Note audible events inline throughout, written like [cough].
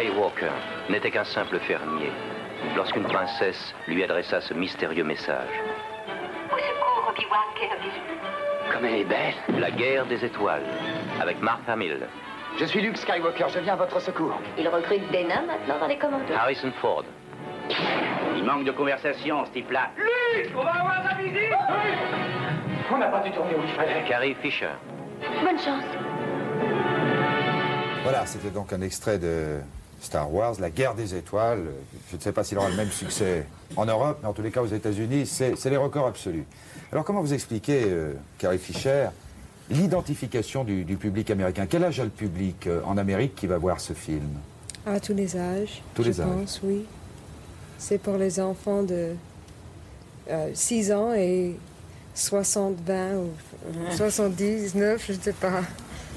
Skywalker n'était qu'un simple fermier lorsqu'une princesse lui adressa ce mystérieux message. Au secours, Obi-Wan Kenobi. Comme elle est belle La guerre des étoiles, avec Mark Hamill, Je suis Luke Skywalker, je viens à votre secours. Il recrute des nains maintenant dans les commandos. Harrison Ford, Il manque de conversation, ce type-là. On n'a pas dû tourner où il fallait. Carrie Fisher, Bonne chance. Voilà, c'était donc un extrait de Star Wars, La guerre des étoiles. Je ne sais pas s'il aura le même succès en Europe, mais en tous les cas aux États-Unis, c'est les records absolus. Alors comment vous expliquez, euh, Carrie Fisher, l'identification du, du public américain? Quel âge a le public euh, en Amérique qui va voir ce film? À tous les âges. Tous je les âges. pense, oui. C'est pour les enfants de euh, 6 ans et 60, 20 ou 79, je ne sais pas.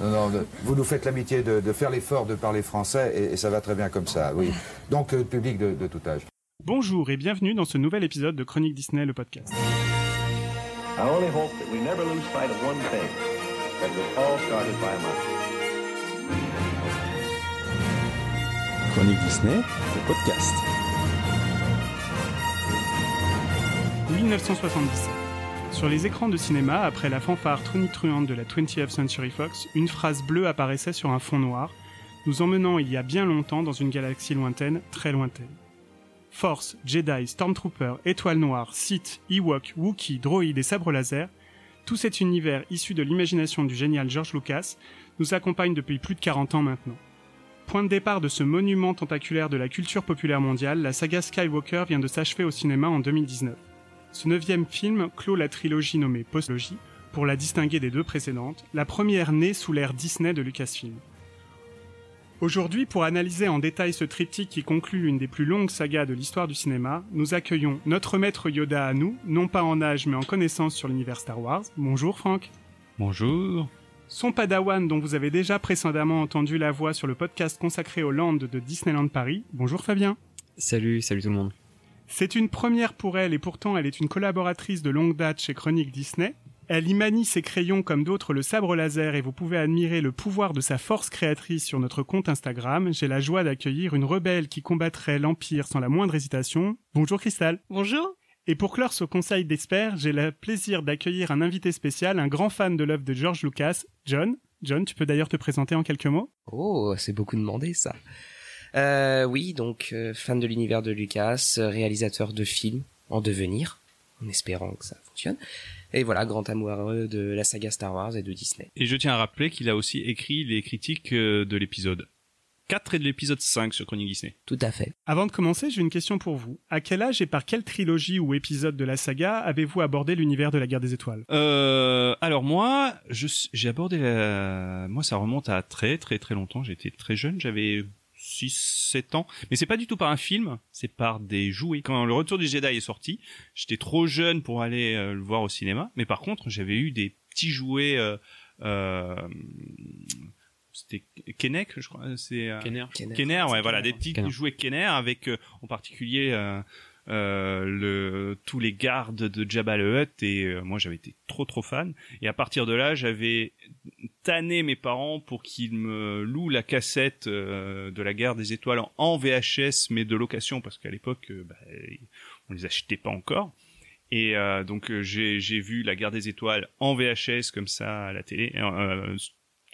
Non, non, vous nous faites l'amitié de, de faire l'effort de parler français et, et ça va très bien comme ça, oui. Donc euh, public de, de tout âge. Bonjour et bienvenue dans ce nouvel épisode de Chronique Disney, le podcast. I only hope that we never lose sight of one thing that it was all started by a mouse. Chronique Disney, le podcast. 1977. Sur les écrans de cinéma, après la fanfare tonitruante de la 20th Century Fox, une phrase bleue apparaissait sur un fond noir, nous emmenant il y a bien longtemps dans une galaxie lointaine, très lointaine. Force, Jedi, Stormtrooper, Étoile Noire, Sith, Ewok, Wookiee, Droïde et sabre laser, tout cet univers issu de l'imagination du génial George Lucas nous accompagne depuis plus de 40 ans maintenant. Point de départ de ce monument tentaculaire de la culture populaire mondiale, la saga Skywalker vient de s'achever au cinéma en 2019. Ce neuvième film clôt la trilogie nommée Postlogie, pour la distinguer des deux précédentes, la première née sous l'ère Disney de Lucasfilm. Aujourd'hui, pour analyser en détail ce triptyque qui conclut l'une des plus longues sagas de l'histoire du cinéma, nous accueillons notre maître Yoda à nous, non pas en âge mais en connaissance sur l'univers Star Wars. Bonjour Franck. Bonjour. Son padawan dont vous avez déjà précédemment entendu la voix sur le podcast consacré au land de Disneyland Paris. Bonjour Fabien. Salut, salut tout le monde. C'est une première pour elle et pourtant elle est une collaboratrice de longue date chez Chronique Disney. Elle y manie ses crayons comme d'autres le sabre laser et vous pouvez admirer le pouvoir de sa force créatrice sur notre compte Instagram. J'ai la joie d'accueillir une rebelle qui combattrait l'Empire sans la moindre hésitation. Bonjour Cristal. Bonjour. Et pour clore ce conseil d'experts, j'ai le plaisir d'accueillir un invité spécial, un grand fan de l'œuvre de George Lucas, John. John, tu peux d'ailleurs te présenter en quelques mots? Oh, c'est beaucoup demandé ça. Euh, oui, donc euh, fan de l'univers de Lucas, euh, réalisateur de films en devenir, en espérant que ça fonctionne. Et voilà, grand amoureux de la saga Star Wars et de Disney. Et je tiens à rappeler qu'il a aussi écrit les critiques euh, de l'épisode 4 et de l'épisode 5 sur Chronique Disney. Tout à fait. Avant de commencer, j'ai une question pour vous. À quel âge et par quelle trilogie ou épisode de la saga avez-vous abordé l'univers de la guerre des étoiles? Euh, alors moi, j'ai abordé la... Moi, ça remonte à très très très longtemps. J'étais très jeune, j'avais 6-7 ans. Mais c'est pas du tout par un film, c'est par des jouets. Quand Le Retour du Jedi est sorti, j'étais trop jeune pour aller euh, le voir au cinéma. Mais par contre, j'avais eu des petits jouets... Euh, euh, c'était Kenner, je crois. C'est euh, Kenner. Kenner. Kenner, ouais, voilà, Kenner, des petits Kenner. jouets Kenner avec euh, en particulier euh, le tous les gardes de Jabba le et euh, moi j'avais été trop trop fan. Et à partir de là j'avais tanné mes parents pour qu'ils me louent la cassette euh, de la guerre des étoiles en, VHS mais de location parce qu'à l'époque euh, bah, on les achetait pas encore. Et euh, donc euh, j'ai j'ai vu la guerre des étoiles en VHS comme ça à la télé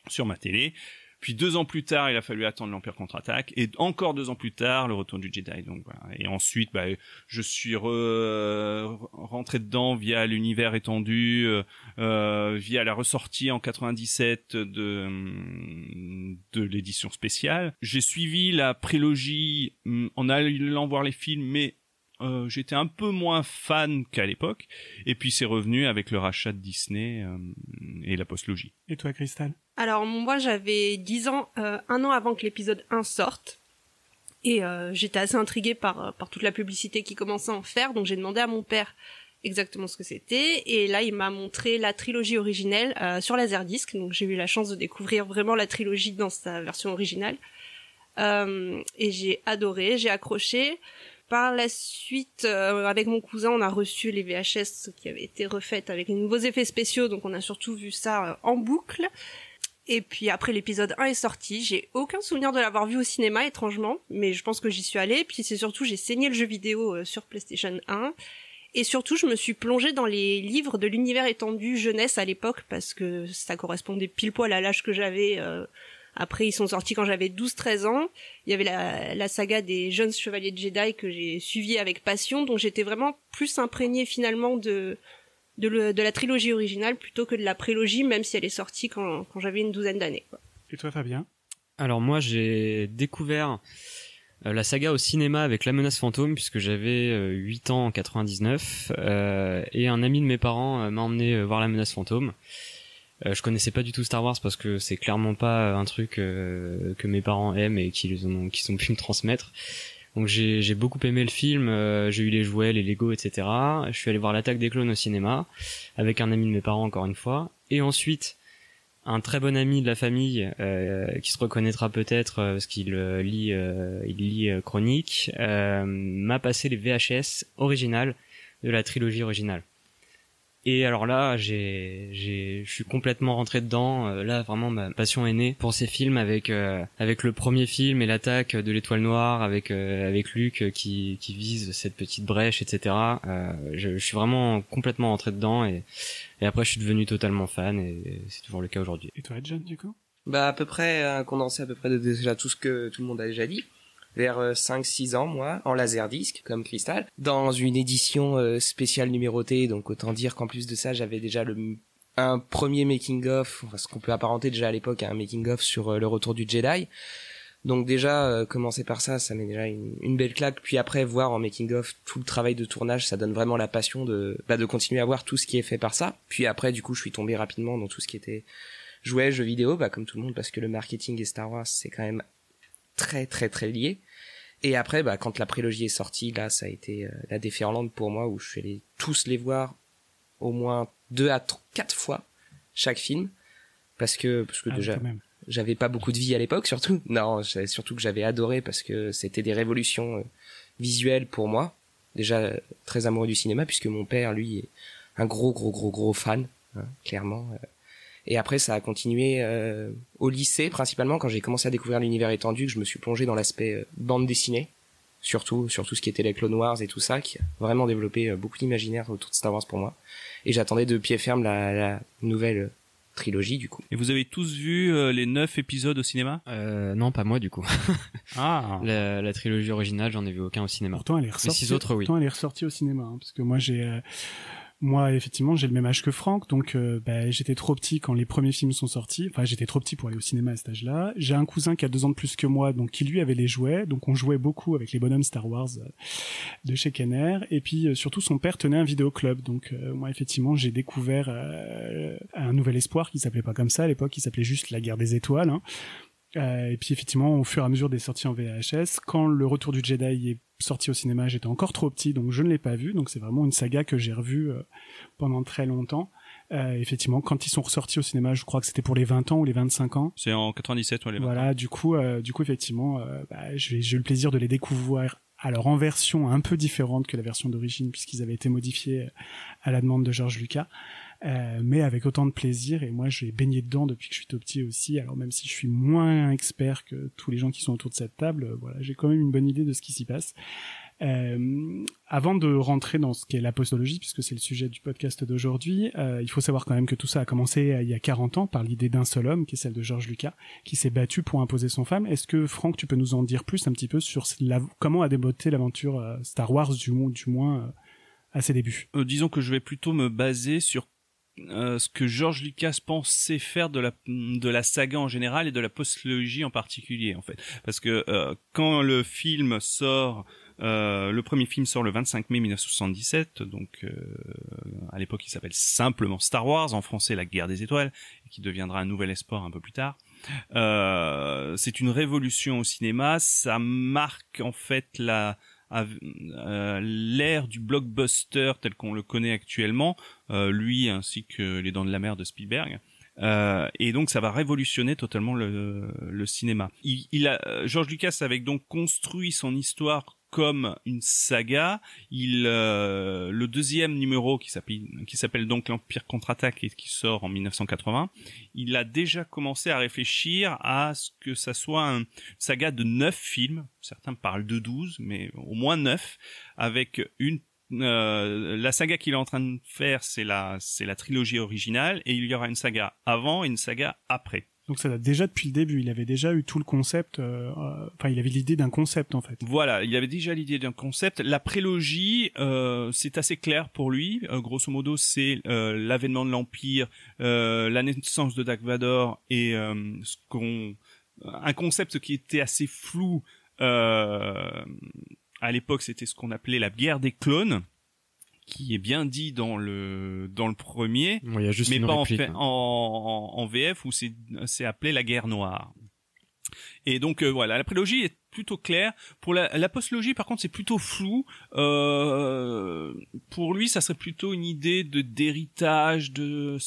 sur ma télé puis deux ans plus tard, il a fallu attendre l'Empire contre-attaque, et encore deux ans plus tard, le retour du Jedi. Donc voilà. Et ensuite, bah, je suis re- rentré dedans via l'univers étendu, euh, euh, via la ressortie en 97 de hum, de l'édition spéciale. J'ai suivi la prélogie hum, en allant voir les films, mais euh, j'étais un peu moins fan qu'à l'époque. Et puis c'est revenu avec le rachat de Disney euh, et la postlogie. Et toi, Cristal Alors moi j'avais 10 ans, euh, un an avant que l'épisode 1 sorte. Et euh, j'étais assez intriguée par, euh, par toute la publicité qui commençait à en faire, donc j'ai demandé à mon père exactement ce que c'était. Et là il m'a montré la trilogie originelle euh, sur Laserdisc, donc j'ai eu la chance de découvrir vraiment la trilogie dans sa version originale. Euh, et j'ai adoré, j'ai accroché. Par la suite, euh, avec mon cousin, on a reçu les VHS qui avaient été refaites avec les nouveaux effets spéciaux, donc on a surtout vu ça euh, en boucle. Et puis après l'épisode 1 est sorti, j'ai aucun souvenir de l'avoir vu au cinéma étrangement, mais je pense que j'y suis allée. Puis c'est surtout j'ai saigné le jeu vidéo euh, sur PlayStation 1. Et surtout, je me suis plongée dans les livres de l'univers étendu jeunesse à l'époque parce que ça correspondait pile poil à l'âge que j'avais. Après, ils sont sortis quand j'avais 12-13 ans. Il y avait la, la saga des jeunes chevaliers de Jedi que j'ai suivi avec passion, donc j'étais vraiment plus imprégnée finalement de de, le- de la trilogie originale plutôt que de la prélogie, même si elle est sortie quand, quand j'avais une douzaine d'années. quoi. Et toi, Fabien? Alors moi, j'ai découvert euh, la saga au cinéma avec La Menace Fantôme puisque j'avais euh, 8 ans en 99 euh, et un ami de mes parents euh, m'a emmené euh, voir La Menace Fantôme. Euh, je connaissais pas du tout Star Wars parce que c'est clairement pas un truc euh, que mes parents aiment et qu'ils ont qu'ils ont pu [laughs] me transmettre. Donc j'ai j'ai beaucoup aimé le film, euh, j'ai eu les jouets, les Lego, etc. Je suis allé voir l'attaque des clones au cinéma avec un ami de mes parents encore une fois. Et ensuite un très bon ami de la famille euh, qui se reconnaîtra peut-être euh, parce qu'il euh, lit euh, il lit euh, chronique euh, m'a passé les VHS originales de la trilogie originale. Et alors là, j'ai, j'ai, je suis complètement rentré dedans. Euh, Là, vraiment, ma passion est née pour ces films avec euh, avec le premier film et l'attaque de l'étoile noire, avec euh, avec Luke euh, qui qui vise cette petite brèche, etc. Euh, je, je suis vraiment complètement rentré dedans et et après, je suis devenu totalement fan et c'est toujours le cas aujourd'hui. Et toi, John, du coup? Bah à peu près un condensé à peu près de déjà tout ce que tout le monde a déjà dit. Vers 5-6 ans, moi, en laserdisc, comme Cristal, dans une édition euh, spéciale numérotée, donc autant dire qu'en plus de ça, j'avais déjà le un premier making-of, enfin, ce qu'on peut apparenter déjà à l'époque à un making-of sur euh, le retour du Jedi. Donc déjà, euh, commencer par ça, ça met déjà une, une belle claque. Puis après, voir en making-of tout le travail de tournage, ça donne vraiment la passion de, bah, de continuer à voir tout ce qui est fait par ça. Puis après, du coup, je suis tombé rapidement dans tout ce qui était jouets, jeux vidéo, bah, comme tout le monde, parce que le marketing et Star Wars, c'est quand même très très très lié. Et après, bah, quand la prélogie est sortie, là, ça a été euh, la déferlante pour moi, où je suis allé tous les voir au moins deux à tr- quatre fois chaque film, parce que parce que Ah, déjà j'avais pas beaucoup de vie à l'époque, surtout. [laughs] Non, surtout que j'avais adoré parce que c'était des révolutions euh, visuelles pour moi. Déjà euh, très amoureux du cinéma, puisque mon père, lui, est un gros gros gros gros fan, hein, clairement. Et après, ça a continué euh, au lycée, principalement quand j'ai commencé à découvrir l'univers étendu, que je me suis plongé dans l'aspect euh, bande dessinée, surtout surtout ce qui était les Clone Wars et tout ça, qui a vraiment développé euh, beaucoup d'imaginaire autour de Star Wars pour moi. Et j'attendais de pied ferme la, la nouvelle euh, trilogie du coup. Et vous avez tous vu euh, les neuf épisodes au cinéma? Euh, non, pas moi du coup. [laughs] Ah. La, la trilogie originale, j'en ai vu aucun au cinéma. Pourtant, elle est Les ressortie. six autres, oui. Pourtant, elle est ressortie au cinéma, hein, parce que moi, j'ai, euh, moi, effectivement, j'ai le même âge que Franck, donc euh, bah, j'étais trop petit quand les premiers films sont sortis. Enfin, j'étais trop petit pour aller au cinéma à cet âge-là. J'ai un cousin qui a deux ans de plus que moi, donc qui lui avait les jouets, donc on jouait beaucoup avec les bonhommes Star Wars euh, de chez Kenner. Et puis euh, surtout, son père tenait un vidéoclub, donc moi, effectivement, j'ai découvert un nouvel espoir qui s'appelait pas comme ça à l'époque, qui s'appelait juste La Guerre des Étoiles. hein. Euh, et puis effectivement, au fur et à mesure des sorties en VHS, quand le Retour du Jedi est sorti au cinéma, j'étais encore trop petit, donc je ne l'ai pas vu. Donc c'est vraiment une saga que j'ai revue euh, pendant très longtemps. Euh, effectivement, quand ils sont ressortis au cinéma, je crois que c'était pour les 20 ans ou les 25 ans. C'est en 97, ouais, les Voilà, du coup, euh, du coup, effectivement, euh, bah, j'ai eu le plaisir de les découvrir. Alors en version un peu différente que la version d'origine, puisqu'ils avaient été modifiés à la demande de George Lucas, euh, mais avec autant de plaisir. Et moi, j'ai baigné dedans depuis que je suis tout petit aussi. Alors même si je suis moins expert que tous les gens qui sont autour de cette table, euh, voilà, j'ai quand même une bonne idée de ce qui s'y passe. Euh, avant de rentrer dans ce qu'est la postologie, puisque c'est le sujet du podcast d'aujourd'hui, euh, il faut savoir quand même que tout ça a commencé euh, il y a 40 ans par l'idée d'un seul homme, qui est celle de George Lucas, qui s'est battu pour imposer son femme. Est-ce que Franck, tu peux nous en dire plus un petit peu sur comment a débuté l'aventure Star Wars, du, mo- du moins à ses débuts? Disons que je vais plutôt me baser sur euh, ce que George Lucas pensait faire de la de la saga en général et de la postlogie en particulier en fait. Parce que euh, quand le film sort euh, le premier film sort le 25 mai 1977 donc euh, à l'époque il s'appelle simplement Star Wars en français La Guerre des Étoiles qui deviendra un nouvel espoir un peu plus tard. Euh, c'est une révolution au cinéma ça marque en fait la euh, l'ère du blockbuster tel qu'on le connaît actuellement, euh, lui ainsi que Les Dents de la Mer de Spielberg. Euh, et donc ça va révolutionner totalement le, le cinéma. Il, il a, euh, George Lucas avait donc construit son histoire comme une saga. Il, euh, le deuxième numéro qui s'appelle, donc l'Empire contre-attaque et qui sort en 1980, il a déjà commencé à réfléchir à ce que ça soit une saga de neuf films. Certains parlent de 12, mais au moins neuf, avec une euh, la saga qu'il est en train de faire, c'est la, c'est la trilogie originale, et il y aura une saga avant et une saga après. Donc ça date déjà depuis le début. Il avait déjà eu tout le concept. euh, euh, Enfin, il avait l'idée d'un concept en fait. Voilà, il avait déjà l'idée d'un concept. La prélogie, euh, c'est assez clair pour lui. Euh, grosso modo, c'est euh, l'avènement de l'Empire, la naissance de Dark Vador et ce qu'on, un concept qui était assez flou à l'époque. C'était ce qu'on appelait la guerre des clones qui est bien dit dans le dans le premier, Bon, il y a juste mais pas en, réplique, hein. en, en, en VF où c'est c'est appelé la guerre noire. Et donc euh, voilà, la prélogie est plutôt claire. Pour la, la postlogie, par contre, c'est plutôt flou. Euh, pour lui, ça serait plutôt une idée de d'héritage, de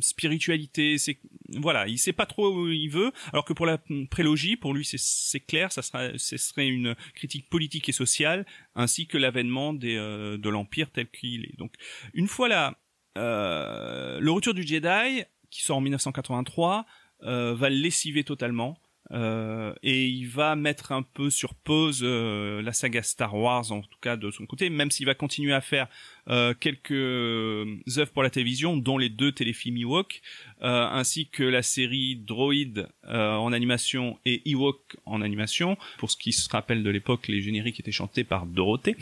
spiritualité. C'est voilà, il sait pas trop où il veut. Alors que pour la prélogie, pour lui, c'est clair. Ça sera, ce serait une critique politique et sociale, ainsi que l'avènement des euh, de l'empire tel qu'il est. Donc, une fois là, euh, le retour du Jedi, qui sort en 1983, euh, va le lessiver totalement. Euh, et il va mettre un peu sur pause euh, la saga Star Wars en tout cas de son côté, même s'il va continuer à faire euh, quelques euh, œuvres pour la télévision, dont les deux téléfilms Ewok, euh, ainsi que la série Droid euh, en animation et Ewok en animation. Pour ce qui se rappelle de l'époque, les génériques étaient chantés par Dorothée.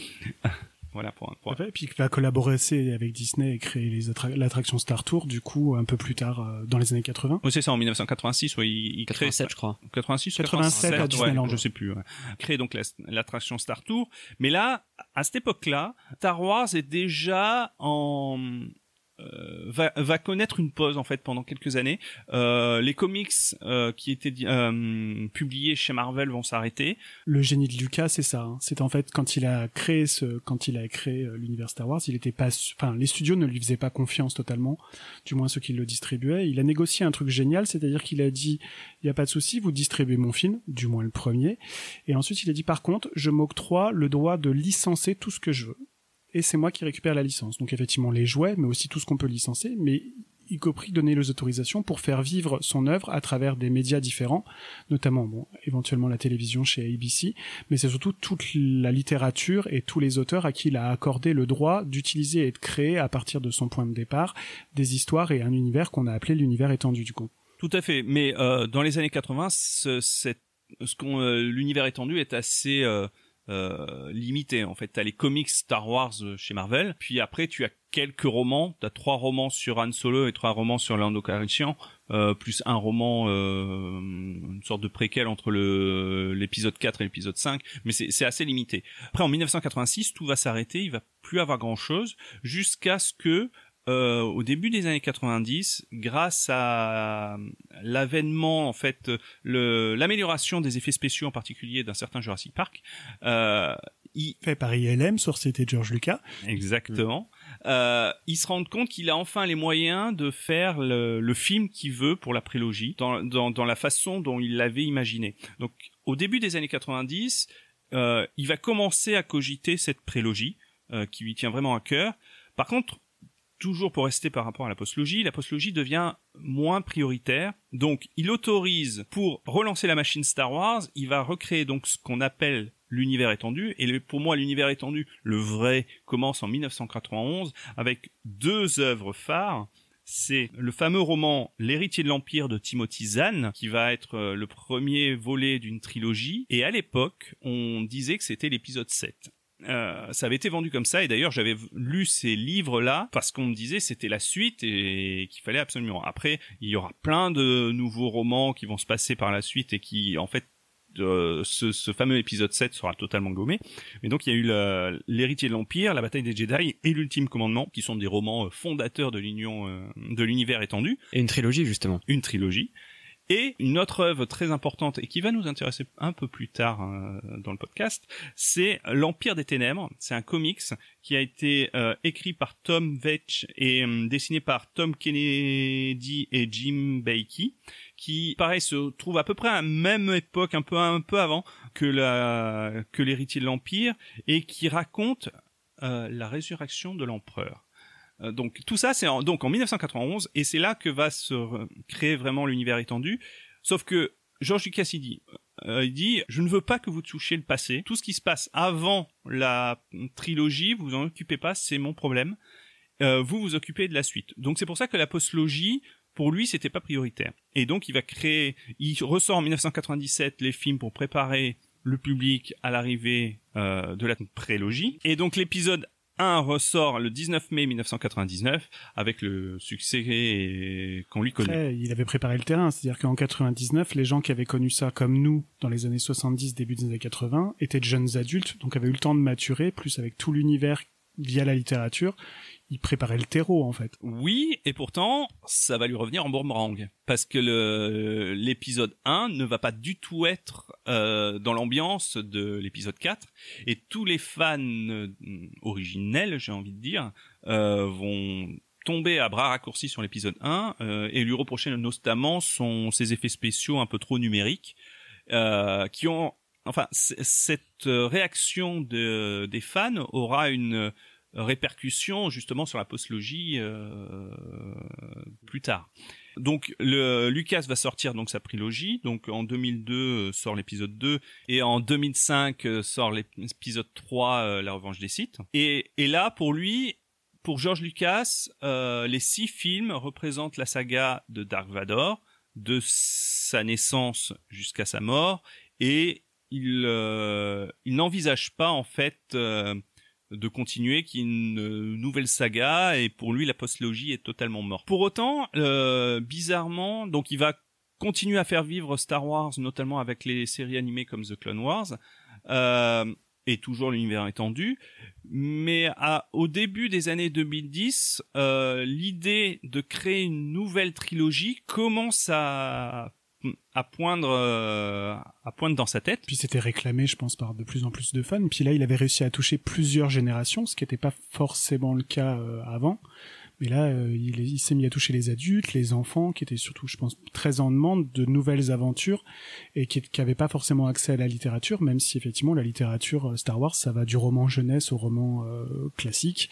[laughs] voilà pour, à fait. Et puis il va collaborer aussi avec Disney et créer les attra- l'attraction Star Tour, du coup, un peu plus tard, euh, dans les années 80. Oui, c'est ça, en 1986, ouais, il, il crée 87, je crois. 86, 87 à ouais, Disneyland. je sais plus. Ouais. Crée donc la- l'attraction Star Tour. Mais là, à cette époque-là, Star Wars est déjà en va, va connaître une pause en fait pendant quelques années. Euh, les comics euh, qui étaient euh, publiés chez Marvel vont s'arrêter. Le génie de Lucas, c'est ça. hein. C'est en fait quand il a créé ce, quand il a créé euh, l'univers Star Wars, il était pas, enfin, les studios ne lui faisaient pas confiance totalement, du moins ceux qui le distribuaient. Il a négocié un truc génial, c'est-à-dire qu'il a dit, il y a pas de souci, vous distribuez mon film, du moins le premier, et ensuite il a dit par contre, je m'octroie le droit de licencer tout ce que je veux. Et c'est moi qui récupère la licence. Donc effectivement les jouets, mais aussi tout ce qu'on peut licencer, mais y compris donner les autorisations pour faire vivre son œuvre à travers des médias différents, notamment bon, éventuellement la télévision chez ABC, mais c'est surtout toute la littérature et tous les auteurs à qui il a accordé le droit d'utiliser et de créer à partir de son point de départ des histoires et un univers qu'on a appelé l'univers étendu du coup. Tout à fait. Mais euh, dans les années 80, ce, ce euh, l'univers étendu est assez euh, euh, limité. En fait, t'as les comics Star Wars euh, chez Marvel, puis après tu as quelques romans. T'as trois romans sur Han Solo et trois romans sur Lando euh, plus un roman, euh, une sorte de préquel entre le l'épisode 4 et l'épisode 5. Mais c'est c'est assez limité. Après, en 1986, tout va s'arrêter. Il va plus avoir grand chose jusqu'à ce que euh, au début des années 90, grâce à l'avènement, en fait, l'amélioration des effets spéciaux, en particulier d'un certain Jurassic Park, euh, il, Fait par ILM, société de George Lucas. exactement, euh, il se rend compte qu'il a enfin les moyens de faire le, le film qu'il veut pour la prélogie, dans, dans, dans la façon dont il l'avait imaginé. Donc, au début des années 90, euh, il va commencer à cogiter cette prélogie, euh, qui lui tient vraiment à cœur. Par contre, toujours pour rester par rapport à la postlogie, la postlogie devient moins prioritaire. Donc, il autorise pour relancer la machine Star Wars, il va recréer donc ce qu'on appelle l'univers étendu. Et pour moi, l'univers étendu, le vrai, commence en 1991 avec deux œuvres phares. C'est le fameux roman L'héritier de l'Empire de Timothy Zahn, qui va être euh, le premier volet d'une trilogie. Et à l'époque, on disait que c'était l'épisode 7. Euh, ça avait été vendu comme ça et d'ailleurs j'avais lu ces livres là parce qu'on me disait c'était la suite et qu'il fallait absolument. Après il y aura plein de nouveaux romans qui vont se passer par la suite et qui en fait euh, ce, ce fameux épisode 7 sera totalement gommé. Mais donc il y a eu l'héritier de l'empire la bataille des Jedi et l'ultime commandement qui sont des romans euh, fondateurs de l'union euh, de l'univers étendu. Et une trilogie, justement. une trilogie Et une autre œuvre très importante et qui va nous intéresser un peu plus tard euh, dans le podcast, c'est L'Empire des Ténèbres. C'est un comics qui a été euh, écrit par Tom Veitch et euh, dessiné par Tom Kennedy et Jim Bakey, qui, pareil, se trouve à peu près à la même époque, un peu un peu avant que l'héritier de l'Empire, et qui raconte la résurrection de l'empereur. Euh, donc tout ça, c'est en, donc en 1991, et c'est là que va se créer vraiment l'univers étendu. Sauf que George Lucas il dit, euh, il dit, je ne veux pas que vous touchiez le passé. Tout ce qui se passe avant la trilogie, vous vous en occupez pas, c'est mon problème. Euh, vous vous occupez de la suite. Donc c'est pour ça que la postlogie, pour lui, c'était pas prioritaire. Et donc il va créer, il ressort en 1997 les films pour préparer le public à l'arrivée euh, de la prélogie. Et donc l'épisode 1 ressort le 19 mai 1999 avec le succès qu'on lui connaît. Il avait préparé le terrain, c'est-à-dire qu'en 99, les gens qui avaient connu ça comme nous dans les années 70, début des années 80, étaient de jeunes adultes, donc avaient eu le temps de maturer, plus avec tout l'univers via la littérature, il préparait le terreau en fait. Oui, et pourtant, ça va lui revenir en boomerang. Parce que l'épisode 1 ne va pas du tout être euh, dans l'ambiance de l'épisode 4. Et tous les fans euh, originels, j'ai envie de dire, euh, vont tomber à bras raccourcis sur l'épisode 1 euh, et lui reprocher notamment son, ses effets spéciaux un peu trop numériques, euh, qui ont... Enfin, cette réaction de, des fans aura une répercussions justement sur la postlogie euh, plus tard. Donc Lucas va sortir donc sa trilogie. Donc en 2002 euh, sort l'épisode 2 et en 2005 euh, sort l'épisode 3 La revanche des Sith. Et, et là pour lui pour George Lucas, les six films représentent la saga de Dark Vador, de sa naissance jusqu'à sa mort, et il n'envisage pas en fait de continuer, qui est une nouvelle saga, et pour lui la postlogie est totalement morte. Pour autant, euh, bizarrement, donc il va continuer à faire vivre Star Wars, notamment avec les séries animées comme The Clone Wars, euh, et toujours l'univers étendu. Mais à, au début des années 2010, euh, l'idée de créer une nouvelle trilogie commence à à poindre euh, à poindre dans sa tête. Puis c'était réclamé, je pense, par de plus en plus de fans. Puis là, il avait réussi à toucher plusieurs générations, ce qui n'était pas forcément le cas euh, avant. Mais là, euh, il, il s'est mis à toucher les adultes, les enfants, qui étaient surtout, je pense, très en demande de nouvelles aventures et qui n'avaient pas forcément accès à la littérature, même si effectivement la littérature Star Wars, ça va du roman jeunesse au roman classique,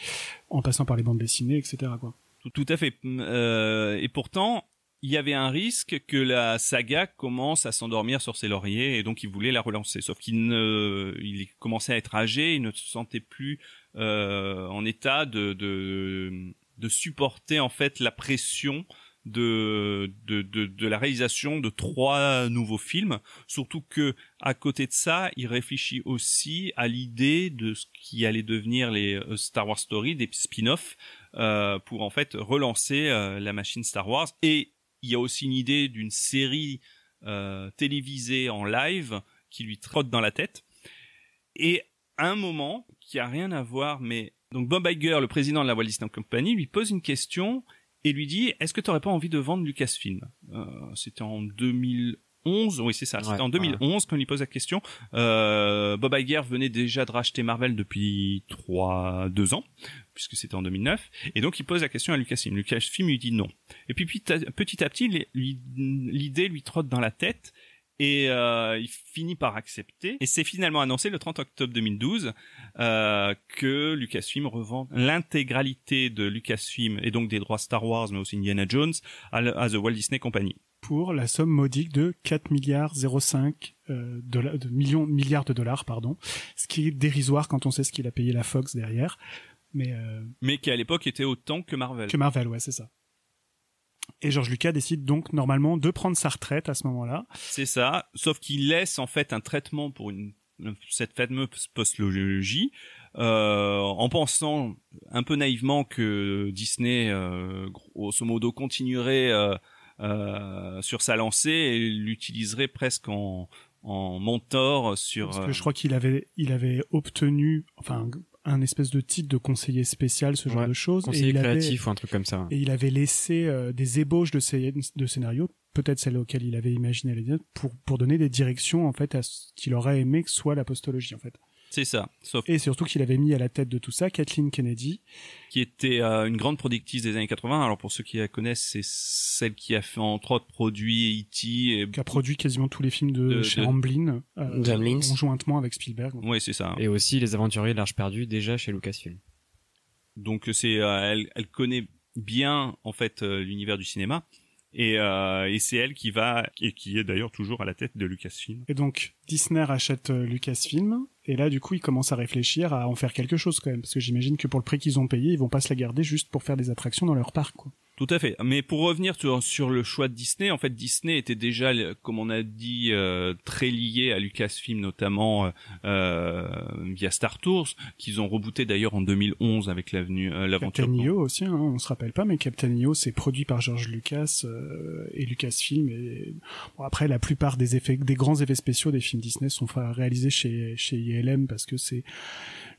en passant par les bandes dessinées, etc. Quoi. Tout, tout à fait. et pourtant, il y avait un risque que la saga commence à s'endormir sur ses lauriers et donc il voulait la relancer. Sauf qu'il ne, il commençait à être âgé, il ne se sentait plus euh, en état de, de, de supporter en fait la pression de, de, de, de, la réalisation de trois nouveaux films. Surtout que à côté de ça, il réfléchit aussi à l'idée de ce qui allait devenir les euh, Star Wars Story, des spin-offs, euh, pour en fait relancer euh, la machine Star Wars. Il y a aussi une idée d'une série euh, télévisée en live qui lui trotte dans la tête. Et un moment qui a rien à voir, mais donc Bob Iger, le président de la Walt Disney Company, lui pose une question et lui dit Est-ce que tu n'aurais pas envie de vendre Lucasfilm? Euh, C'était en 2011, oui c'est ça, c'était en 2011 quand il lui pose la question. Euh, Bob Iger venait déjà de racheter Marvel depuis trois, deux ans puisque c'était en 2009. Et donc il pose la question à Lucasfilm. Lucasfilm lui dit non. Et puis petit à petit, l'idée lui trotte dans la tête. Et euh, il finit par accepter. Et c'est finalement annoncé le 30 octobre 2012 euh, que Lucasfilm revend l'intégralité de Lucasfilm et donc des droits Star Wars, mais aussi Indiana Jones, à, The Walt Disney Company. Pour la somme modique de 4 milliards 05 euh, de millions milliards de dollars, pardon, ce qui est dérisoire quand on sait ce qu'il a payé la Fox derrière mais euh... mais qui à l'époque était autant que Marvel. Que Marvel, ouais, c'est ça. Et George Lucas décide donc normalement de prendre sa retraite à ce moment-là. C'est ça, sauf qu'il laisse en fait un traitement pour une cette fameuse postlogie euh, en pensant un peu naïvement que Disney euh, grosso modo continuerait euh, euh, sur sa lancée et l'utiliserait presque en en mentor sur parce que je crois qu'il avait il avait obtenu enfin un espèce de titre de conseiller spécial, ce genre de choses. Conseiller créatif ou un truc comme ça. Et il avait laissé euh, des ébauches de, de scénarios peut-être celle auquel il avait imaginé l'épisode, pour, pour donner des directions, en fait, à ce qu'il aurait aimé que soit la postologie, en fait. C'est ça. Sauf Et surtout qu'il avait mis à la tête de tout ça Kathleen Kennedy, qui était euh, une grande productrice des années 80. Alors pour ceux qui la connaissent, c'est celle qui a fait entre autres produit E.T. et qui a produit quasiment tous les films de, De- chez de- Amblin, euh, conjointement avec Spielberg. Oui, c'est ça. Et aussi Les Aventuriers de l'Arche perdue déjà chez Lucasfilm. Donc c'est euh, elle, elle connaît bien en fait euh, l'univers du cinéma et, euh, et c'est elle qui va et qui est d'ailleurs toujours à la tête de Lucasfilm. Et donc Disney rachète euh, Lucasfilm, et là du coup ils commencent à réfléchir à en faire quelque chose quand même, parce que j'imagine que pour le prix qu'ils ont payé, ils vont pas se la garder juste pour faire des attractions dans leur parc. Quoi. Tout à fait. Mais pour revenir sur, le choix de Disney, en fait, Disney était déjà, comme on a dit, euh, très lié à Lucasfilm, notamment euh, euh, via Star Tours, qu'ils ont rebooté d'ailleurs en 2011 avec l'avenue, euh, l'aventure. Captain EO aussi, hein, on se rappelle pas, mais Captain EO c'est produit par George Lucas euh, et Lucasfilm. Et bon, après, la plupart des effets, des grands effets spéciaux des films Disney sont réalisés chez chez ILM parce que c'est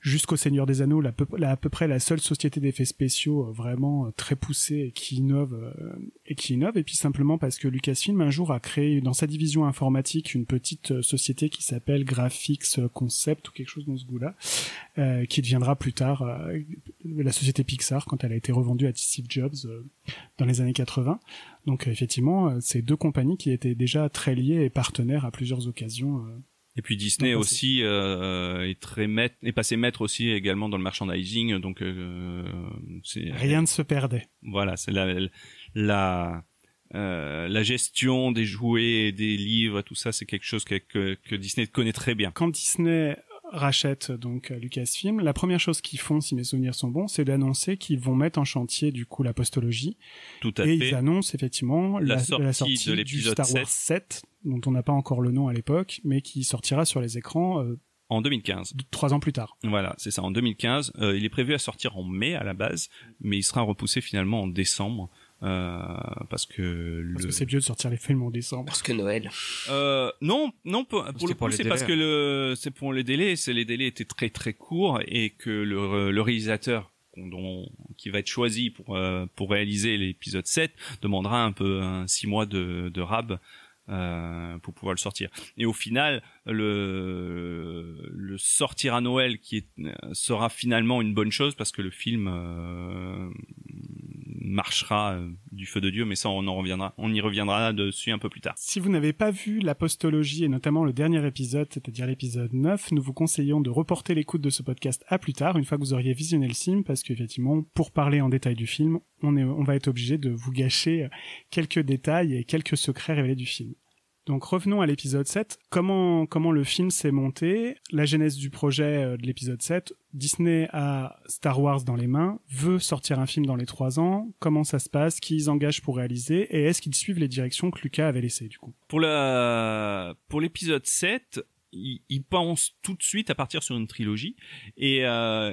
jusqu'au Seigneur des Anneaux, la la- à peu près la seule société d'effets spéciaux euh, vraiment euh, très poussée et qui innove euh, et qui innove. Et puis simplement parce que Lucasfilm un jour a créé dans sa division informatique une petite société qui s'appelle Graphics Concept ou quelque chose dans ce goût-là, euh, qui deviendra plus tard euh, la société Pixar quand elle a été revendue à Steve Jobs euh, dans les années 80. Donc effectivement, c'est deux compagnies qui étaient déjà très liées et partenaires à plusieurs occasions. Euh, Et puis Disney aussi euh, est très maître, est passé maître aussi également dans le merchandising, donc euh, c'est Rien ne se perdait. Voilà, c'est la la euh, la gestion des jouets, et des livres, tout ça, c'est quelque chose que, que, que Disney connaît très bien. Quand Disney rachète donc euh, Lucasfilm, la première chose qu'ils font, si mes souvenirs sont bons, c'est d'annoncer qu'ils vont mettre en chantier du coup la postologie. Tout à et fait. ils annoncent effectivement La la, sortie la de sortie l'épisode Star Wars 7, dont on n'a pas encore le nom à l'époque, mais qui sortira sur les écrans euh, En 2015. trois ans plus tard. Voilà, c'est ça, en 2015. Euh, il est prévu à sortir en mai à la base, mais il sera repoussé finalement en décembre. Euh, parce que Parce le... que c'est mieux de sortir les films en décembre. Parce que Noël. Euh, non, non, pour, pour le coup, c'est parce que le, c'est pour les délais, c'est les délais étaient très très courts et que le, le réalisateur dont, qui va être choisi pour euh, pour réaliser l'épisode 7 demandera un peu un six mois de, de rab euh, pour pouvoir le sortir. Et au final, le le sortir à Noël qui est, sera finalement une bonne chose parce que le film euh, marchera euh, du feu de Dieu, mais ça on en reviendra, on y reviendra dessus un peu plus tard. Si vous n'avez pas vu la postologie et notamment le dernier épisode, c'est-à-dire l'épisode 9, nous vous conseillons de reporter l'écoute de ce podcast à plus tard, une fois que vous auriez visionné le film, parce qu'effectivement, pour parler en détail du film, on, est, on va être obligé de vous gâcher euh, quelques détails et quelques secrets révélés du film. Donc revenons à l'épisode 7. Comment, comment le film s'est monté? La genèse du projet euh, de l'épisode 7. Disney a Star Wars dans les mains, veut sortir un film dans les trois ans. Comment ça se passe? Qui ils engagent pour réaliser? Et est-ce qu'ils suivent les directions que Lucas avait laissées du coup? Pour la pour l'épisode 7, ils, pensent tout de suite à partir sur une trilogie et euh,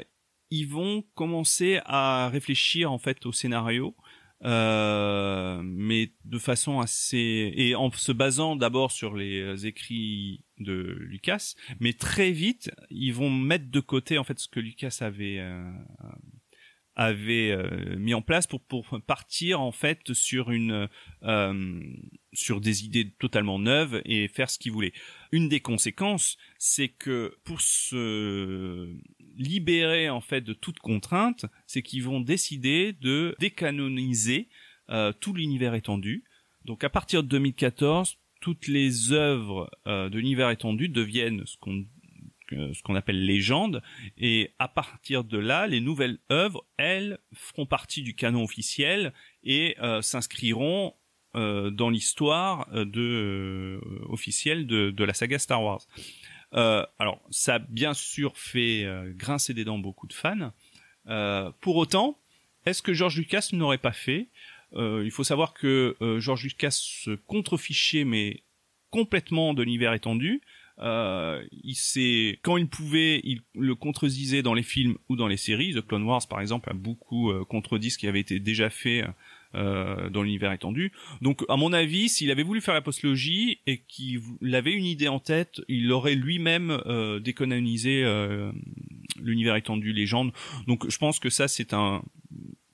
ils vont commencer à réfléchir en fait au scénario euh, mais de façon assez et en se basant d'abord sur les écrits de Lucas, mais très vite ils vont mettre de côté en fait ce que Lucas avait euh, avait euh, mis en place pour pour partir en fait sur une euh, sur des idées totalement neuves et faire ce qu'il voulait. Une des conséquences, c'est que pour se libérer en fait de toute contrainte, c'est qu'ils vont décider de décanoniser euh, tout l'univers étendu. Donc à partir de 2014, toutes les œuvres euh, de l'univers étendu deviennent ce qu'on ce qu'on appelle légende et à partir de là les nouvelles œuvres elles feront partie du canon officiel et euh, s'inscriront dans l'histoire officielle de la saga Star Wars. Euh, alors ça a bien sûr fait euh, grincer des dents beaucoup de fans. Euh, pour autant, est-ce que George Lucas n'aurait pas fait Euh, Il faut savoir que euh, George Lucas se contrefichait mais complètement de l'univers étendu. Euh, il s'est, quand il pouvait, il le contredisait dans les films ou dans les séries. The Clone Wars, par exemple, a beaucoup contredit ce qui avait été déjà fait euh, dans l'univers étendu. Donc, à mon avis, s'il avait voulu faire la postlogie et qu'il avait une idée en tête, il aurait lui-même euh, décanonisé euh, l'univers étendu, légende. Donc, je pense que ça, c'est un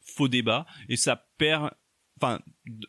faux débat et ça perd enfin,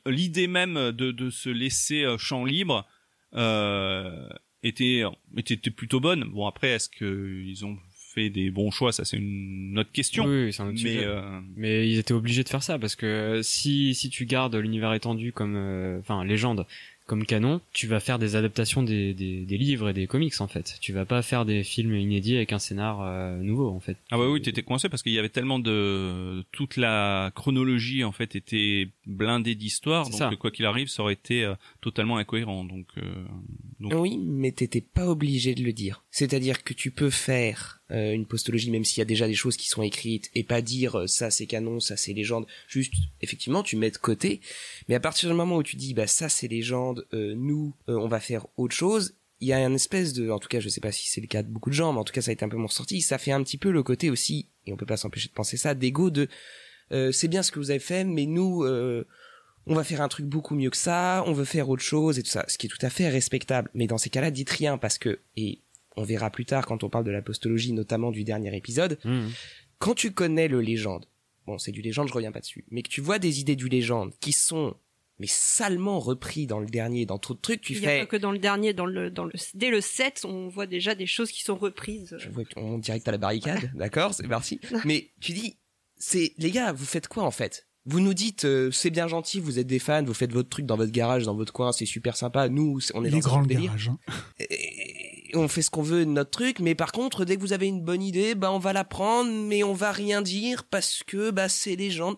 l'idée même de, de se laisser euh, champ libre euh, était, était plutôt bonne. Bon après, est-ce que ils ont fait des bons choix Ça, c'est une autre question. Oui, oui, c'est un autre Mais sujet. euh, Mais ils étaient obligés de faire ça parce que si si tu gardes l'univers étendu comme euh, enfin légende comme canon, tu vas faire des adaptations des, des, des livres et des comics en fait. Tu vas pas faire des films inédits avec un scénar euh, nouveau en fait. Ah bah oui, t'étais coincé parce qu'il y avait tellement de toute la chronologie en fait était blindée d'histoires, C'est donc ça. euh, quoi qu'il arrive, ça aurait été euh, totalement incohérent. Donc, euh, donc Oui, mais t'étais pas obligé de le dire. C'est-à-dire que tu peux faire euh, une postologie même s'il y a déjà des choses qui sont écrites et pas dire euh, ça c'est canon, ça c'est légende. Juste, effectivement, tu mets de côté. Mais à partir du moment où tu dis bah ça c'est légende, euh, nous euh, on va faire autre chose. Il y a un espèce de, en tout cas je sais pas si c'est le cas de beaucoup de gens, mais en tout cas ça a été un peu mon ressorti. Ça fait un petit peu le côté aussi, et on peut pas s'empêcher de penser ça, d'ego de euh, c'est bien ce que vous avez fait, mais nous euh, on va faire un truc beaucoup mieux que ça, on veut faire autre chose et tout ça, ce qui est tout à fait respectable. Mais dans ces cas-là, dites rien parce que, et on verra plus tard quand on parle de la postologie, notamment du dernier épisode, Mmh. quand tu connais le légende, bon c'est du légende, je reviens pas dessus, mais que tu vois des idées du légende qui sont mais salement repris dans le dernier, dans trop de trucs, tu Il y a fais... pas que dans le dernier, dans le, dans le, dès le 7, on voit déjà des choses qui sont reprises. Je vois qu'on direct à la barricade, [laughs] d'accord, c'est parti. Mais tu dis, c'est les gars, vous faites quoi en fait? Vous nous dites, euh, c'est bien gentil, vous êtes des fans, vous faites votre truc dans votre garage, dans votre coin, c'est super sympa. Nous, on est Il est dans grand un le délire. garage. hein. Et on fait ce qu'on veut de notre truc, mais par contre, dès que vous avez une bonne idée, bah on va la prendre, mais on va rien dire parce que bah c'est légende.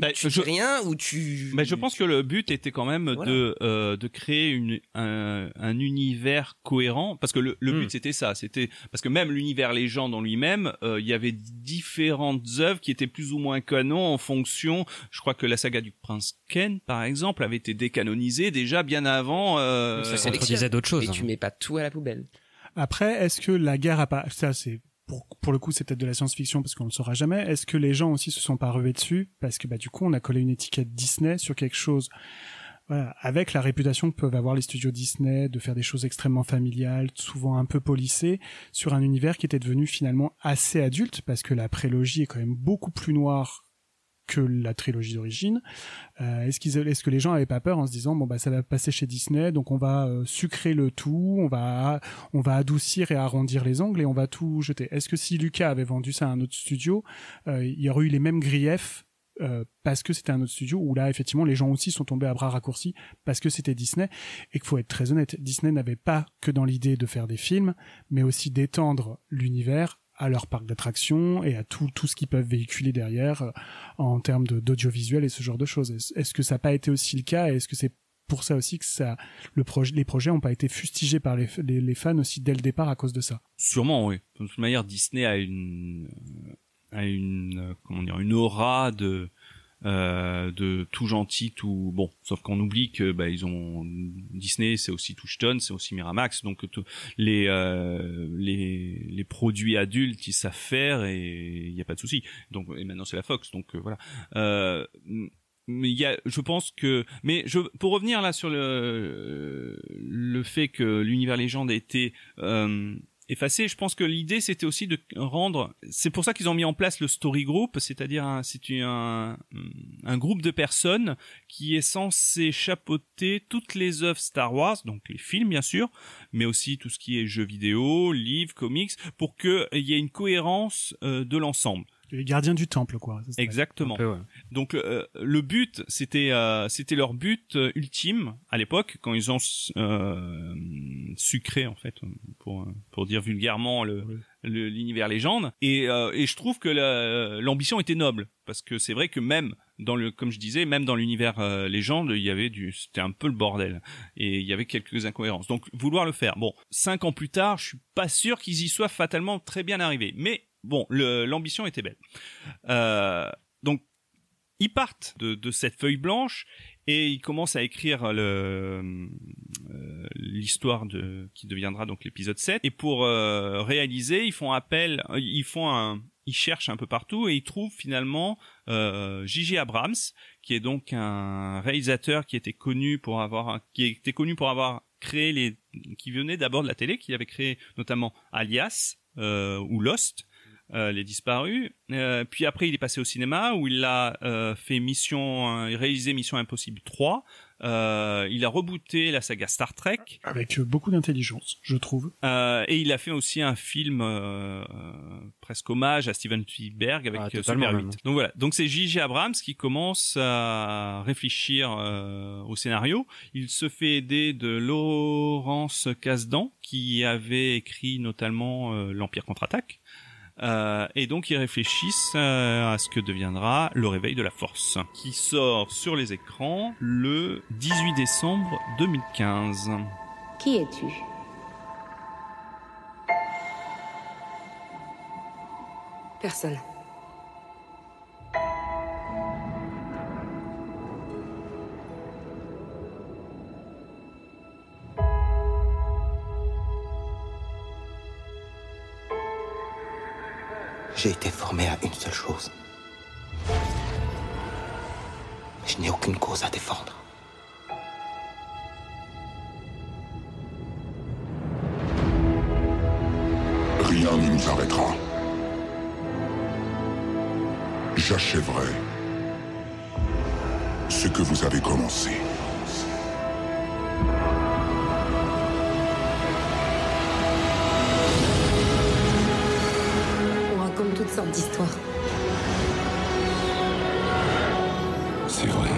Bah, tu je- dis rien ou tu. Mais je pense que le but était quand même Voilà. de euh, de créer une un, un univers cohérent parce que le, le Hmm. but c'était ça c'était parce que même l'univers légende en lui-même euh, il y avait différentes œuvres qui étaient plus ou moins canon en fonction je crois que la saga du prince Ken par exemple avait été décanonisée déjà bien avant euh, Ça sélectionnes. contredisait d'autres choses. Et tu hein. mets pas tout à la poubelle. Après, est-ce que la guerre a pas, ça c'est, pour, le coup, c'est peut-être de la science-fiction parce qu'on ne le saura jamais. Est-ce que les gens aussi se sont pas revés dessus? Parce que bah du coup on a collé une étiquette Disney sur quelque chose, voilà, avec la réputation que peuvent avoir les studios Disney de faire des choses extrêmement familiales, souvent un peu polissées, sur un univers qui était devenu finalement assez adulte parce que la prélogie est quand même beaucoup plus noire que la trilogie d'origine. Euh, est-ce que les gens avaient pas peur en se disant bon bah ça va passer chez Disney, donc on va euh, sucrer le tout, on va on va adoucir et arrondir les angles et on va tout jeter. Est-ce que si Lucas avait vendu ça à un autre studio, euh, il y aurait eu les mêmes griefs parce que c'était un autre studio où là effectivement les gens aussi sont tombés à bras raccourcis parce que c'était Disney? Et qu'il faut être très honnête, Disney n'avait pas que dans l'idée de faire des films, mais aussi d'étendre l'univers à leur parc d'attractions et à tout, tout ce qu'ils peuvent véhiculer derrière euh, en termes d'audiovisuel et ce genre de choses. Est-ce est-ce que ça n'a pas été aussi le cas? Et est-ce que c'est pour ça aussi que ça, le projet, les projets n'ont pas été fustigés par les, les, les fans aussi dès le départ à cause de ça? Sûrement, oui. De toute manière, Disney a une, euh, a une, euh, comment dire, une aura de, euh, de tout gentil, tout bon. Sauf qu'on oublie que bah, ils ont Disney, c'est aussi Touchstone, c'est aussi Miramax, donc les, euh, les les produits adultes ils savent faire et il y a pas de souci. Donc et maintenant c'est la Fox, donc euh, voilà. Euh, mais il y a, je pense que, mais je, pour revenir là sur le le fait que l'univers légende a été euh, effacé, je pense que l'idée c'était aussi de rendre. C'est pour ça qu'ils ont mis en place le story group, c'est-à-dire un, c'est un un groupe de personnes qui est censé chapeauter toutes les œuvres Star Wars, donc les films bien sûr, mais aussi tout ce qui est jeux vidéo, livres, comics, pour qu'il y ait une cohérence euh, de l'ensemble. Les gardiens du temple, quoi. Ça, Exactement. Un peu, ouais. Donc euh, le but, c'était euh, c'était leur but euh, ultime à l'époque quand ils ont euh, sucré en fait pour pour dire vulgairement le l'univers légende et euh, et je trouve que la- l'ambition était noble parce que c'est vrai que même dans le comme je disais même dans l'univers euh, légende il y avait du c'était un peu le bordel et il y avait quelques incohérences donc vouloir le faire bon cinq ans plus tard je suis pas sûr qu'ils y soient fatalement très bien arrivés mais bon l'ambition était belle euh, donc ils partent de, de cette feuille blanche et ils commencent à écrire euh, l'histoire de qui deviendra donc l'épisode 7 et pour euh, réaliser ils font appel ils font un ils cherchent un peu partout et ils trouvent finalement euh, J.J. Abrams qui est donc un réalisateur qui était connu pour avoir qui était connu pour avoir créé les qui venait d'abord de la télé qui avait créé notamment Alias euh, ou Lost euh, Les Disparus. Euh, puis après, il est passé au cinéma où il a euh, fait Mission, euh, réalisé Mission Impossible 3. Euh, il a rebooté la saga Star Trek. Avec euh, beaucoup d'intelligence, je trouve. Euh, et il a fait aussi un film presque hommage à Steven Spielberg avec Ah, Super 8. même. Donc voilà. Donc c'est J.J. Abrams qui commence à réfléchir euh, au scénario. Il se fait aider de Laurence Kasdan qui avait écrit notamment euh, l'Empire contre-attaque. Euh, et donc ils réfléchissent euh, à ce que deviendra le réveil de la force, qui sort sur les écrans le 18 décembre 2015. Qui es-tu? Personne. J'ai été formé à une seule chose. Je n'ai aucune cause à défendre. Rien ne nous arrêtera. J'achèverai ce que vous avez commencé. Sortes d'histoires. C'est vrai.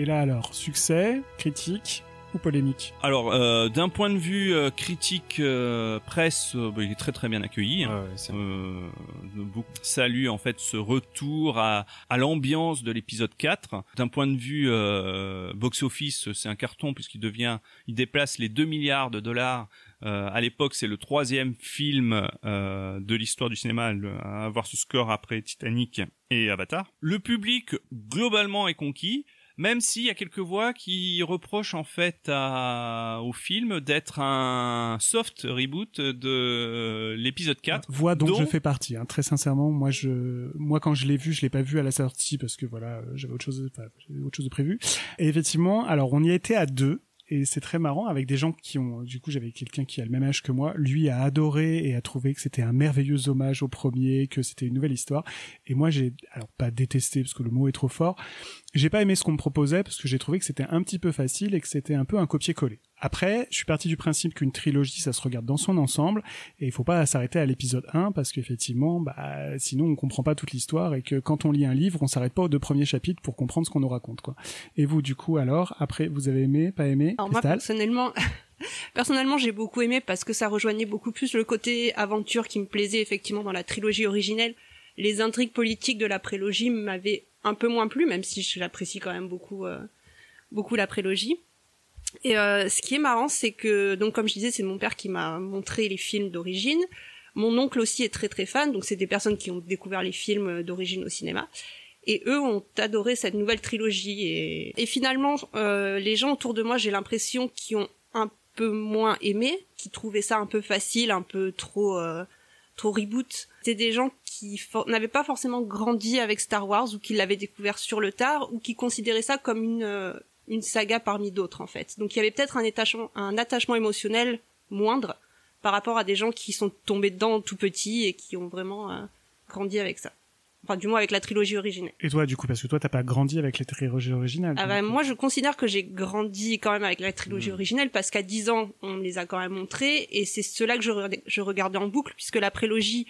Et là alors, succès, critique ou polémique Alors, euh, d'un point de vue euh, critique euh, presse, euh, bah, il est très très bien accueilli. hein. Euh, beaucoup saluent en fait ce retour à, à l'ambiance de l'épisode 4. D'un point de vue euh, box-office, c'est un carton puisqu'il devient, il déplace les 2 milliards de dollars. Euh, à l'époque, c'est le troisième film euh, de l'histoire du cinéma à avoir ce score après Titanic et Avatar. Le public globalement est conquis. Même s'il y a quelques voix qui reprochent en fait à- au film d'être un soft reboot de l'épisode 4. Voix dont, dont- je fais partie. hein. Très sincèrement, moi, je, moi quand je l'ai vu, je l'ai pas vu à la sortie parce que voilà, euh, j'avais autre chose, enfin, autre chose de prévu. Et effectivement, alors on y été à deux. Et c'est très marrant avec des gens qui ont, du coup, j'avais quelqu'un qui a le même âge que moi. Lui a adoré et a trouvé que c'était un merveilleux hommage au premier, que c'était une nouvelle histoire. Et moi, j'ai, alors pas détesté parce que le mot est trop fort. J'ai pas aimé ce qu'on me proposait parce que j'ai trouvé que c'était un petit peu facile et que c'était un peu un copier-coller. Après, je suis parti du principe qu'une trilogie, ça se regarde dans son ensemble et il faut pas s'arrêter à l'épisode 1 parce qu'effectivement, bah, sinon on comprend pas toute l'histoire et que quand on lit un livre, on s'arrête pas aux deux premiers chapitres pour comprendre ce qu'on nous raconte, quoi. Et vous, du coup, alors, après, vous avez aimé, pas aimé? Alors moi Cristal personnellement, [laughs] personnellement j'ai beaucoup aimé parce que ça rejoignait beaucoup plus le côté aventure qui me plaisait effectivement dans la trilogie originelle. Les intrigues politiques de la prélogie m'avaient un peu moins plu, même si je l'apprécie quand même beaucoup, euh, beaucoup la prélogie. Et euh, ce qui est marrant, c'est que donc comme je disais, c'est mon père qui m'a montré les films d'origine. Mon oncle aussi est très très fan, donc c'est des personnes qui ont découvert les films d'origine au cinéma. Et eux ont adoré cette nouvelle trilogie. Et, et finalement, euh, les gens autour de moi, j'ai l'impression qui ont un peu moins aimé, qui trouvaient ça un peu facile, un peu trop euh, trop reboot. C'est des gens qui n'avaient pas forcément grandi avec Star Wars ou qui l'avaient découvert sur le tard ou qui considéraient ça comme une euh, une saga parmi d'autres en fait. Donc il y avait peut-être un attachement un attachement émotionnel moindre par rapport à des gens qui sont tombés dedans tout petits et qui ont vraiment euh, grandi avec ça. Enfin du moins avec la trilogie originelle. Et toi, du coup, parce que toi, t'as pas grandi avec les trilogies originales. Ah bah, moi, je considère que j'ai grandi quand même avec la trilogie Mm. originelle parce qu'à 10 ans, on me les a quand même montrés et c'est cela que je, re- je regardais en boucle puisque la prélogie,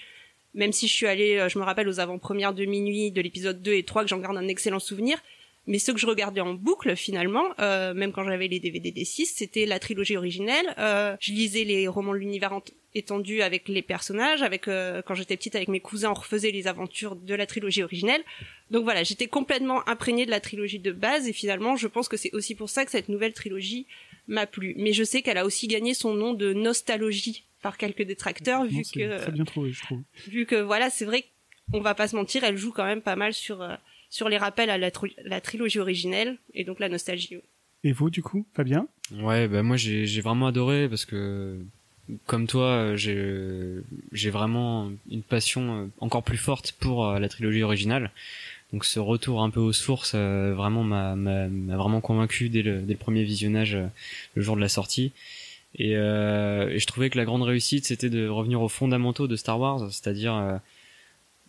même si je suis allée, euh, je me rappelle aux avant-premières de minuit de l'épisode 2 et 3 que j'en garde un excellent souvenir, Mais ce que je regardais en boucle finalement, euh, même quand j'avais les DVD des 6, c'était la trilogie originelle. Euh, je lisais les romans de l'univers étendu avec les personnages, avec euh, quand j'étais petite avec mes cousins, on refaisait les aventures de la trilogie originelle. Donc voilà, j'étais complètement imprégnée de la trilogie de base et finalement, je pense que c'est aussi pour ça que cette nouvelle trilogie m'a plu. Mais je sais qu'elle a aussi gagné son nom de nostalgie par quelques détracteurs vu Non, que très bien trouvé, je trouve. vu que voilà, c'est vrai qu'on va pas se mentir, elle joue quand même pas mal sur euh, sur les rappels à la, tri- la trilogie originelle et donc la nostalgie. Et vous, du coup, Fabien? Ouais, bah moi j'ai vraiment adoré parce que comme toi, j'ai vraiment une passion euh, encore plus forte pour euh, la trilogie originale. Donc ce retour un peu aux sources euh, vraiment m'a vraiment convaincu dès le dès le premier visionnage euh, le jour de la sortie. Et, euh, et je trouvais que la grande réussite c'était de revenir aux fondamentaux de Star Wars, c'est-à-dire euh,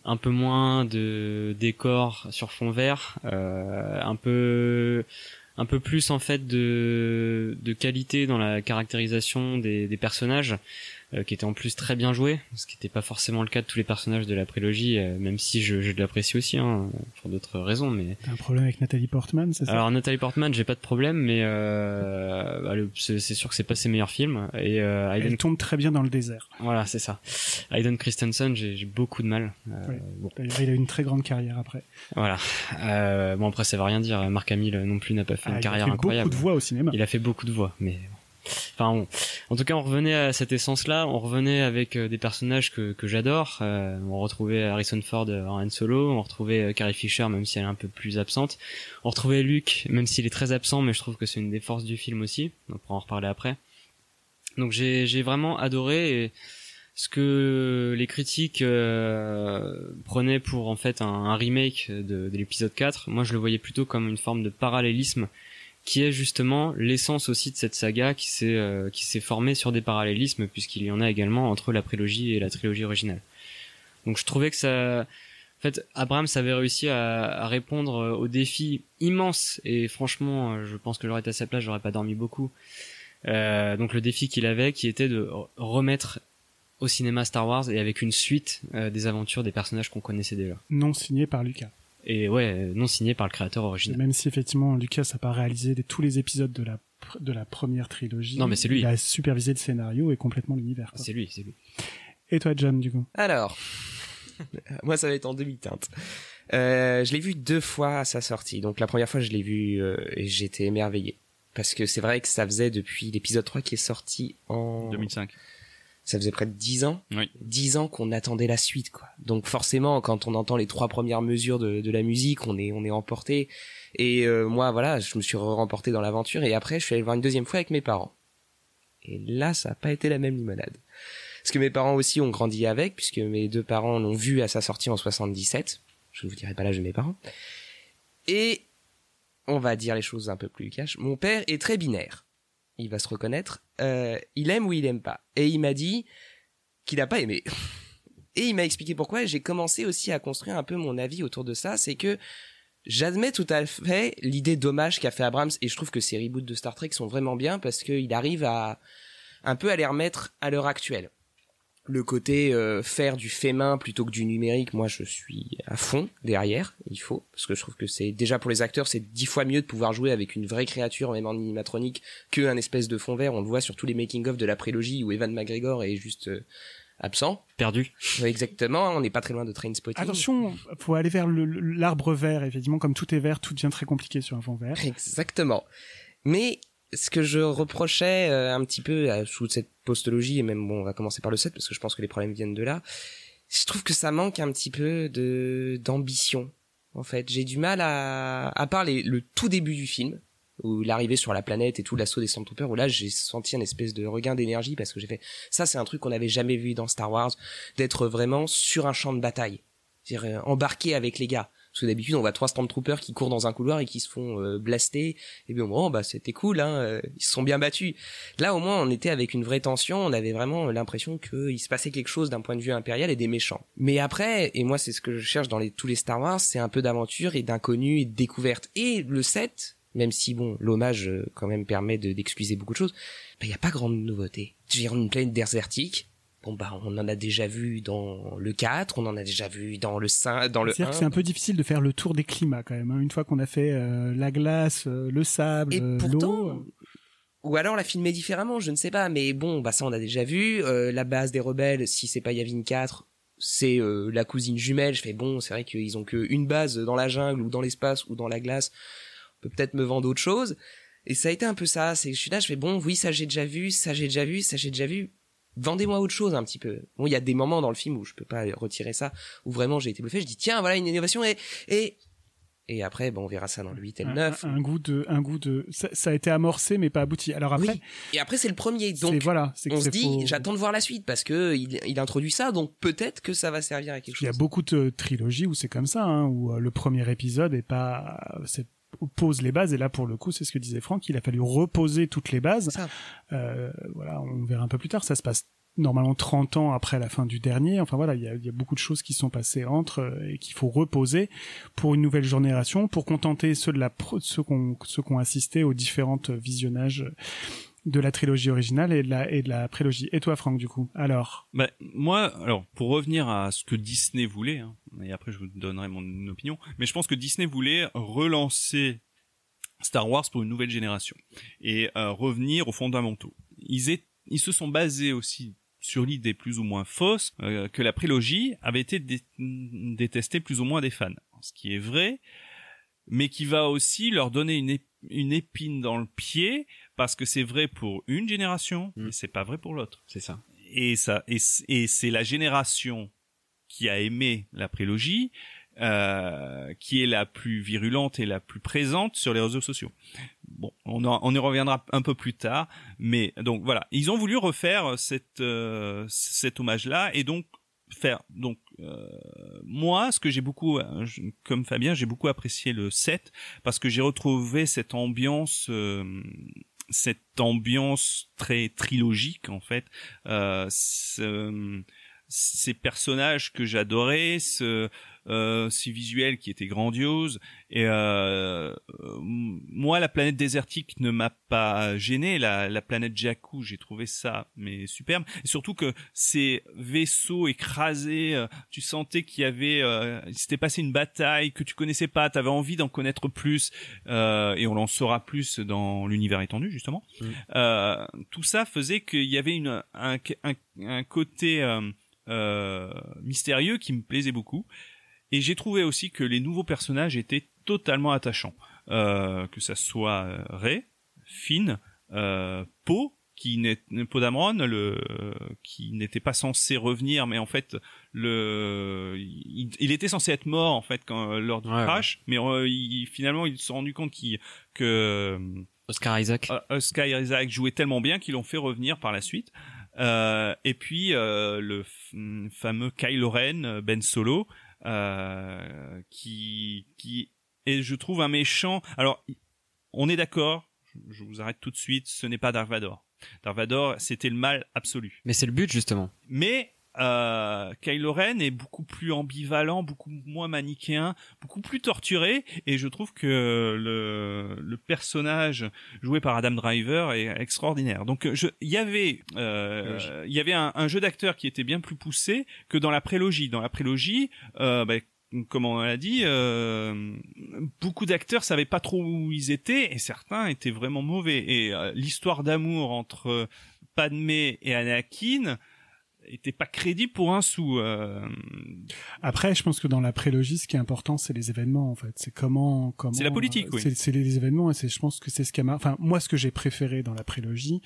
un peu moins de décors sur fond vert, euh, un peu un peu plus en fait de de qualité dans la caractérisation des, des personnages euh, qui étaient en plus très bien joués, ce qui n'était pas forcément le cas de tous les personnages de la prélogie, euh, même si je, je l'apprécie aussi hein, pour d'autres raisons. Mais T'as un problème avec Nathalie Portman, c'est ça? Alors Nathalie Portman, j'ai pas de problème, mais euh, bah, le- c'est c'est sûr que c'est pas ses meilleurs films. Et euh, Hayden Elle tombe très bien dans le désert. voilà, c'est ça. Hayden Christensen, j'ai j'ai beaucoup de mal. Euh, Oui. bon. D'ailleurs, il a eu une très grande carrière après. Voilà. Euh, bon après ça veut rien dire. Marc Hamill non plus n'a pas fait Ah, une il a carrière fait incroyable. beaucoup de voix au cinéma. Il a fait beaucoup de voix, mais En tout cas, on revenait à cette essence-là. On revenait avec euh, des personnages que j'adore. Euh, on retrouvait Harrison Ford en Han Solo. On retrouvait euh, Carrie Fisher, même si elle est un peu plus absente. On retrouvait Luke, même s'il est très absent, mais je trouve que c'est une des forces du film aussi. On pourra en reparler après. Donc j'ai vraiment adoré. Ce que les critiques euh, prenaient pour en fait un, un remake de, de l'épisode 4, moi je le voyais plutôt comme une forme de parallélisme qui est justement l'essence aussi de cette saga qui s'est euh, qui s'est formée sur des parallélismes puisqu'il y en a également entre la prélogie et la trilogie originale. Donc je trouvais que ça en fait Abrams avait réussi à, répondre aux défis immenses et franchement euh, je pense que j'aurais été à sa place, j'aurais pas dormi beaucoup. Euh, donc le défi qu'il avait qui était de re- remettre au cinéma Star Wars et avec une suite euh, des aventures des personnages qu'on connaissait déjà. Non signé par Lucas. Et ouais, non signé par le créateur original. Même si effectivement Lucas n'a pas réalisé des- tous les épisodes de la de la première trilogie. Non, mais c'est lui. Il a supervisé le scénario et complètement l'univers. quoi. C'est lui, c'est lui. Et toi, John, du coup? Alors, [laughs] moi ça va être en demi-teinte. Euh, je l'ai vu deux fois à sa sortie. Donc la première fois je l'ai vu euh, et j'étais émerveillé. Parce que c'est vrai que ça faisait depuis l'épisode 3 qui est sorti en... 2005. Ça faisait près de 10 ans. Oui. 10 ans qu'on attendait la suite, quoi. Donc forcément, quand on entend les trois premières mesures de, de la musique, on est, on est emporté. Et euh, moi, voilà, je me suis remporté dans l'aventure. Et après, je suis allé voir une deuxième fois avec mes parents. Et là, ça n'a pas été la même limonade. Parce que mes parents aussi ont grandi avec, puisque mes deux parents l'ont vu à sa sortie en 77. Je ne vous dirai pas l'âge de mes parents. Et on va dire les choses un peu plus cash. Mon père est très binaire. Il va se reconnaître. Euh, il aime ou il aime pas. Et il m'a dit qu'il n'a pas aimé. [laughs] Et il m'a expliqué pourquoi. J'ai commencé aussi à construire un peu mon avis autour de ça. C'est que j'admets tout à fait l'idée dommage qu'a fait Abrams. Et je trouve que ces reboots de Star Trek sont vraiment bien parce qu'il arrive à un peu à les remettre à l'heure actuelle. Le côté euh, faire du fait main plutôt que du numérique, moi je suis à fond derrière, il faut, parce que je trouve que c'est déjà pour les acteurs, c'est dix fois mieux de pouvoir jouer avec une vraie créature, même en animatronique, qu'un espèce de fond vert. On le voit sur tous les making-of de la prélogie où Evan McGregor est juste euh, absent. Perdu. Ouais, exactement, on n'est pas très loin de Trainspotting. Attention, faut aller vers l'arbre vert. Effectivement, comme tout est vert, tout devient très compliqué sur un fond vert. Exactement. Mais ce que je reprochais euh, un petit peu euh, sous cette postologie, et même bon, on va commencer par le 7 parce que je pense que les problèmes viennent de là, je trouve que ça manque un petit peu de d'ambition. En fait, j'ai du mal à, à part le tout début du film, où l'arrivée sur la planète et tout l'assaut des Stormtroopers, où là j'ai senti un espèce de regain d'énergie parce que j'ai fait ça, c'est un truc qu'on n'avait jamais vu dans Star Wars, d'être vraiment sur un champ de bataille, c'est-à-dire euh, embarqué avec les gars. Parce que d'habitude, on voit trois Stormtroopers qui courent dans un couloir et qui se font euh, blaster. Et bien, bon, bah, c'était cool, hein, euh, ils se sont bien battus. Là, au moins, on était avec une vraie tension, on avait vraiment l'impression qu'il se passait quelque chose d'un point de vue impérial et des méchants. Mais après, et moi, c'est ce que je cherche dans les, tous les Star Wars, c'est un peu d'aventure et d'inconnu et de découverte. Et le 7, même si, bon, l'hommage, euh, quand même, permet de- d'excuser beaucoup de choses, il n'y a pas grande nouveauté. Je veux dire, une planète désertique, Bon bah on en a déjà vu dans le 4, on en a déjà vu dans le 5, dans le C'est-à-dire 1. que c'est un peu difficile de faire le tour des climats quand même. hein. Une fois qu'on a fait euh, la glace, euh, le sable, Et euh, pourtant, l'eau. ou alors la filmer différemment, je ne sais pas. Mais bon, bah ça on a déjà vu. Euh, la base des rebelles, si c'est pas Yavin 4, c'est euh, la cousine jumelle. Je fais bon, c'est vrai qu'ils ont qu'une base dans la jungle ou dans l'espace ou dans la glace. On peut peut-être me vendre autre chose. Et ça a été un peu ça. C'est je suis là, je fais bon, oui, ça j'ai déjà vu, ça j'ai déjà vu, ça j'ai déjà vu. Vendez-moi autre chose un petit peu. Bon, il y a des moments dans le film où je peux pas retirer ça, où vraiment j'ai été bluffé. Je dis tiens, voilà une innovation et et et après, bon, on verra ça dans le 8 et le un, 9. un goût de, un goût de, ça, ça a été amorcé mais pas abouti. Alors après, Oui. Et après, c'est le premier. Donc, voilà, on se dit, j'attends de voir la suite parce que il, il introduit ça, donc peut-être que ça va servir à quelque Il y a chose. beaucoup de trilogies où c'est comme ça, hein, où euh, le premier épisode est pas, c'est pose les bases et là pour le coup c'est ce que disait Franck, il a fallu reposer toutes les bases. Euh, voilà, on verra un peu plus tard. Ça se passe normalement 30 ans après la fin du dernier. Enfin voilà, il y a, il y a beaucoup de choses qui sont passées entre euh, et qu'il faut reposer pour une nouvelle génération, pour contenter ceux de la ceux qu'on ceux qui ont assisté aux différentes visionnages de la trilogie originale et de la et de la prélogie. Et toi Franck du coup Alors? Bah, moi, alors, pour revenir à ce que Disney voulait, hein, et après je vous donnerai mon opinion, mais je pense que Disney voulait relancer Star Wars pour une nouvelle génération et euh, revenir aux fondamentaux. Ils, est- ils se sont basés aussi sur l'idée plus ou moins fausse euh, que la prélogie avait été dé- détestée plus ou moins des fans. Ce qui est vrai, mais qui va aussi leur donner une épine dans le pied parce que c'est vrai pour une génération, mais c'est pas vrai pour l'autre. C'est ça. Et ça, et, c'est la génération qui a aimé la prélogie euh, qui est la plus virulente et la plus présente sur les réseaux sociaux. Bon, on, en- on y reviendra un peu plus tard, mais donc voilà, ils ont voulu refaire cette, euh, cet hommage-là et donc faire donc euh, moi ce que j'ai beaucoup euh, je- comme Fabien j'ai beaucoup apprécié le 7 parce que j'ai retrouvé cette ambiance euh, cette ambiance très trilogique en fait euh, ce- ces personnages que j'adorais ce euh, ces visuels qui étaient grandioses et euh, euh, moi la planète désertique ne m'a pas gêné. La, la planète Jakku j'ai trouvé ça mais superbe. Et surtout que ces vaisseaux écrasés euh, tu sentais qu'il y avait euh, il s'était passé une bataille que tu connaissais pas tu avais envie d'en connaître plus euh, et on en saura plus dans l'univers étendu justement. Euh, tout ça faisait qu'il y avait une un, un, un côté euh, euh, mystérieux qui me plaisait beaucoup et j'ai trouvé aussi que les nouveaux personnages étaient totalement attachants. Euh, que ça soit euh, Rey, Finn, euh, Poe, qui n'est Poe Dameron, le qui n'était pas censé revenir, mais en fait le il, il était censé être mort en fait quand lors du Ouais, crash, mais euh, il- finalement ils se sont rendu compte qu'il que Oscar Isaac. euh, Oscar Isaac jouait tellement bien qu'ils l'ont fait revenir par la suite. Euh, et puis euh, le fameux Kylo Ren, euh, Ben Solo, euh, qui qui est, je trouve, un méchant. Alors, on est d'accord. je- vous arrête tout de suite. Ce n'est pas Dark Vador. Dark Vador, c'était le mal absolu. Mais c'est le but justement. Mais euh, Kylo Ren est beaucoup plus ambivalent, beaucoup moins manichéen, beaucoup plus torturé, et je trouve que le, le personnage joué par Adam Driver est extraordinaire. Donc, il y avait, euh, y avait un, un jeu d'acteur qui était bien plus poussé que dans la prélogie. Dans la prélogie, euh, bah, comme on l'a dit, euh, beaucoup d'acteurs savaient pas trop où ils étaient, et certains étaient vraiment mauvais. Et euh, l'histoire d'amour entre Padmé et Anakin était pas crédible pour un sou. euh. Après, je pense que dans la prélogie, ce qui est important, c'est les événements, en fait. C'est comment, comment. C'est la politique, euh, oui. C'est, les événements, et c'est, je pense que c'est ce qui a Enfin, moi, ce que j'ai préféré dans la prélogie,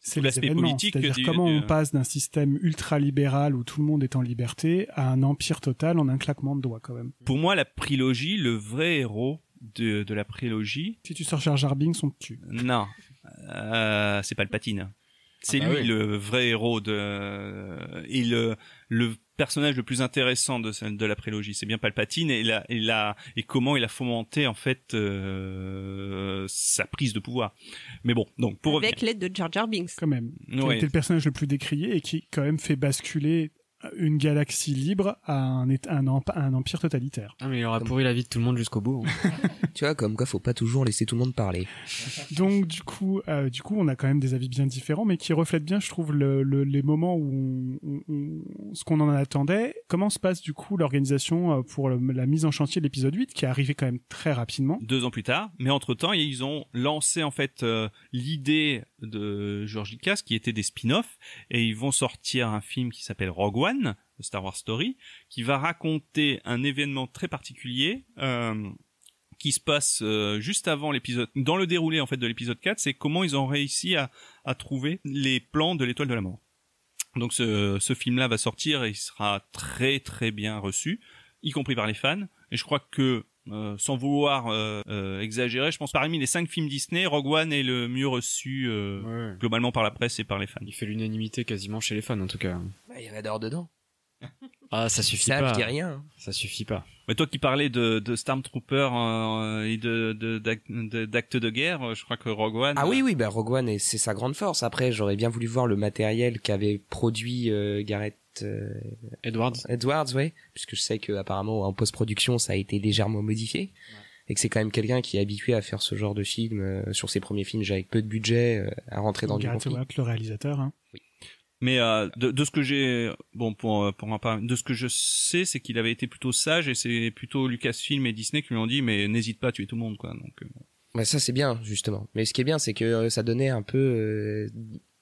c'est les événements. politique C'est-à-dire comment du- on passe d'un système ultra libéral où tout le monde est en liberté à un empire total en un claquement de doigts, quand même. Pour moi, la prélogie, le vrai héros de, de la prélogie. Si tu sors Jar Jar Binks, on te tue. Non, euh, c'est pas le patine. C'est Ah bah lui oui. le vrai héros de et le le personnage le plus intéressant de de la prélogie. C'est bien Palpatine et la et la et comment il a fomenté en fait euh, sa prise de pouvoir. Mais bon, donc pour Avec l'aide de Jar Jar Binks. Quand même. Qui a Ouais. été le personnage le plus décrié et qui, quand même, fait basculer une galaxie libre à un, un, emp- un empire totalitaire. Ah, mais il aura pourri la vie de tout le monde jusqu'au bout. hein. [laughs] tu vois, comme quoi, faut pas toujours laisser tout le monde parler. Donc du coup, euh, du coup, on a quand même des avis bien différents, mais qui reflètent bien, je trouve, le, le- les moments où on, on- on- ce qu'on en attendait. Comment se passe du coup l'organisation euh, pour le- la mise en chantier de l'épisode 8, qui est arrivé quand même très rapidement? deux ans plus tard. Mais entre temps, ils ont lancé en fait euh, l'idée de George Lucas qui était des spin-offs et ils vont sortir un film qui s'appelle Rogue One, de Star Wars Story, qui va raconter un événement très particulier. euh, qui se passe euh, juste avant l'épisode, dans le déroulé en fait de l'épisode 4, c'est comment ils ont réussi à, à trouver les plans de l'étoile de la mort. Donc ce, ce film-là va sortir et il sera très très bien reçu, y compris par les fans. Et je crois que euh, sans vouloir euh, euh, exagérer, je pense parmi les cinq films Disney, Rogue One est le mieux reçu euh, globalement par la presse et par les fans. Il fait l'unanimité quasiment chez les fans en tout cas. Bah, il y avait d'or dedans. Ah, ça suffit Ça, pas. dis rien, hein. Ça suffit pas. Mais toi qui parlais de, de Stormtrooper euh, et de de- d'ac- de- d'actes de, guerre, je crois que Rogue One. Ah oui, oui, bah Rogue One, et c'est sa grande force. Après, j'aurais bien voulu voir le matériel qu'avait produit euh, Gareth euh, Edwards. Edwards, ouais, puisque je sais que apparemment en post-production ça a été légèrement modifié. Et que c'est quand même quelqu'un qui est habitué à faire ce genre de film euh, sur ses premiers films avec peu de budget euh, à rentrer dans du Gareth conflit. Edwards, le réalisateur. Hein. Mais euh, de, de ce que j'ai, bon pour pour parler, de ce que je sais, c'est qu'il avait été plutôt sage et c'est plutôt Lucasfilm et Disney qui lui ont dit mais n'hésite pas à tuer tout le monde quoi. Donc euh. Ouais, ça c'est bien justement. Mais ce qui est bien, c'est que euh, ça donnait un peu, euh,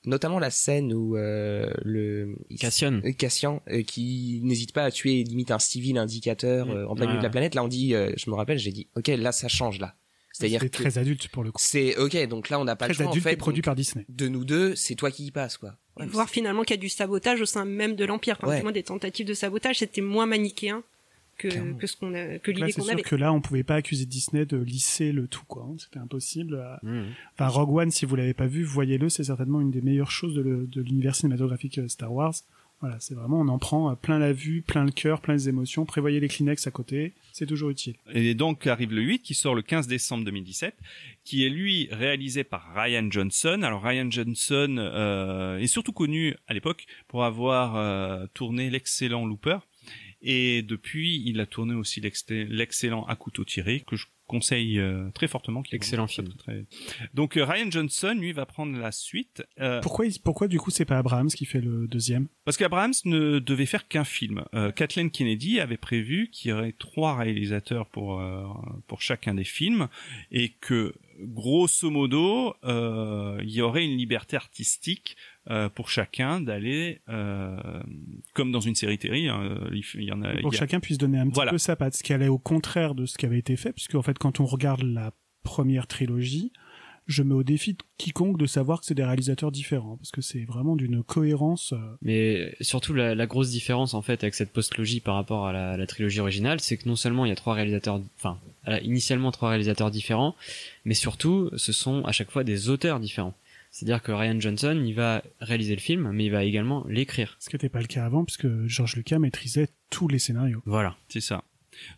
notamment la scène où euh, le Cassian. euh, Cassian euh, qui n'hésite pas à tuer limite un civil indicateur euh, en plein milieu de la planète. Là, on dit, euh, je me rappelle, j'ai dit, ok, là ça change là. C'est-à-dire que très adulte pour le coup. c'est ok, donc là on n'a pas Très le choix en adulte fait. et produit donc, par Disney. De nous deux, c'est toi qui y passe quoi. Voir finalement qu'il y a du sabotage au sein même de l'empire, enfin, Ouais. du moins des tentatives de sabotage, c'était moins manichéen que, que ce qu'on a, que Là, l'idée c'est qu'on sûr avait. que là, on pouvait pas accuser Disney de lisser le tout, quoi. hein. C'était impossible. euh. Mmh. Enfin, Rogue One, si vous l'avez pas vu, voyez-le, c'est certainement une des meilleures choses de, le- de l'univers cinématographique euh, Star Wars. Voilà, c'est vraiment, on en prend euh, plein la vue, plein le cœur, plein les émotions. Prévoyez les Kleenex à côté, c'est toujours utile. Et donc arrive le 8 qui sort le 15 décembre 2017, qui est lui réalisé par Ryan Johnson. Alors Ryan Johnson euh, est surtout connu à l'époque pour avoir euh, tourné l'excellent Looper. Et depuis, il a tourné aussi l'ex- l'excellent À couteau tiré, que je conseille euh, très fortement. qui est Excellent film. très- Donc euh, Ryan Johnson, lui, va prendre la suite. Euh, Pourquoi, pourquoi du coup c'est pas Abrams qui fait le deuxième? Parce qu'Abrams ne devait faire qu'un film. Euh, Kathleen Kennedy avait prévu qu'il y aurait trois réalisateurs pour euh, pour chacun des films et que grosso modo euh, il y aurait une liberté artistique euh, pour chacun d'aller euh, comme dans une série télé. hein, il y en a. Pour y a- chacun puisse donner un petit Voilà. peu sa patte, ce qui allait au contraire de ce qui avait été fait, puisque en fait, quand on regarde la première trilogie, je mets au défi de quiconque de savoir que c'est des réalisateurs différents, parce que c'est vraiment d'une cohérence. euh, Mais surtout la, la grosse différence en fait avec cette postlogie par rapport à la, la trilogie originale, c'est que non seulement il y a trois réalisateurs, enfin euh, initialement trois réalisateurs différents, mais surtout ce sont à chaque fois des auteurs différents. C'est-à-dire que Ryan Johnson, il va réaliser le film, mais il va également l'écrire. Ce qui n'était pas le cas avant, puisque George Lucas maîtrisait tous les scénarios. Voilà. C'est ça.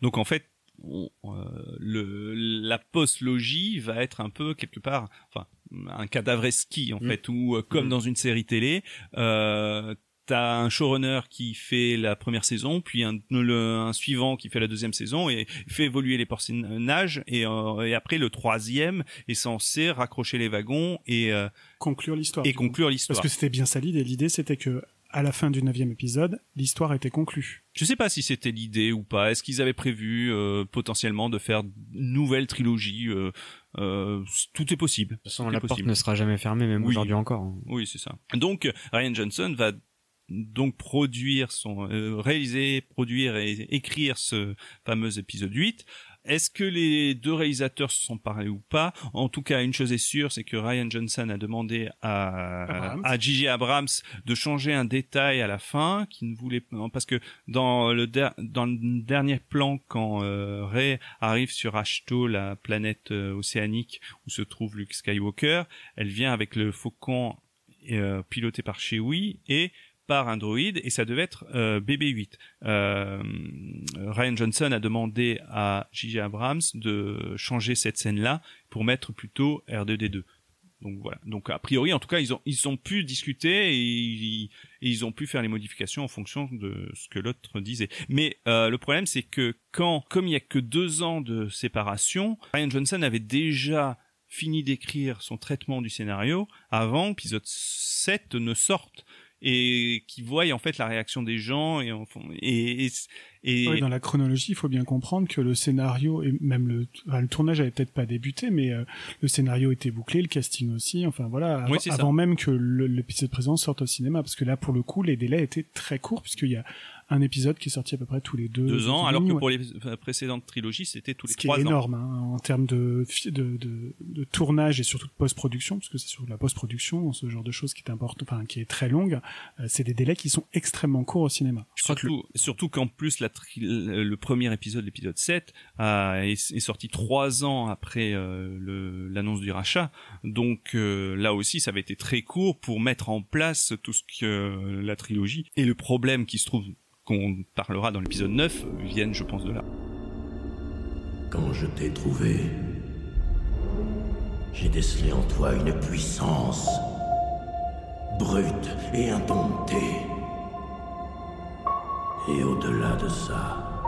Donc en fait, on- euh, le, la post-logie va être un peu quelque part, enfin, un cadavreski en Mm. fait, où euh, comme Mm. dans une série télé, euh, t'as un showrunner qui fait la première saison, puis un, le- un suivant qui fait la deuxième saison et fait évoluer les personnages, et, euh, et après le troisième est censé raccrocher les wagons et euh, Conclure l'histoire. et conclure l'histoire. Parce que c'était bien ça l'idée. L'idée, c'était que à la fin du neuvième épisode, l'histoire était conclue. Je sais pas si c'était l'idée ou pas. Est-ce qu'ils avaient prévu euh, potentiellement de faire une nouvelle trilogie euh, euh, Tout est possible. De toute façon, Tout la porte possible. ne sera jamais fermée, même Oui. aujourd'hui encore. hein. Oui, c'est ça. Donc Ryan Johnson va donc produire son euh, réaliser, produire et écrire ce fameux épisode 8. Est-ce que les deux réalisateurs se sont parlé ou pas? En tout cas, une chose est sûre, c'est que Ryan Johnson a demandé à Abrams. à J.J. Abrams de changer un détail à la fin, qui ne voulait parce que dans le der- dans le dernier plan quand euh, Ray arrive sur Ashto, la planète euh, océanique où se trouve Luke Skywalker, elle vient avec le faucon euh, piloté par Chewie et par un droïde et ça devait être euh, BB-8. Euh, Ryan Johnson a demandé à J.J. Abrams de changer cette scène-là pour mettre plutôt R2D2. Donc voilà. Donc a priori, en tout cas, ils ont ils ont pu discuter et ils, ont pu faire les modifications en fonction de ce que l'autre disait. Mais euh, le problème, c'est que quand, comme il y a que deux ans de séparation, Ryan Johnson avait déjà fini d'écrire son traitement du scénario avant l'épisode 7 ne sorte et qui voient en fait la réaction des gens et et, et, et... Ouais, dans la chronologie, il faut bien comprendre que le scénario et même le, enfin, le tournage avait peut-être pas débuté, mais euh, le scénario était bouclé, le casting aussi. Enfin voilà, av Oui, avant ça. même que le- l'épisode présent sorte au cinéma, parce que là pour le coup, les délais étaient très courts puisqu'il y a un épisode qui est sorti à peu près tous les deux, deux ans, alors que ouais. pour les euh, précédentes trilogies, c'était tous les Ce trois ans. énorme hein, en termes de, de, de, de tournage et surtout de post-production, parce que c'est sur la post-production, ce genre de choses qui est important, enfin qui est très longue. euh, c'est des délais qui sont extrêmement courts au cinéma. Je crois que le- Surtout, surtout qu'en plus la tri- le premier épisode, l'épisode 7, a- est, est sorti trois ans après euh, l'annonce du rachat. Donc euh, là aussi, ça avait été très court pour mettre en place tout ce que euh, la trilogie. Et le problème qui se trouve, qu'on parlera dans l'épisode 9, euh, viennent, je pense, de là. Quand je t'ai trouvé, j'ai décelé en toi une puissance brute et indomptée. Et au-delà de ça,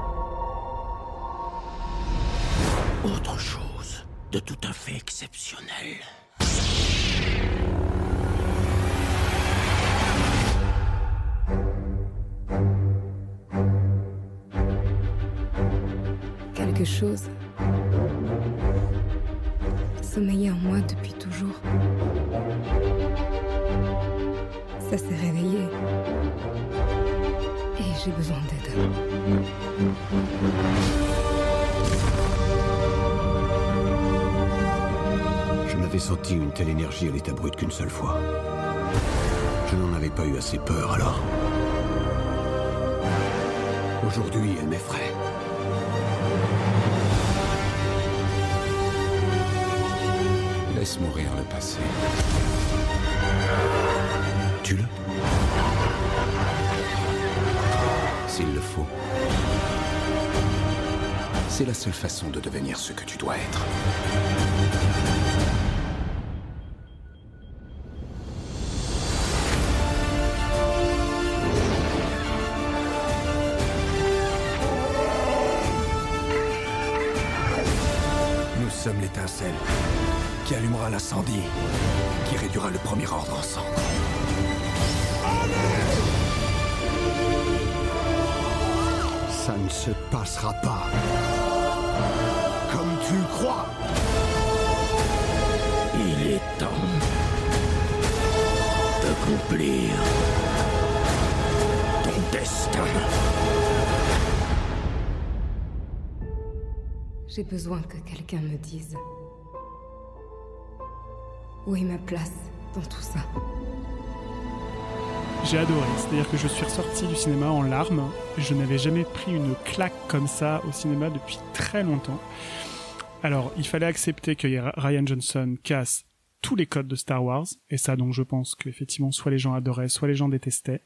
autre chose de tout à fait exceptionnel. Chose sommeillait en moi depuis toujours. Ça s'est réveillé. Et j'ai besoin d'aide. Je n'avais senti une telle énergie à l'état brut qu'une seule fois. Je n'en avais pas eu assez peur alors. Aujourd'hui, elle m'effraie. Laisse mourir le passé. Tu le S'il le faut. C'est la seule façon de devenir ce que tu dois être. Nous sommes l'étincelle qui allumera l'incendie, qui réduira le premier ordre en cendres. Ça ne se passera pas. Comme tu le crois. Il est temps d'accomplir ton destin. J'ai besoin que quelqu'un me dise où est ma place dans tout ça? J'ai adoré, c'est-à-dire que je suis ressorti du cinéma en larmes. Je n'avais jamais pris une claque comme ça au cinéma depuis très longtemps. Alors, il fallait accepter que Ryan Johnson casse tous les codes de Star Wars, et ça donc je pense qu'effectivement soit les gens adoraient, soit les gens détestaient.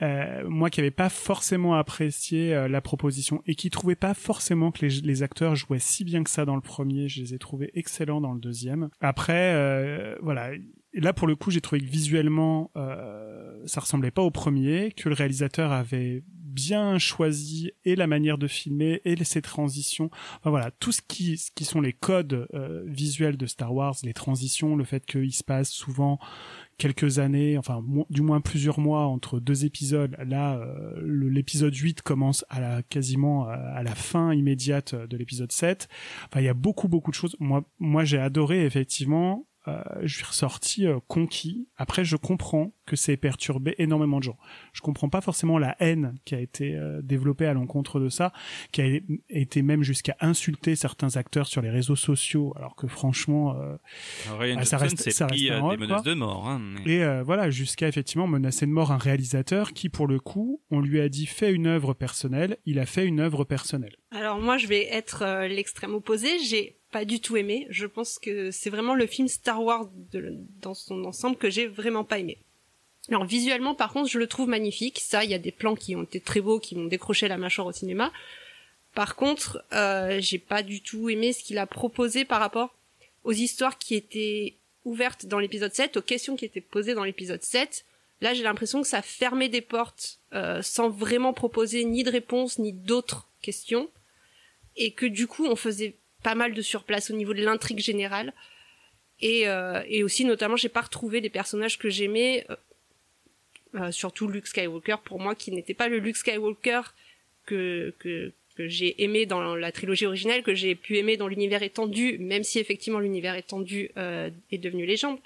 Euh, moi qui n'avais pas forcément apprécié euh, la proposition et qui trouvais pas forcément que les, acteurs jouaient si bien que ça dans le premier, je les ai trouvés excellents dans le deuxième. Après, euh, voilà, là pour le coup j'ai trouvé que visuellement euh, ça ressemblait pas au premier, que le réalisateur avait bien choisi et la manière de filmer et ses transitions. Enfin, voilà, tout ce qui, ce qui sont les codes visuels de Star Wars, les transitions, le fait qu'il se passe souvent quelques années, enfin du moins plusieurs mois entre deux épisodes. Là, euh, l'épisode 8 commence à la quasiment à, à la fin immédiate de l'épisode 7. Enfin, il y a beaucoup beaucoup de choses. Moi, moi, j'ai adoré effectivement. Euh, je suis ressorti euh, conquis. Après, je comprends que c'est perturbé énormément de gens. Je comprends pas forcément la haine qui a été euh, développée à l'encontre de ça, qui a été même jusqu'à insulter certains acteurs sur les réseaux sociaux, alors que franchement, euh, Ryan ah, ça reste, ça pris, reste un rôle, des menaces quoi. de mort. Hein, mais- Et euh, voilà, jusqu'à effectivement menacer de mort un réalisateur qui, pour le coup, on lui a dit fais une œuvre personnelle, il a fait une œuvre personnelle. Alors moi, je vais être euh, l'extrême opposé. J'ai pas du tout aimé. Je pense que c'est vraiment le film Star Wars dans son ensemble que j'ai vraiment pas aimé. Alors visuellement, par contre, je le trouve magnifique. Ça, il y a des plans qui ont été très beaux, qui m'ont décroché la mâchoire au cinéma. Par contre, euh, j'ai pas du tout aimé ce qu'il a proposé par rapport aux histoires qui étaient ouverte dans l'épisode 7, aux questions qui étaient posées dans l'épisode 7. Là, j'ai l'impression que ça fermait des portes euh, sans vraiment proposer ni de réponse ni d'autres questions, et que du coup, on faisait pas mal de surplace au niveau de l'intrigue générale. Et, euh, et aussi, notamment, j'ai pas retrouvé des personnages que j'aimais, euh, euh, surtout Luke Skywalker, pour moi, qui n'était pas le Luke Skywalker que, que, que j'ai aimé dans la trilogie originelle, que j'ai pu aimer dans l'univers étendu, même si effectivement l'univers étendu euh, est devenu légende.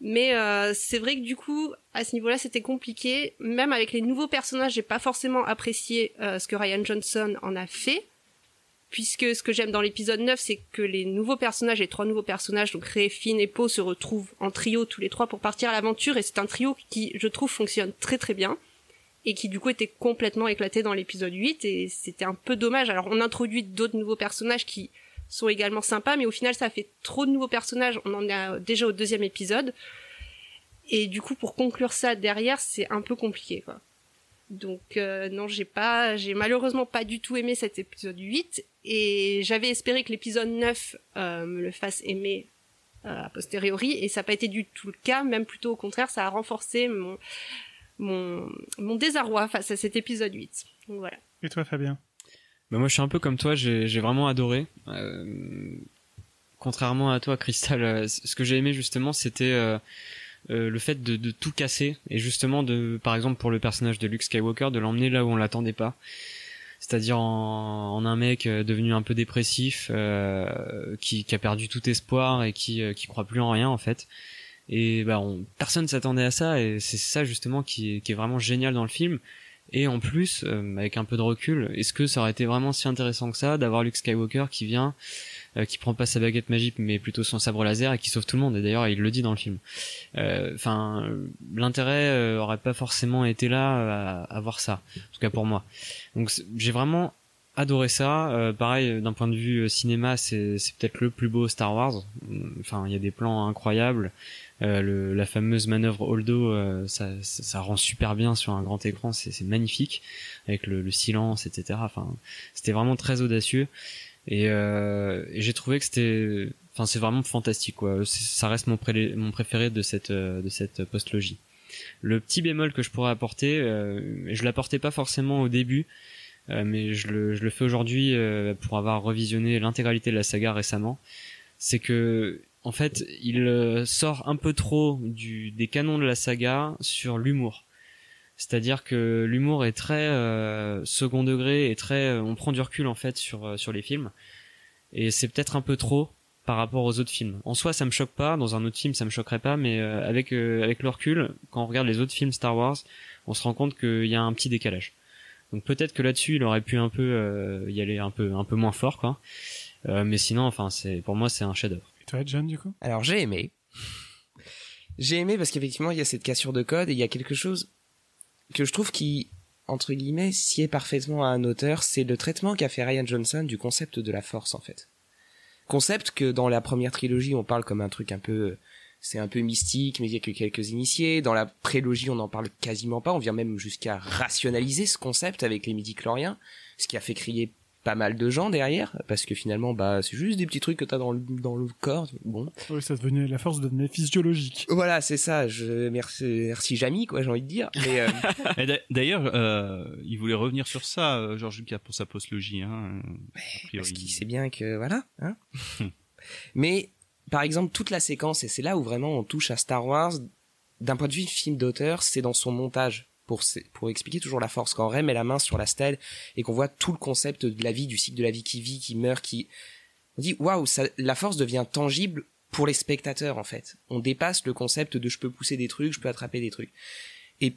Mais euh, c'est vrai que du coup, à ce niveau-là, c'était compliqué. Même avec les nouveaux personnages, j'ai pas forcément apprécié euh, ce que Ryan Johnson en a fait. Puisque ce que j'aime dans l'épisode 9, c'est que les nouveaux personnages, les trois nouveaux personnages, donc Ray, Finn et Poe, se retrouvent en trio tous les trois pour partir à l'aventure. Et c'est un trio qui, je trouve, fonctionne très très bien. Et qui du coup était complètement éclaté dans l'épisode 8. Et c'était un peu dommage. Alors on introduit d'autres nouveaux personnages qui sont également sympas, mais au final ça fait trop de nouveaux personnages. On en est déjà au deuxième épisode. Et du coup, pour conclure ça derrière, c'est un peu compliqué, quoi. Donc euh, non, j'ai pas, j'ai malheureusement pas du tout aimé cet épisode 8 et j'avais espéré que l'épisode 9 euh, me le fasse aimer euh, a posteriori et ça n'a pas été du tout le cas, même plutôt au contraire, ça a renforcé mon mon mon désarroi face à cet épisode 8. Donc voilà. Et toi, Fabien? Bah moi je suis un peu comme toi, j'ai j'ai vraiment adoré. Euh, contrairement à toi, Crystal, ce que j'ai aimé justement, c'était euh, euh, le fait de, de tout casser et justement de, par exemple pour le personnage de Luke Skywalker, de l'emmener là où on l'attendait pas. C'est-à-dire en, un mec euh, devenu un peu dépressif, euh, qui, a perdu tout espoir et qui, euh, qui croit plus en rien en fait. Et bah on, personne s'attendait à ça et c'est ça justement qui est, vraiment génial dans le film. Et en plus, avec un peu de recul, est-ce que ça aurait été vraiment si intéressant que ça d'avoir Luke Skywalker qui vient, qui prend pas sa baguette magique mais plutôt son sabre laser et qui sauve tout le monde Et d'ailleurs, il le dit dans le film. Enfin, euh, l'intérêt euh, aurait pas forcément été là à, à, voir ça, en tout cas pour moi. Donc j'ai vraiment adoré ça. Euh, pareil, d'un point de vue cinéma, c'est peut-être le plus beau Star Wars. Enfin, il y a des plans incroyables. Euh, le, la fameuse manœuvre Holdo, euh, ça, ça, ça, rend super bien sur un grand écran, c'est magnifique avec le, le, silence, etc. Enfin, c'était vraiment très audacieux et, euh, j'ai trouvé que c'était, enfin, c'est vraiment fantastique quoi. Ça reste mon, pré mon préféré de cette de cette postlogie. Le petit bémol que je pourrais apporter, euh, je l'apportais pas forcément au début, euh, mais je le, je le fais aujourd'hui euh, pour avoir revisionné l'intégralité de la saga récemment, c'est que en fait, il euh, sort un peu trop du, des canons de la saga sur l'humour. C'est-à-dire que l'humour est très euh, second degré et très, euh, on prend du recul en fait sur euh, sur les films. Et c'est peut-être un peu trop par rapport aux autres films. En soi, ça me choque pas. Dans un autre film, ça me choquerait pas. Mais euh, avec avec le recul, quand on regarde les autres films Star Wars, on se rend compte qu'il y a un petit décalage. Donc peut-être que là-dessus, il aurait pu un peu y aller un peu un peu moins fort, quoi. mais sinon, enfin, c'est pour moi, c'est un chef-d'œuvre. Toi, John, du coup? Alors, j'ai aimé. J'ai aimé parce qu'effectivement, il y a cette cassure de code et il y a quelque chose que je trouve qui, entre guillemets, sied parfaitement à un auteur, c'est le traitement qu'a fait Ryan Johnson du concept de la force, en fait. Concept que dans la première trilogie, on parle comme un truc un peu, c'est un peu mystique, mais il y a que quelques initiés. Dans la prélogie, on n'en parle quasiment pas. On vient même jusqu'à rationaliser ce concept avec les midi-chloriens, ce qui a fait crier pas mal de gens derrière parce que finalement bah c'est juste des petits trucs que t'as dans le dans le corps bon. Oui ça devenait la force devenait physiologique. Voilà c'est ça je merci merci Jamie quoi j'ai envie de dire mais euh... [laughs] d'ailleurs euh, il voulait revenir sur ça euh, Georges Lucas pour sa postlogie hein parce qu'il sait bien que voilà hein. [laughs] Mais par exemple toute la séquence et c'est là où vraiment on touche à Star Wars d'un point de vue film d'auteur c'est dans son montage pour, pour expliquer toujours la force. Quand Ray met la main sur la stèle et qu'on voit tout le concept de la vie, du cycle de la vie qui vit, qui meurt, qui... On dit, waouh, la force devient tangible pour les spectateurs, en fait. On dépasse le concept de je peux pousser des trucs, je peux attraper des trucs. Et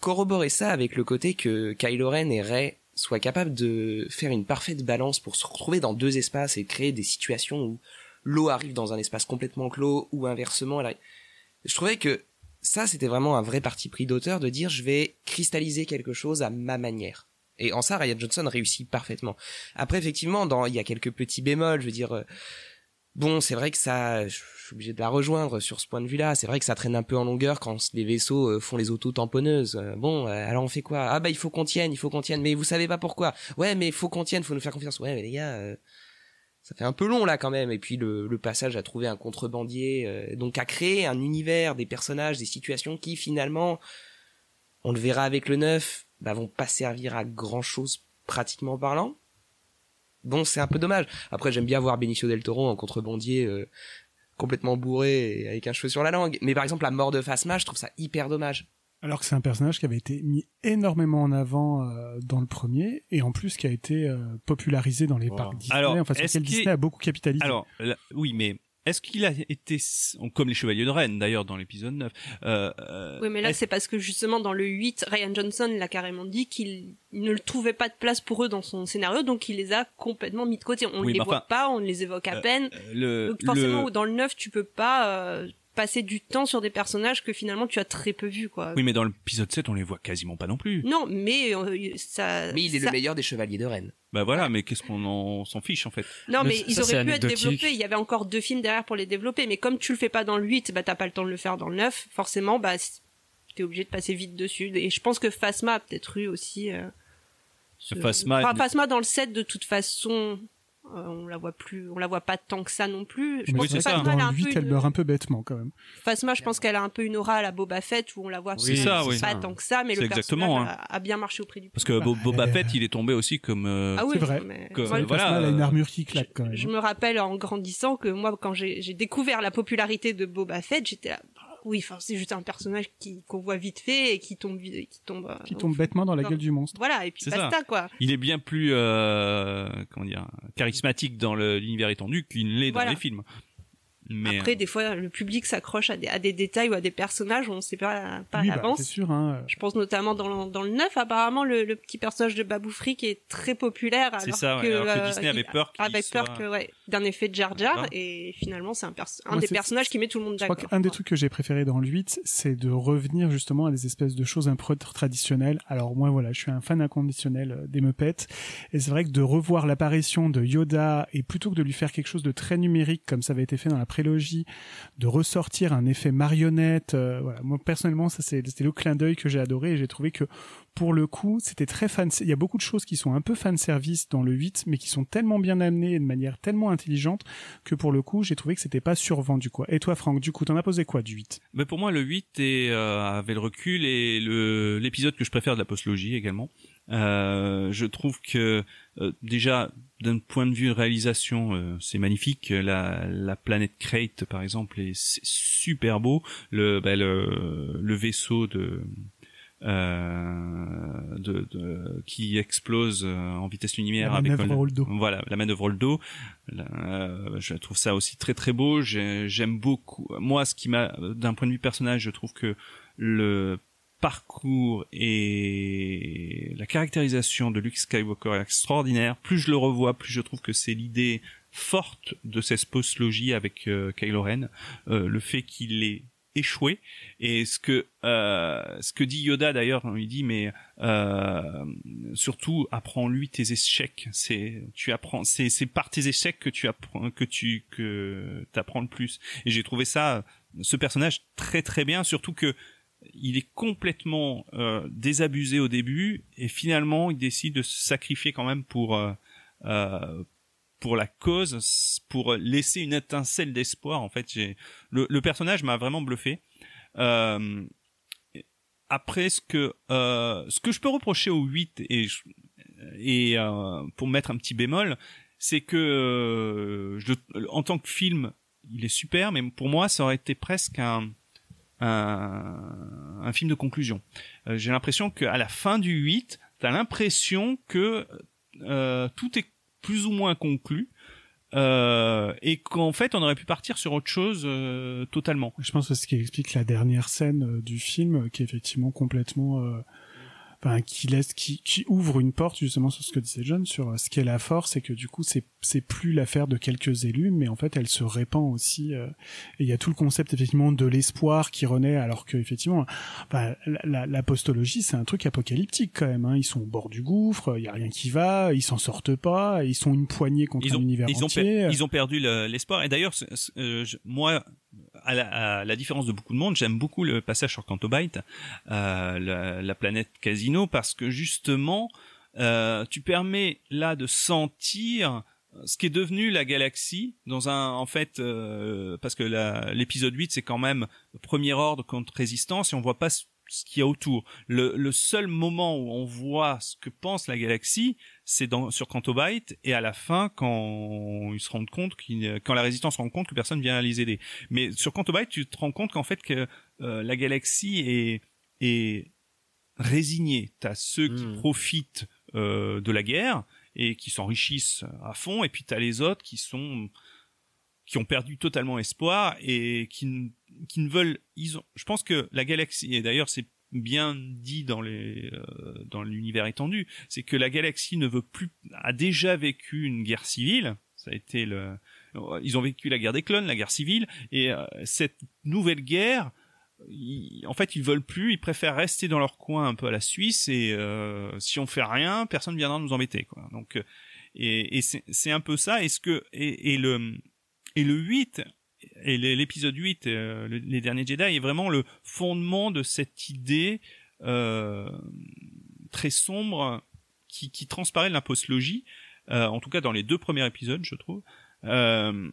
corroborer ça avec le côté que Kylo Ren et Ray soient capables de faire une parfaite balance pour se retrouver dans deux espaces et créer des situations où l'eau arrive dans un espace complètement clos ou inversement. Je trouvais que ça, c'était vraiment un vrai parti pris d'auteur de dire je vais cristalliser quelque chose à ma manière. Et en ça, Ryan Johnson réussit parfaitement. Après, effectivement, dans, il y a quelques petits bémols, je veux dire, euh, bon, c'est vrai que ça, je suis obligé de la rejoindre sur ce point de vue-là. C'est vrai que ça traîne un peu en longueur quand les vaisseaux euh, font les auto-tamponneuses. Euh, bon, alors on fait quoi? Ah bah il faut qu'on tienne, il faut qu'on tienne. Mais vous savez pas pourquoi? Ouais, mais il faut qu'on tienne, faut nous faire confiance. Ouais, mais les gars, ça fait un peu long là quand même. Et puis le, passage à trouver un contrebandier, euh, donc à créer un univers, des personnages, des situations qui finalement, on le verra avec le 9, bah, vont pas servir à grand chose pratiquement parlant. Bon, c'est un peu dommage. Après, j'aime bien voir Benicio del Toro en contrebandier euh, complètement bourré et avec un cheveu sur la langue. Mais par exemple, la mort de Phasma, je trouve ça hyper dommage. Alors que c'est un personnage qui avait été mis énormément en avant euh, dans le premier et en plus qui a été euh, popularisé dans les parcs Disney, Alors, enfin est-ce Disney a beaucoup capitalisé. Alors, là, oui, mais est-ce qu'il a été, comme les Chevaliers de Rennes d'ailleurs dans l'épisode 9, euh, euh, Oui, mais là, c'est parce que justement, dans le 8, Ryan Johnson l'a carrément dit qu'il ne le trouvait pas de place pour eux dans son scénario, donc il les a complètement mis de côté. On Oui, ne les voit enfin, pas, on ne les évoque à euh, peine. le, donc forcément, le- dans le 9, tu peux pas euh, passer du temps sur des personnages que finalement tu as très peu vus, quoi. Oui, mais dans l'épisode 7, on les voit quasiment pas non plus. Non, mais euh, ça... Mais il est ça- le meilleur des chevaliers de Rennes. Bah voilà, mais qu'est-ce qu'on en s'en fiche en fait Non, mais ils auraient pu être développés. Il y avait encore deux films derrière pour les développer. Mais comme tu le fais pas dans le 8, bah, t'as pas le temps de le faire dans le 9. Forcément, bah, t'es obligé de passer vite dessus. Et je pense que Phasma a peut-être eu aussi, euh, ce- Phasma- Enfin, Phasma dans le 7, de toute façon, euh, on la voit plus, on la voit pas tant que ça non plus. Je pense que ça. Phasma, elle a un le 8, peu elle une- meurt un peu bêtement quand même. Phasma, je pense qu'elle a un peu une aura à la Boba Fett où on la voit C'est ça, oui. pas tant que ça, mais le exactement, personnage hein. a, a bien marché auprès du Parce que Bo- Boba euh, Fett, il est tombé aussi comme. euh, Ah oui, C'est vrai. mais- que- voilà. Phasma, elle a une euh, armure qui claque quand même. Je me rappelle en grandissant que moi, quand j'ai découvert la popularité de Boba Fett, j'étais là, oui, enfin, c'est juste un personnage qui qu'on voit vite fait et qui tombe, vite- qui tombe, euh, Qui tombe bêtement dans la gueule du monstre. Voilà, et puis C'est basta ça. quoi. Il est bien plus, euh, comment dire, charismatique dans le- l'univers étendu qu'il ne l'est dans Voilà. les films. Mais Après, des fois, le public s'accroche à des, à des détails ou à des personnages, on ne sait pas, pas Oui, à bah, l'avance. c'est sûr. Hein. Je pense notamment dans, le- dans le 9, apparemment, le, le petit personnage de Babou Frick est très populaire. C'est alors ça, ouais, que, alors que euh, Disney avait peur qu'il avait peur soit- que, ouais, d'un effet de Jar Jar, et finalement, c'est un, perso- un Moi, des personnages qui met tout le monde Je crois d'accord. qu'un des trucs que j'ai préféré dans le 8, c'est de revenir justement à des espèces de choses un peu traditionnelles. Alors moi, voilà, je suis un fan inconditionnel euh, des Muppets. Et c'est vrai que de revoir l'apparition de Yoda, et plutôt que de lui faire quelque chose de très numérique, comme ça avait été fait dans la prélogie, de ressortir un effet marionnette, euh. Moi, personnellement, ça c'était le clin d'œil que j'ai adoré, et j'ai trouvé que, pour le coup, c'était très fan, il y a beaucoup de choses qui sont un peu fan service dans le 8, mais qui sont tellement bien amenées et de manière tellement intelligente que pour le coup, j'ai trouvé que c'était pas survendu, quoi. Et toi, Franck, du coup, t'en as posé quoi du 8? Mais pour moi, le 8 est, euh, avait le recul et l'épisode que je préfère de la postlogie également. Euh, je trouve que déjà d'un point de vue réalisation, euh, c'est magnifique. La, la planète Crate, par exemple, est c'est super beau. Le, bah, le, le vaisseau de euh, de, de- qui explose euh, en vitesse lumière La avec Holdo. voilà la manœuvre Holdo Là, euh, je trouve ça aussi très très beau J'ai- j'aime beaucoup moi ce qui m'a d'un point de vue personnage je trouve que le parcours et la caractérisation de Luke Skywalker est extraordinaire. Plus je le revois plus je trouve que c'est l'idée forte de cette postlogie avec euh, Kylo Ren Euh, le fait qu'il ait échoué. Et ce que euh, ce que dit Yoda d'ailleurs il dit mais euh, surtout apprends-lui tes échecs. C'est tu apprends c'est c'est par tes échecs que tu apprends que tu que t'apprends le plus. Et j'ai trouvé ça ce personnage très très bien surtout que il est complètement euh, désabusé au début et finalement il décide de se sacrifier quand même pour euh, euh, pour la cause, pour laisser une étincelle d'espoir. En fait, j'ai le, le personnage m'a vraiment bluffé. Euh, après, ce que euh, ce que je peux reprocher au 8 et et euh, pour mettre un petit bémol, c'est que je, en tant que film, il est super, mais pour moi, ça aurait été presque un un, un film de conclusion. Euh, J'ai l'impression qu'à la fin du 8, t'as l'impression que euh, tout est plus ou moins conclu euh, et qu'en fait on aurait pu partir sur autre chose euh, totalement. Je pense que ce qui explique la dernière scène euh, du film, qui est effectivement complètement, enfin, qui laisse, qui, qui ouvre une porte justement sur ce que disait John, sur euh, ce qu'est la force, et que du coup c'est c'est plus l'affaire de quelques élus, mais en fait elle se répand aussi. euh, et il y a tout le concept effectivement de l'espoir qui renaît, alors que effectivement, bah, la, la, la postologie c'est un truc apocalyptique quand même. Hein. Ils sont au bord du gouffre, il y a rien qui va, ils s'en sortent pas, ils sont une poignée contre Ils un ont, univers ils ont, entier. ils ont perdu le- l'espoir. Et d'ailleurs, euh, moi, à la, à la différence de beaucoup de monde, j'aime beaucoup le passage sur Cantobite, euh, la, la planète Casino, parce que justement, euh, tu permets là de sentir ce qui est devenu la galaxie dans un en fait euh, parce que l'épisode 8 c'est quand même premier ordre contre résistance et on voit pas ce, qu'il y a autour. Le, le seul moment où on voit ce que pense la galaxie, c'est dans sur Cantobite et à la fin quand ils se rendent compte quand la résistance se rend compte que personne vient les aider. Mais sur Cantobite, tu te rends compte qu'en fait que euh, la galaxie est est résignée. T'as ceux qui profitent euh, de la guerre et qui s'enrichissent à fond, et puis t'as les autres qui sont qui ont perdu totalement espoir et qui, qui ne veulent. Ils ont, je pense que la galaxie, et d'ailleurs c'est bien dit dans les euh, dans l'univers étendu, c'est que la galaxie ne veut plus a déjà vécu une guerre civile. Ça a été le, ils ont vécu la guerre des clones, la guerre civile, et euh, cette nouvelle guerre, ils- en fait, ils veulent plus, ils préfèrent rester dans leur coin un peu à la Suisse et euh, si on fait rien, personne viendra nous embêter quoi. Donc euh, et, et c'est un peu ça est-ce que et, et le et le 8 et l'é- l'épisode 8 euh, le- les derniers Jedi est vraiment le fondement de cette idée euh, très sombre qui, qui transparaît de l'impostologie euh, en tout cas dans les deux premiers épisodes je trouve euh,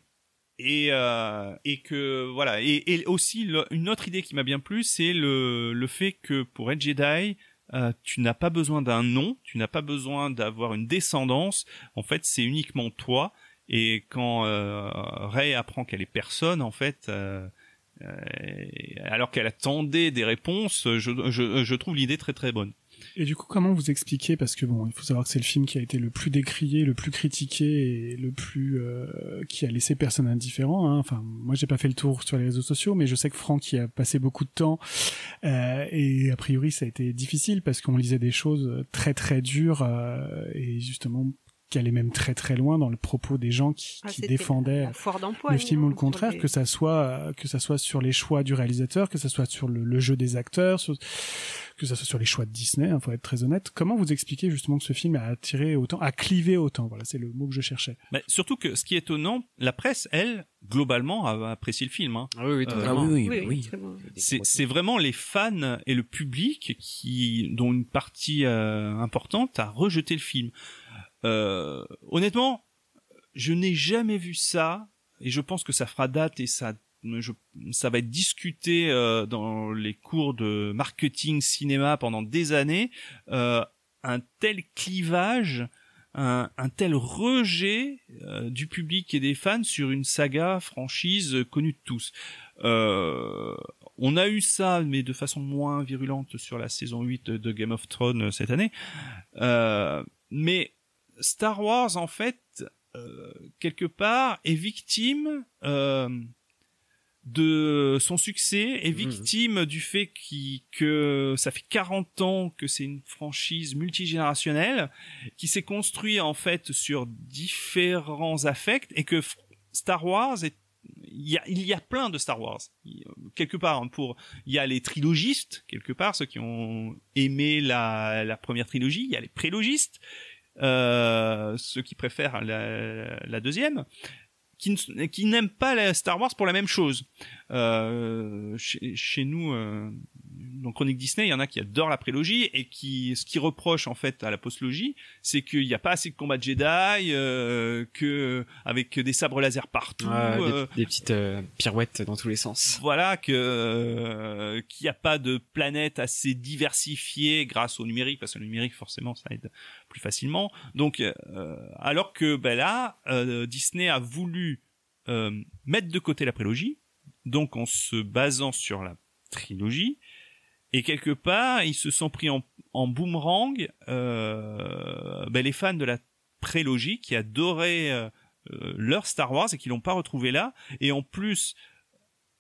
et euh, et que voilà et, et aussi une autre idée qui m'a bien plu c'est le le fait que pour être Jedi euh, tu n'as pas besoin d'un nom, tu n'as pas besoin d'avoir une descendance. En fait, c'est uniquement toi. Et quand euh, Rey apprend qu'elle est personne, en fait, euh, euh, alors qu'elle attendait des réponses, je, je, je trouve l'idée très très bonne. Et du coup, comment vous expliquez Parce que bon, il faut savoir que c'est le film qui a été le plus décrié, le plus critiqué et le plus euh, qui a laissé personne indifférent. Hein. Enfin, moi, j'ai pas fait le tour sur les réseaux sociaux, mais je sais que Franck y a passé beaucoup de temps euh, et a priori, ça a été difficile parce qu'on lisait des choses très très dures euh, et justement qui allaient même très très loin dans le propos des gens qui, Ah, qui défendaient le film ou hein, le contraire, les- que ça soit euh, que ça soit sur les choix du réalisateur, que ça soit sur le, le jeu des acteurs, sur- que ça soit sur les choix de Disney, il faut être très honnête. Comment vous expliquez justement que ce film a attiré autant, a clivé autant? Voilà, c'est le mot que je cherchais. Mais surtout que ce qui est étonnant, la presse, elle, globalement, a apprécié le film. Hein. Ah oui, oui, totalement. Ah oui, oui, Oui, bon. C'est c'est vraiment les fans et le public qui, dont une partie euh, importante a rejeté le film. Euh, honnêtement, je n'ai jamais vu ça et je pense que ça fera date et ça, ça va être discuté euh, dans les cours de marketing cinéma pendant des années. Euh, un tel clivage, un, un tel rejet euh, du public et des fans sur une saga franchise connue de tous. On a eu ça, mais de façon moins virulente sur la saison 8 de, Game of Thrones cette année. Mais Star Wars, en fait, euh, quelque part, est victime euh, de son succès, est victime du fait que ça fait 40 ans que c'est une franchise multigénérationnelle qui s'est construit en fait sur différents affects et que Star Wars est il y a, il y a plein de Star Wars. Quelque part hein, pour il y a les trilogistes quelque part ceux qui ont aimé la, la première trilogie il y a les prélogistes ceux qui préfèrent la, la deuxième qui, n'aiment pas Star Wars pour la même chose. Euh, chez, chez nous euh, dans Chronique Disney il y en a qui adorent la prélogie et qui ce qui reproche en fait à la postlogie c'est qu'il n'y a pas assez de combats de Jedi euh, que avec des sabres laser partout Ouais, des- euh, des, petites euh, pirouettes dans tous les sens. voilà que euh, qu'il n'y a pas de planète assez diversifiée grâce au numérique parce que le numérique forcément ça aide plus facilement donc euh, alors que ben là euh, Disney a voulu euh, mettre de côté la prélogie donc en se basant sur la trilogie et quelque part ils se sont pris en, en boomerang euh, ben, les fans de la prélogie qui adoraient euh, euh, leur Star Wars et qui l'ont pas retrouvé là et en plus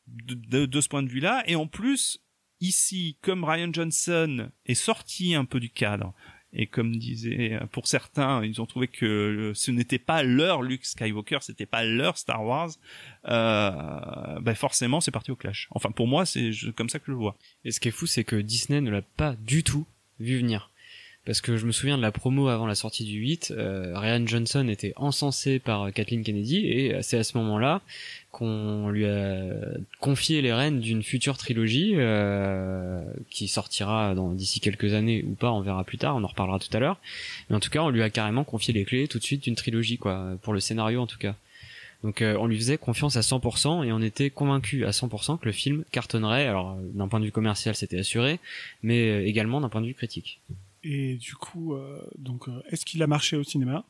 de, de, de ce point de vue-là. Et en plus, ici, comme Ryan Johnson est sorti un peu du cadre, et comme disait, pour certains, ils ont trouvé que ce n'était pas leur Luke Skywalker, c'était pas leur Star Wars, euh, ben forcément, c'est parti au clash. Enfin, pour moi, c'est comme ça que je le vois. Et ce qui est fou, c'est que Disney ne l'a pas du tout vu venir. Parce que je me souviens de la promo avant la sortie du 8, euh, Ryan Johnson était encensé par euh, Kathleen Kennedy et c'est à ce moment-là qu'on lui a confier les rênes d'une future trilogie euh, qui sortira d'ici quelques années ou pas, on verra plus tard, on en reparlera tout à l'heure. Mais en tout cas, on lui a carrément confié les clés tout de suite d'une trilogie, quoi, pour le scénario en tout cas. Donc euh, on lui faisait confiance à 100% et on était convaincu à 100% que le film cartonnerait. Alors euh, d'un point de vue commercial, c'était assuré, mais euh, également d'un point de vue critique. Et du coup, euh, donc, euh, est-ce qu'il a marché au cinéma?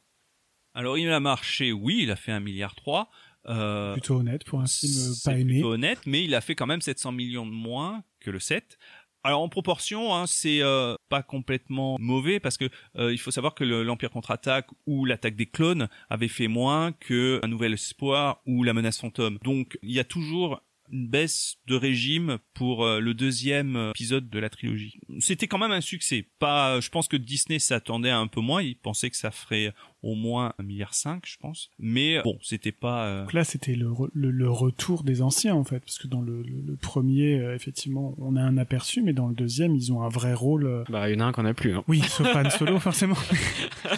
Alors il a marché, oui, il a fait un milliard trois. Euh, Plutôt honnête pour un film pas aimé. plutôt honnête, mais il a fait quand même 700 millions de moins que le 7. Alors en proportion, hein, c'est euh, pas complètement mauvais parce que euh, il faut savoir que le- l'Empire contre-attaque ou l'attaque des clones avait fait moins que Un Nouvel Espoir ou La Menace Fantôme. Donc il y a toujours une baisse de régime pour euh, le deuxième euh, épisode de la trilogie. C'était quand même un succès. Pas, je pense que Disney s'attendait à un peu moins. Il pensait que ça ferait au moins un milliard cinq, je pense. Mais bon, c'était pas. euh, Donc là, c'était le, re- le, le retour des anciens, en fait, parce que dans le, le, le premier, euh, effectivement, on a un aperçu, mais dans le deuxième, ils ont un vrai rôle. euh, Bah, il y en a un qu'on a plus. Hein. Oui, sauf Han Solo, [laughs] forcément.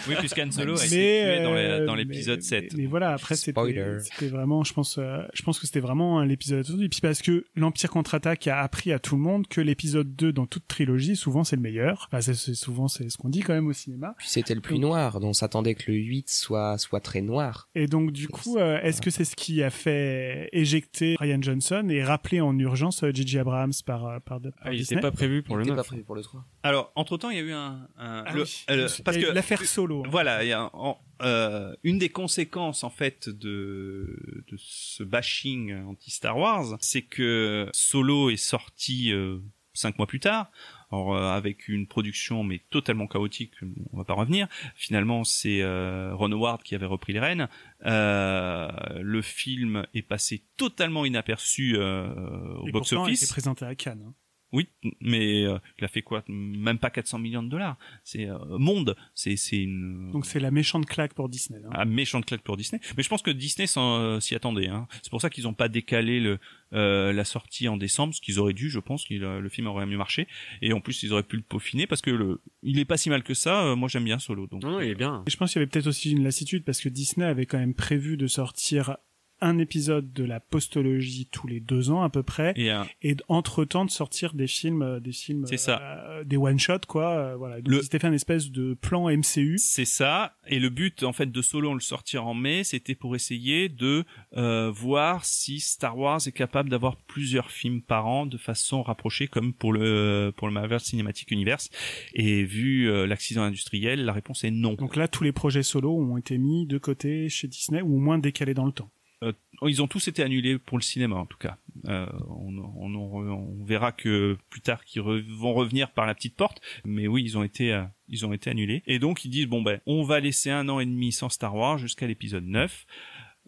Oui, puisqu'Han Solo a Mais, été tué dans euh, l'épisode mais- 7. Mais, mais voilà, après, c'était vraiment, je pense, euh, je pense que c'était vraiment l'épisode. Et puis parce que l'Empire contre-attaque a appris à tout le monde que l'épisode 2 dans toute trilogie, souvent, c'est le meilleur. Enfin, c'est- souvent, c'est ce qu'on dit quand même au cinéma. Puis c'était le plus noir, donc on s'attendait que le 8 soit, soit très noir. Et donc du coup, euh, est-ce que c'est ce qui a fait éjecter Ryan Johnson et rappeler en urgence euh, J.J. Abrams par, euh, par, par Ah, il Disney était pas prévu pour Il le était 9. pas prévu pour le 3. Alors, entre temps, il y a eu un, un- Ah le- oui, euh, parce que l'affaire Solo. hein. Voilà, il y a un- en- euh, une des conséquences en fait de, de ce bashing anti Star Wars, c'est que Solo est sorti euh, cinq mois plus tard. Alors, euh, avec une production mais totalement chaotique, on va pas revenir. Finalement, c'est euh, Ron Howard qui avait repris les rênes. Euh, le film est passé totalement inaperçu euh, au Et box pourtant, il était présenté à Cannes. hein. Oui, mais euh, il a fait quoi? Même pas 400 millions de dollars. C'est euh, monde. C'est c'est une Donc c'est la méchante claque pour Disney. hein. un méchant claque pour Disney. Mais je pense que Disney s'en- euh, s'y attendait. Hein. C'est pour ça qu'ils n'ont pas décalé le, euh, la sortie en décembre, ce qu'ils auraient dû. Je pense que le film aurait mieux marché. Et en plus, ils auraient pu le peaufiner parce que le, il est pas si mal que ça. Euh, moi, j'aime bien Solo. Donc. Non, non, il est bien. Et je pense qu'il y avait peut-être aussi une lassitude parce que Disney avait quand même prévu de sortir un épisode de la postologie tous les deux ans à peu près Et euh, et entre temps de sortir des films euh, des films C'est ça. euh, des one shot quoi euh, voilà donc s'étaient fait un espèce de plan MCU C'est ça. Et le but, en fait, de Solo, on le sortir en mai, c'était pour essayer de euh, voir si Star Wars est capable d'avoir plusieurs films par an de façon rapprochée, comme pour le pour le Marvel Cinematic Universe. Et vu l'accident industriel, la réponse est non. donc là tous les projets solo ont été mis de côté chez Disney ou au moins décalés dans le temps Euh, ils ont tous été annulés pour le cinéma, en tout cas. Euh, on, on, on- on verra que plus tard qu'ils re- vont revenir par la petite porte, mais oui, ils ont été, euh, ils ont été annulés. Et donc ils disent bon ben, on va laisser un an et demi sans Star Wars jusqu'à l'épisode 9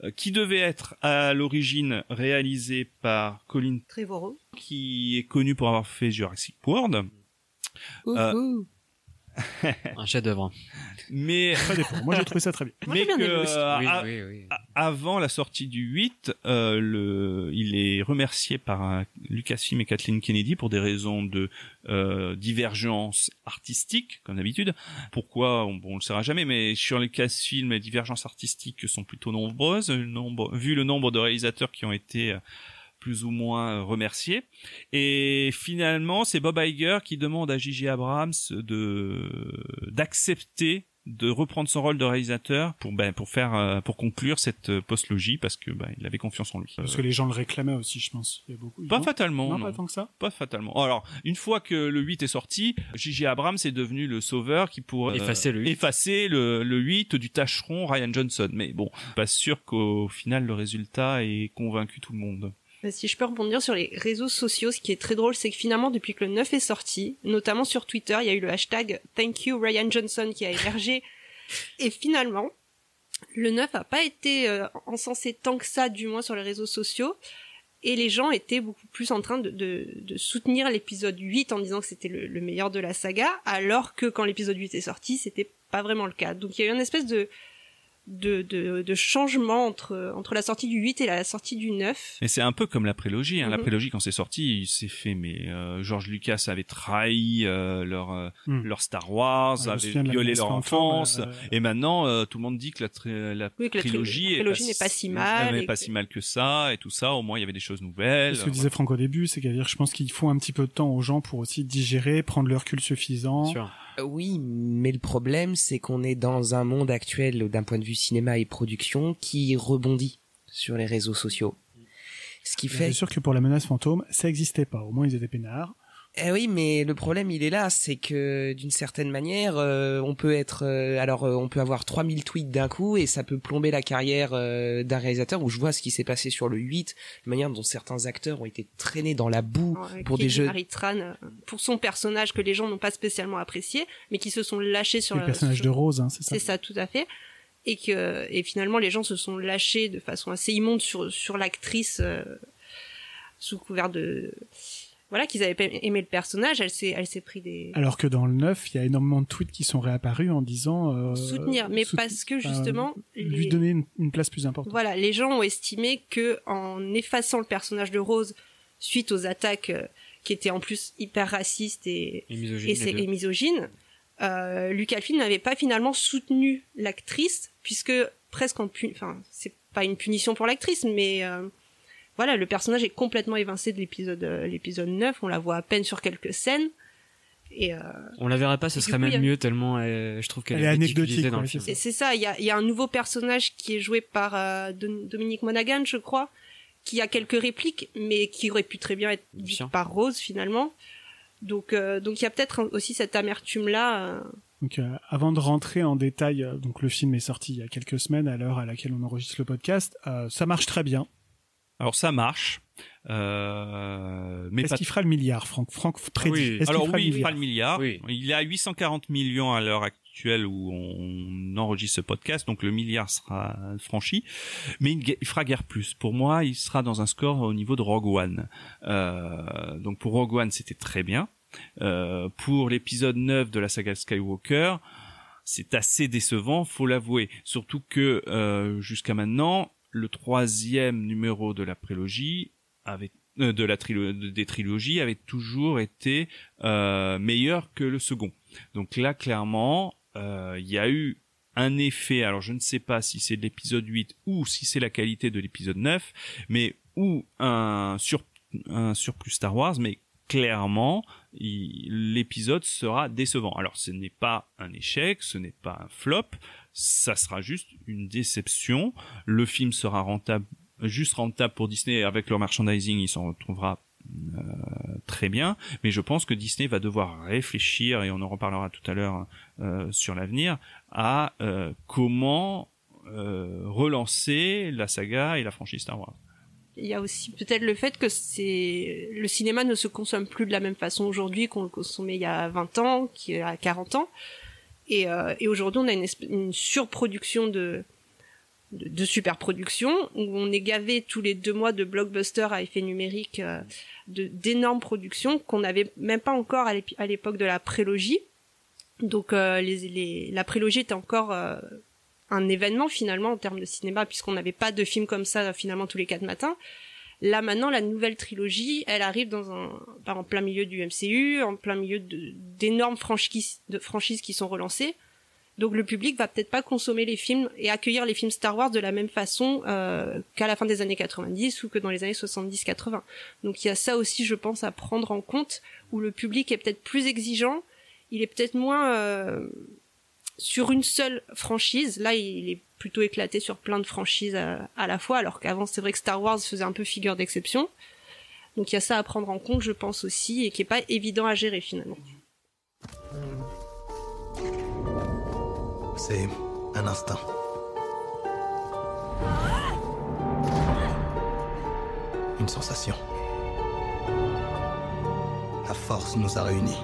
euh, qui devait être à l'origine réalisé par Colin Trevorrow. qui est connu pour avoir fait Jurassic World. Euh, Un chef-d'œuvre. mais ça dépend moi j'ai trouvé ça très bien Moi, mais bien que aimé aussi. euh, Oui, à- oui, oui. a- avant la sortie du 8, euh, le, il est remercié par euh, Lucasfilm et Kathleen Kennedy pour des raisons de euh, divergence artistique, comme d'habitude. Pourquoi on, bon, on le saura jamais, mais sur Lucasfilm, les divergences artistiques sont plutôt nombreuses, le nombre, vu le nombre de réalisateurs qui ont été euh, plus ou moins euh, remerciés. Et finalement, c'est Bob Iger qui demande à J.J. Abrams de d'accepter de reprendre son rôle de réalisateur pour ben, pour faire euh, pour conclure cette euh, postlogie parce que ben, il avait confiance en lui. parce que les gens le réclamaient aussi je pense il y a beaucoup Pas non fatalement. non, non. pas tant que ça Pas fatalement. Alors, une fois que le 8 est sorti, J.J. Abrams est devenu le sauveur qui pourrait euh, Effacer le 8. effacer le, le 8 du tâcheron Ryan Johnson. Mais bon, pas sûr qu'au final le résultat ait convaincu tout le monde. Euh, Si je peux rebondir sur les réseaux sociaux, ce qui est très drôle, c'est que finalement, depuis que le 9 est sorti, notamment sur Twitter, il y a eu le hashtag Thank you Ryan Johnson qui a émergé. [laughs] Et finalement, le 9 a pas été euh, encensé tant que ça, du moins sur les réseaux sociaux. Et les gens étaient beaucoup plus en train de, de, de soutenir l'épisode 8 en disant que c'était le, le meilleur de la saga, alors que quand l'épisode 8 est sorti, c'était pas vraiment le cas. Donc il y a eu une espèce de de, de, de changement entre, entre la sortie du 8 et la sortie du 9. Mais c'est un peu comme la prélogie. Hein. La Mhm. prélogie, quand c'est sorti, il s'est fait, mais euh, George Lucas avait trahi euh, leur, euh, Hmm. leur Star Wars, me avait violé leur enfance. euh, Et maintenant, euh, tout le monde dit que la, la Oui, que la tri- trilogie, la trilogie n'est pas si mal n'est et pas que- si mal que ça, et tout ça. Au moins, il y avait des choses nouvelles. Ce que disait Franck au début, c'est qu'à dire, je pense qu'il faut un petit peu de temps aux gens pour aussi digérer, prendre le recul suffisant. Oui, mais le problème, c'est qu'on est dans un monde actuel, d'un point de vue cinéma et production, qui rebondit sur les réseaux sociaux. Ce qui fait C'est sûr que pour la menace fantôme, ça existait pas. Au moins, ils étaient peinards. Eh oui, mais le problème il est là, c'est que d'une certaine manière, euh, on peut être, euh, alors euh, on peut avoir 3000 tweets d'un coup et ça peut plomber la carrière euh, d'un réalisateur. Où je vois ce qui s'est passé sur le 8, la manière dont certains acteurs ont été traînés dans la boue pour des jeux. Harry Tran, euh, pour son personnage que les gens n'ont pas spécialement apprécié, mais qui se sont lâchés sur le personnage sur- de Rose, hein, c'est ça. C'est ça, tout à fait. Et que et finalement les gens se sont lâchés de façon assez immonde sur sur l'actrice euh, sous couvert de voilà qu'ils avaient pas aimé le personnage. Elle s'est elle s'est pris des Alors que dans le 9, il y a énormément de tweets qui sont réapparus en disant euh, soutenir, mais parce que justement lui les- donner une, une place plus importante. Voilà, les gens ont estimé que en effaçant le personnage de Rose suite aux attaques euh, qui étaient en plus hyper racistes et, Et misogynes, c'est- les deux. et misogynes, euh, Lucasfilm n'avait pas finalement soutenu l'actrice puisque presque en enfin c'est pas une punition pour l'actrice mais euh, voilà le personnage est complètement évincé de l'épisode euh, l'épisode 9 on la voit à peine sur quelques scènes et euh, On la verrait pas, ce serait coup, même a- mieux tellement euh, je trouve qu'elle Elle est anecdotique, dans le film. C'est c'est ça, il y a, il y a un nouveau personnage qui est joué par euh, Dominique Monaghan, je crois, qui a quelques répliques, mais qui aurait pu très bien être dit par Rose finalement. Donc, euh, donc il y a peut-être aussi cette amertume-là. euh, Donc, euh, avant de rentrer en détail, euh, donc le film est sorti il y a quelques semaines à l'heure à laquelle on enregistre le podcast. Euh, ça marche très bien. Alors ça marche. Euh, mais Est-ce pas qu'il fera le milliard, Franck? Franck prédit. Oui. Est-ce qu'il Alors fera oui, le il fera milliard? le milliard. Il est à 840 millions à l'heure actuelle où on enregistre ce podcast, donc le milliard sera franchi. Mais il, il fera guère plus. Pour moi, il sera dans un score au niveau de Rogue One. Euh, donc pour Rogue One, c'était très bien. Euh, pour l'épisode 9 de la saga Skywalker, c'est assez décevant, faut l'avouer. Surtout que euh, jusqu'à maintenant, le troisième numéro de la prélogie avait euh, de la des trilogies avait toujours été euh, meilleur que le second. Donc là, clairement, euh, il y a eu un effet. Alors je ne sais pas si c'est de l'épisode 8 ou si c'est la qualité de l'épisode 9, mais ou un sur un surplus Star Wars, mais clairement, l'épisode sera décevant. Alors ce n'est pas un échec, ce n'est pas un flop, ça sera juste une déception. Le film sera rentable, juste rentable pour Disney avec leur merchandising, il s'en retrouvera euh, très bien, mais je pense que Disney va devoir réfléchir et on en reparlera tout à l'heure euh, sur l'avenir à euh, comment euh, relancer la saga et la franchise Star Wars. Il y a aussi peut-être le fait que c'est le cinéma ne se consomme plus de la même façon aujourd'hui qu'on le consommait il y a 20 ans, qu'il y a 40 ans. Et, euh, et aujourd'hui, on a une, surproduction de, de, superproduction où on est gavé tous les deux mois de blockbusters à effet numérique, euh, d'énormes productions qu'on n'avait même pas encore à l'époque de la prélogie. Donc euh, la prélogie était encore un événement finalement en termes de cinéma puisqu'on n'avait pas de films comme ça finalement tous les quatre matins. Là maintenant, la nouvelle trilogie, elle arrive dans un, par en plein milieu du MCU, en plein milieu d'énormes franchises, franchises qui sont relancées. Donc le public va peut-être pas consommer les films et accueillir les films Star Wars de la même façon euh, qu'à la fin des années 90 ou que dans les années 70-80. Donc il y a ça aussi, je pense, à prendre en compte où le public est peut-être plus exigeant, il est peut-être moins euh, sur une seule franchise. Là, il est plutôt éclaté sur plein de franchises à, à la fois, alors qu'avant, c'est vrai que Star Wars faisait un peu figure d'exception. Donc il y a ça à prendre en compte, je pense aussi, et qui est pas évident à gérer finalement. C'est un instinct. Une sensation. La force nous a réunis.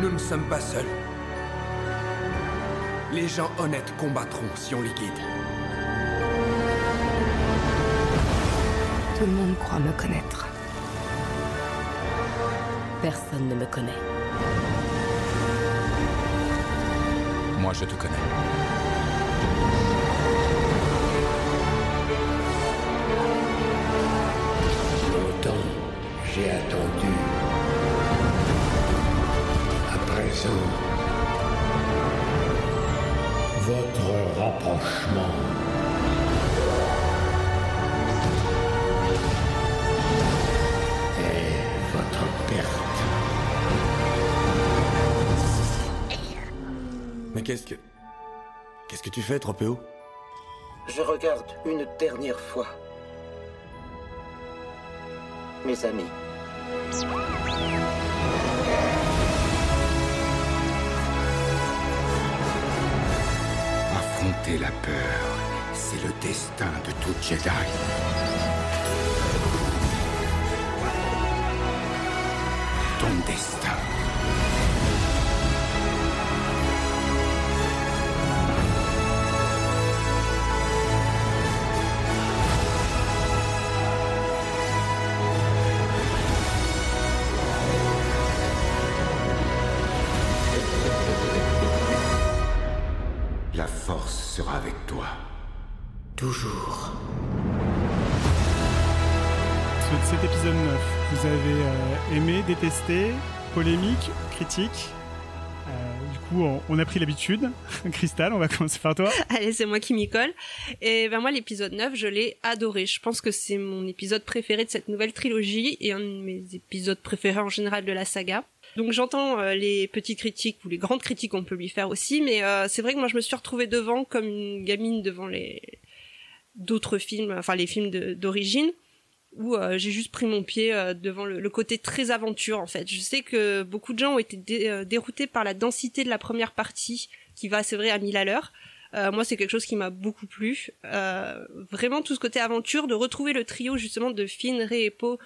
Nous ne sommes pas seuls. Les gens honnêtes combattront si on les guide. Tout le monde croit me connaître. Personne ne me connaît. Moi, je te connais. Longtemps, j'ai attendu. Votre rapprochement. Et votre perte. Mais qu'est-ce que. Qu'est-ce que tu fais, Tropéo? Je regarde une dernière fois. Mes amis. Affronter la peur, c'est le destin de tout Jedi. Détesté, polémique, critique Euh, Du coup, on, a pris l'habitude. [laughs] Cristal, on va commencer par toi. [laughs] Allez, c'est moi qui m'y colle. Et ben moi, l'épisode 9, je l'ai adoré. Je pense que c'est mon épisode préféré de cette nouvelle trilogie et un de mes épisodes préférés en général de la saga. Donc j'entends euh, les petites critiques ou les grandes critiques qu'on peut lui faire aussi, mais euh, c'est vrai que moi je me suis retrouvée devant comme une gamine devant les d'autres films, enfin les films d'origine, où euh, j'ai juste pris mon pied euh, devant le, le côté très aventure en fait. Je sais que beaucoup de gens ont été euh, déroutés par la densité de la première partie, qui va c'est vrai à 1000 à l'heure. Euh, moi, c'est quelque chose qui m'a beaucoup plu. Euh, vraiment tout ce côté aventure, de retrouver le trio justement de Finn, Rey et Poe,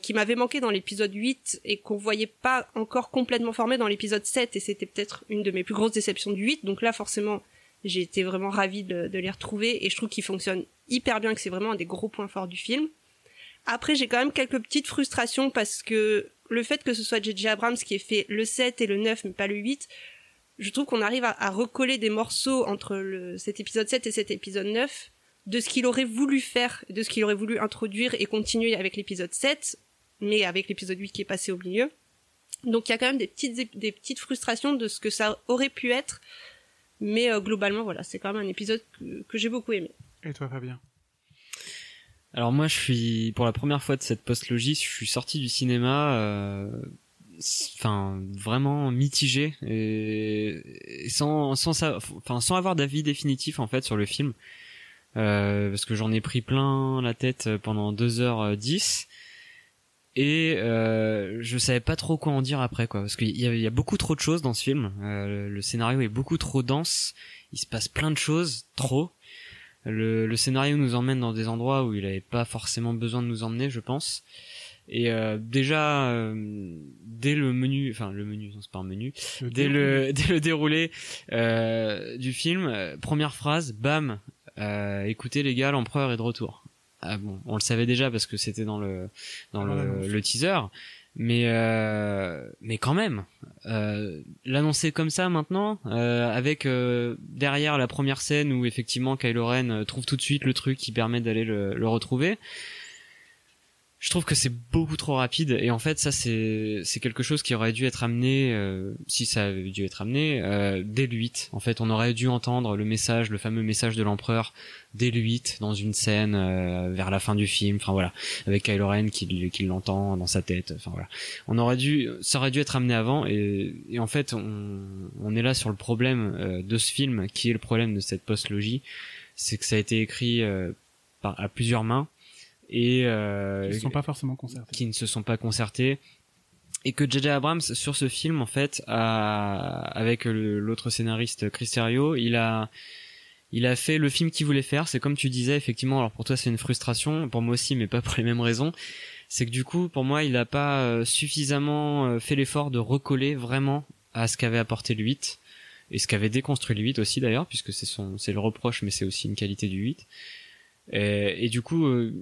qui m'avait manqué dans l'épisode 8 et qu'on voyait pas encore complètement formé dans l'épisode 7 et c'était peut-être une de mes plus grosses déceptions du 8. Donc là, forcément, j'ai été vraiment ravie de, de les retrouver et je trouve qu'ils fonctionnent hyper bien, que c'est vraiment un des gros points forts du film. Après, j'ai quand même quelques petites frustrations parce que le fait que ce soit J.J. Abrams qui ait fait le 7 et le 9 mais pas le 8, je trouve qu'on arrive à, recoller des morceaux entre le, cet épisode 7 et cet épisode 9 de ce qu'il aurait voulu faire, de ce qu'il aurait voulu introduire et continuer avec l'épisode 7, mais avec l'épisode 8 qui est passé au milieu. Donc il y a quand même des petites, des petites frustrations de ce que ça aurait pu être, mais euh, globalement voilà, c'est quand même un épisode que j'ai beaucoup aimé. Et toi, Fabien? Alors moi, je suis pour la première fois de cette post-logie, je suis sorti du cinéma, euh, enfin vraiment mitigé et, sans sans avoir d'avis définitif en fait sur le film, euh, parce que j'en ai pris plein la tête pendant 2h10 et euh, je savais pas trop quoi en dire après quoi, parce qu'il y, y a beaucoup trop de choses dans ce film, Euh, le scénario est beaucoup trop dense, il se passe plein de choses, trop. Le, le scénario nous emmène dans des endroits où il avait pas forcément besoin de nous emmener, je pense. Et euh, déjà, euh, dès le menu, enfin le menu, non c'est pas un menu, Le dès le [laughs] dès le déroulé euh, du film, euh, première phrase, bam, euh, écoutez les gars, l'empereur est de retour. Ah bon, on le savait déjà parce que c'était dans le dans Ah, le teaser, mais euh, mais quand même, euh, l'annoncer comme ça maintenant, euh, avec euh, derrière la première scène où effectivement Kylo Ren euh, trouve tout de suite le truc qui permet d'aller le, le retrouver. Je trouve que c'est beaucoup trop rapide et en fait ça c'est c'est quelque chose qui aurait dû être amené euh, si ça avait dû être amené euh, dès le 8. En fait, on aurait dû entendre le message, le fameux message de l'empereur dès le 8 dans une scène euh, vers la fin du film, enfin voilà, avec Kylo Ren qui, qui l'entend dans sa tête, enfin voilà. On aurait dû ça aurait dû être amené avant et, et en fait on, on est là sur le problème euh, de ce film qui est le problème de cette post-logie, c'est que ça a été écrit euh, à plusieurs mains et euh, Ils ne sont pas forcément concertés. qui ne se sont pas concertés. Et que J.J. Abrams sur ce film en fait a avec l'autre scénariste Chris Terrio il a il a fait le film qu'il voulait faire. C'est comme tu disais effectivement alors pour toi c'est une frustration. Pour moi aussi mais pas pour les mêmes raisons. C'est que du coup pour moi il a pas euh, suffisamment euh, fait l'effort de recoller vraiment à ce qu'avait apporté le 8 et ce qu'avait déconstruit le 8 aussi d'ailleurs puisque c'est son c'est le reproche mais c'est aussi une qualité du 8 et, et du coup euh,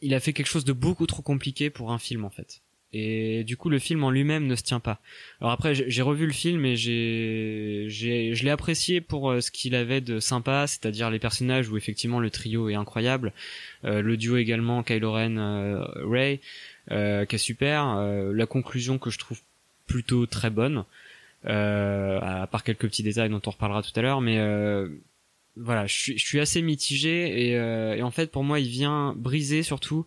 il a fait quelque chose de beaucoup trop compliqué pour un film en fait. Et du coup, le film en lui-même ne se tient pas. Alors après, j'ai revu le film et j'ai, je l'ai apprécié pour euh, ce qu'il avait de sympa, c'est-à-dire les personnages où effectivement le trio est incroyable, Euh, le duo également Kylo Ren, euh, Ray, euh, qui est super, Euh, la conclusion que je trouve plutôt très bonne, à part quelques petits détails dont on reparlera tout à l'heure, mais voilà, je suis, je suis assez mitigé et, euh, et en fait pour moi il vient briser surtout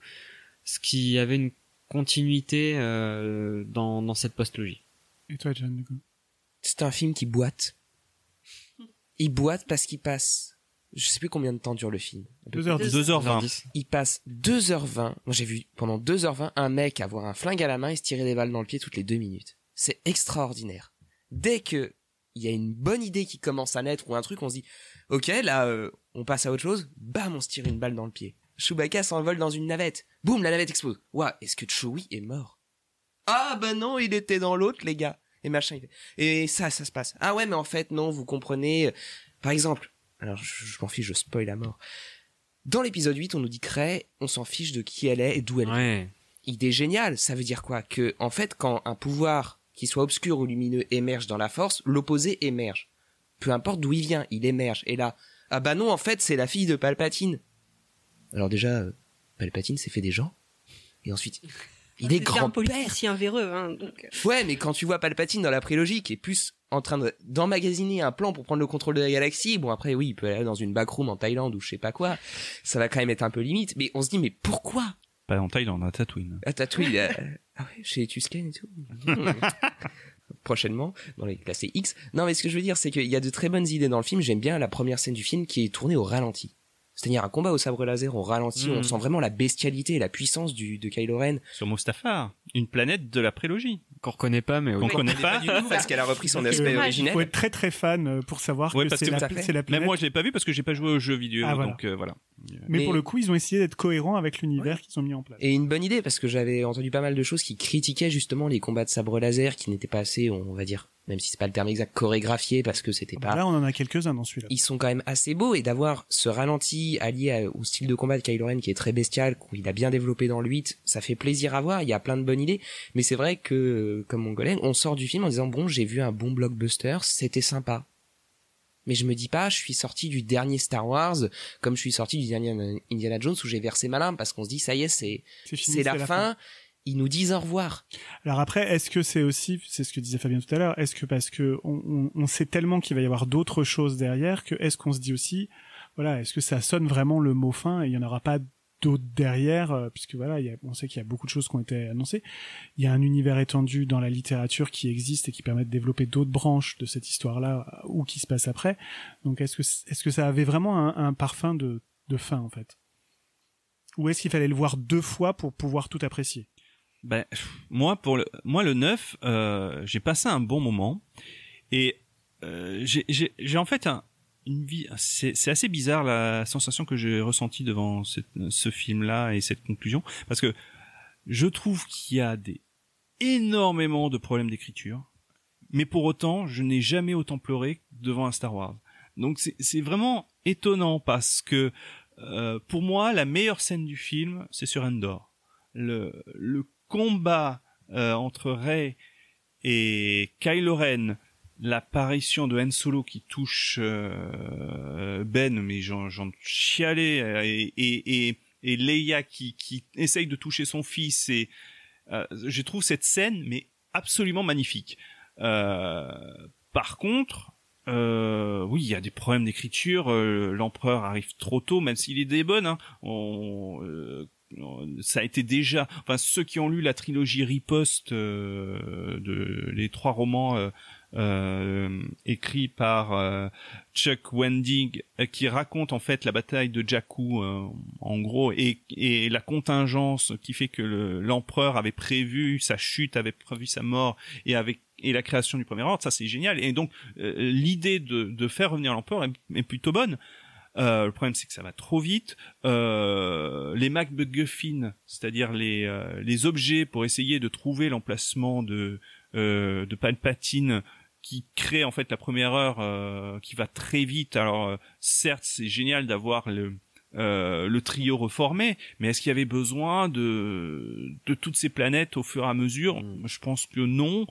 ce qui avait une continuité euh, dans, dans cette postlogie. Et toi, John, du coup? C'est un film qui boite. Il boite parce qu'il passe. Je sais plus combien de temps dure le film. 2h10. 2h20. Il passe 2h20. Moi, j'ai vu pendant 2h20 un mec avoir un flingue à la main et se tirer des balles dans le pied toutes les deux minutes. C'est extraordinaire. Dès que il y a une bonne idée qui commence à naître ou un truc, on se dit, ok, là, euh, on passe à autre chose. Bam, on se tire une balle dans le pied. Chewbacca s'envole dans une navette. Boum, la navette explose. Ouah, est-ce que Chewie est mort? Ah bah non, il était dans l'autre, les gars. Et machin. Et ça, ça se passe. Ah ouais, mais en fait, non, vous comprenez. euh, Par exemple, alors je, je m'en fiche, je spoil à mort. Dans l'épisode 8, on nous dit Rey, on s'en fiche de qui elle est et d'où elle vient. Idée géniale, ça veut dire quoi? Que, en fait, quand un pouvoir, qu'il soit obscur ou lumineux, émerge dans la force, l'opposé émerge. Peu importe d'où il vient, il émerge. Et là, ah bah non, en fait, c'est la fille de Palpatine. Alors déjà, euh, Palpatine s'est fait des gens. Et ensuite, il est un grand politicien véreux, hein, donc. Ouais, mais quand tu vois Palpatine dans la prélogie qui est plus en train de- d'emmagasiner un plan pour prendre le contrôle de la galaxie, bon après oui, il peut aller dans une backroom en Thaïlande ou je sais pas quoi, ça va quand même être un peu limite, mais on se dit mais pourquoi? Pas en Thaïlande, à Tatooine. À Tatooine, euh, ah ouais, chez Tusken et tout. [laughs] Prochainement, dans les classés X. Non mais ce que je veux dire, c'est qu'il y a de très bonnes idées dans le film, j'aime bien la première scène du film qui est tournée au ralenti. C'est-à-dire un combat au sabre laser au ralenti, on sent vraiment la bestialité et la puissance du, de Kylo Ren. Sur Mustafar, une planète de la prélogie. Qu'on reconnaît pas, mais Qu'on connaît pas. du tout parce qu'elle a repris son aspect Il originel. faut être très très fan euh, pour savoir Ouais, que parce c'est que la, la Même planète. moi, je l'ai pas vu parce que j'ai pas joué aux jeux vidéo, Ah, voilà. donc euh, voilà. Mais, Mais- pour le coup, ils ont essayé d'être cohérents avec l'univers qu'ils ont mis en place. Et une bonne idée parce que j'avais entendu pas mal de choses qui critiquaient justement les combats de sabre laser qui n'étaient pas assez, on va dire, même si c'est pas le terme exact, chorégraphiés parce que c'était pas. Là, on en a quelques-uns dans celui-là. Ils sont quand même assez beaux et d'avoir ce ralenti allié au style de combat de Kylo Ren qui est très bestial, qu'il a bien développé dans le 8, ça fait plaisir à voir, il y a plein de bonnes idées, mais c'est vrai que, comme mon collègue, on sort du film en disant bon, j'ai vu un bon blockbuster, c'était sympa. Mais je me dis pas, je suis sorti du dernier Star Wars, comme je suis sorti du dernier Indiana Jones où j'ai versé ma larme parce qu'on se dit ça y est, c'est, C'est la, c'est la fin. fin. Ils nous disent au revoir. Alors après, est-ce que c'est aussi, c'est ce que disait Fabien tout à l'heure, est-ce que parce que on, sait tellement qu'il va y avoir d'autres choses derrière, que est-ce qu'on se dit aussi, voilà, est-ce que ça sonne vraiment le mot fin et il y en aura pas d'autres derrière, euh, puisque voilà, on sait qu'il y a beaucoup de choses qui ont été annoncées. Il y a un univers étendu dans la littérature qui existe et qui permet de développer d'autres branches de cette histoire-là euh, ou qui se passe après. Donc est-ce que est-ce que ça avait vraiment un, parfum de fin en fait, ou est-ce qu'il fallait le voir deux fois pour pouvoir tout apprécier? Ben, moi, pour le, moi, le 9, euh, j'ai passé un bon moment. Et euh, j'ai- en fait un, une vie. C'est assez bizarre la sensation que j'ai ressentie devant cette- ce film-là et cette conclusion. Parce que je trouve qu'il y a des énormément de problèmes d'écriture. Mais pour autant, je n'ai jamais autant pleuré devant un Star Wars. Donc c'est vraiment étonnant parce que euh, pour moi, la meilleure scène du film, c'est sur Endor. Le, le combat euh, entre Rey et Kylo Ren, l'apparition de Han Solo qui touche euh, Ben, mais j'en chialais, euh, et, et, Leia qui, essaye de toucher son fils, et euh, je trouve cette scène mais absolument magnifique. Par contre, oui, il y a des problèmes d'écriture. L'empereur arrive trop tôt, même s'il est des bonnes. Hein, on, ça a été déjà. Enfin, ceux qui ont lu la trilogie Riposte euh, de les trois romans euh, euh, écrits par euh, Chuck Wendig, euh, qui racontent en fait la bataille de Jakku, euh, en gros, et, la contingence qui fait que le- l'empereur avait prévu sa chute, avait prévu sa mort, et avec et la création du premier ordre, ça c'est génial. Et donc euh, l'idée de, faire revenir l'empereur est plutôt bonne. Euh, le problème c'est que ça va trop vite. Euh, les MacGuffin, c'est-à-dire les euh, les objets pour essayer de trouver l'emplacement de euh, de Palpatine qui crée en fait la première heure euh, qui va très vite. Alors euh, certes c'est génial d'avoir le euh, le trio reformé, mais est-ce qu'il y avait besoin de de toutes ces planètes au fur et à mesure? Je pense que non.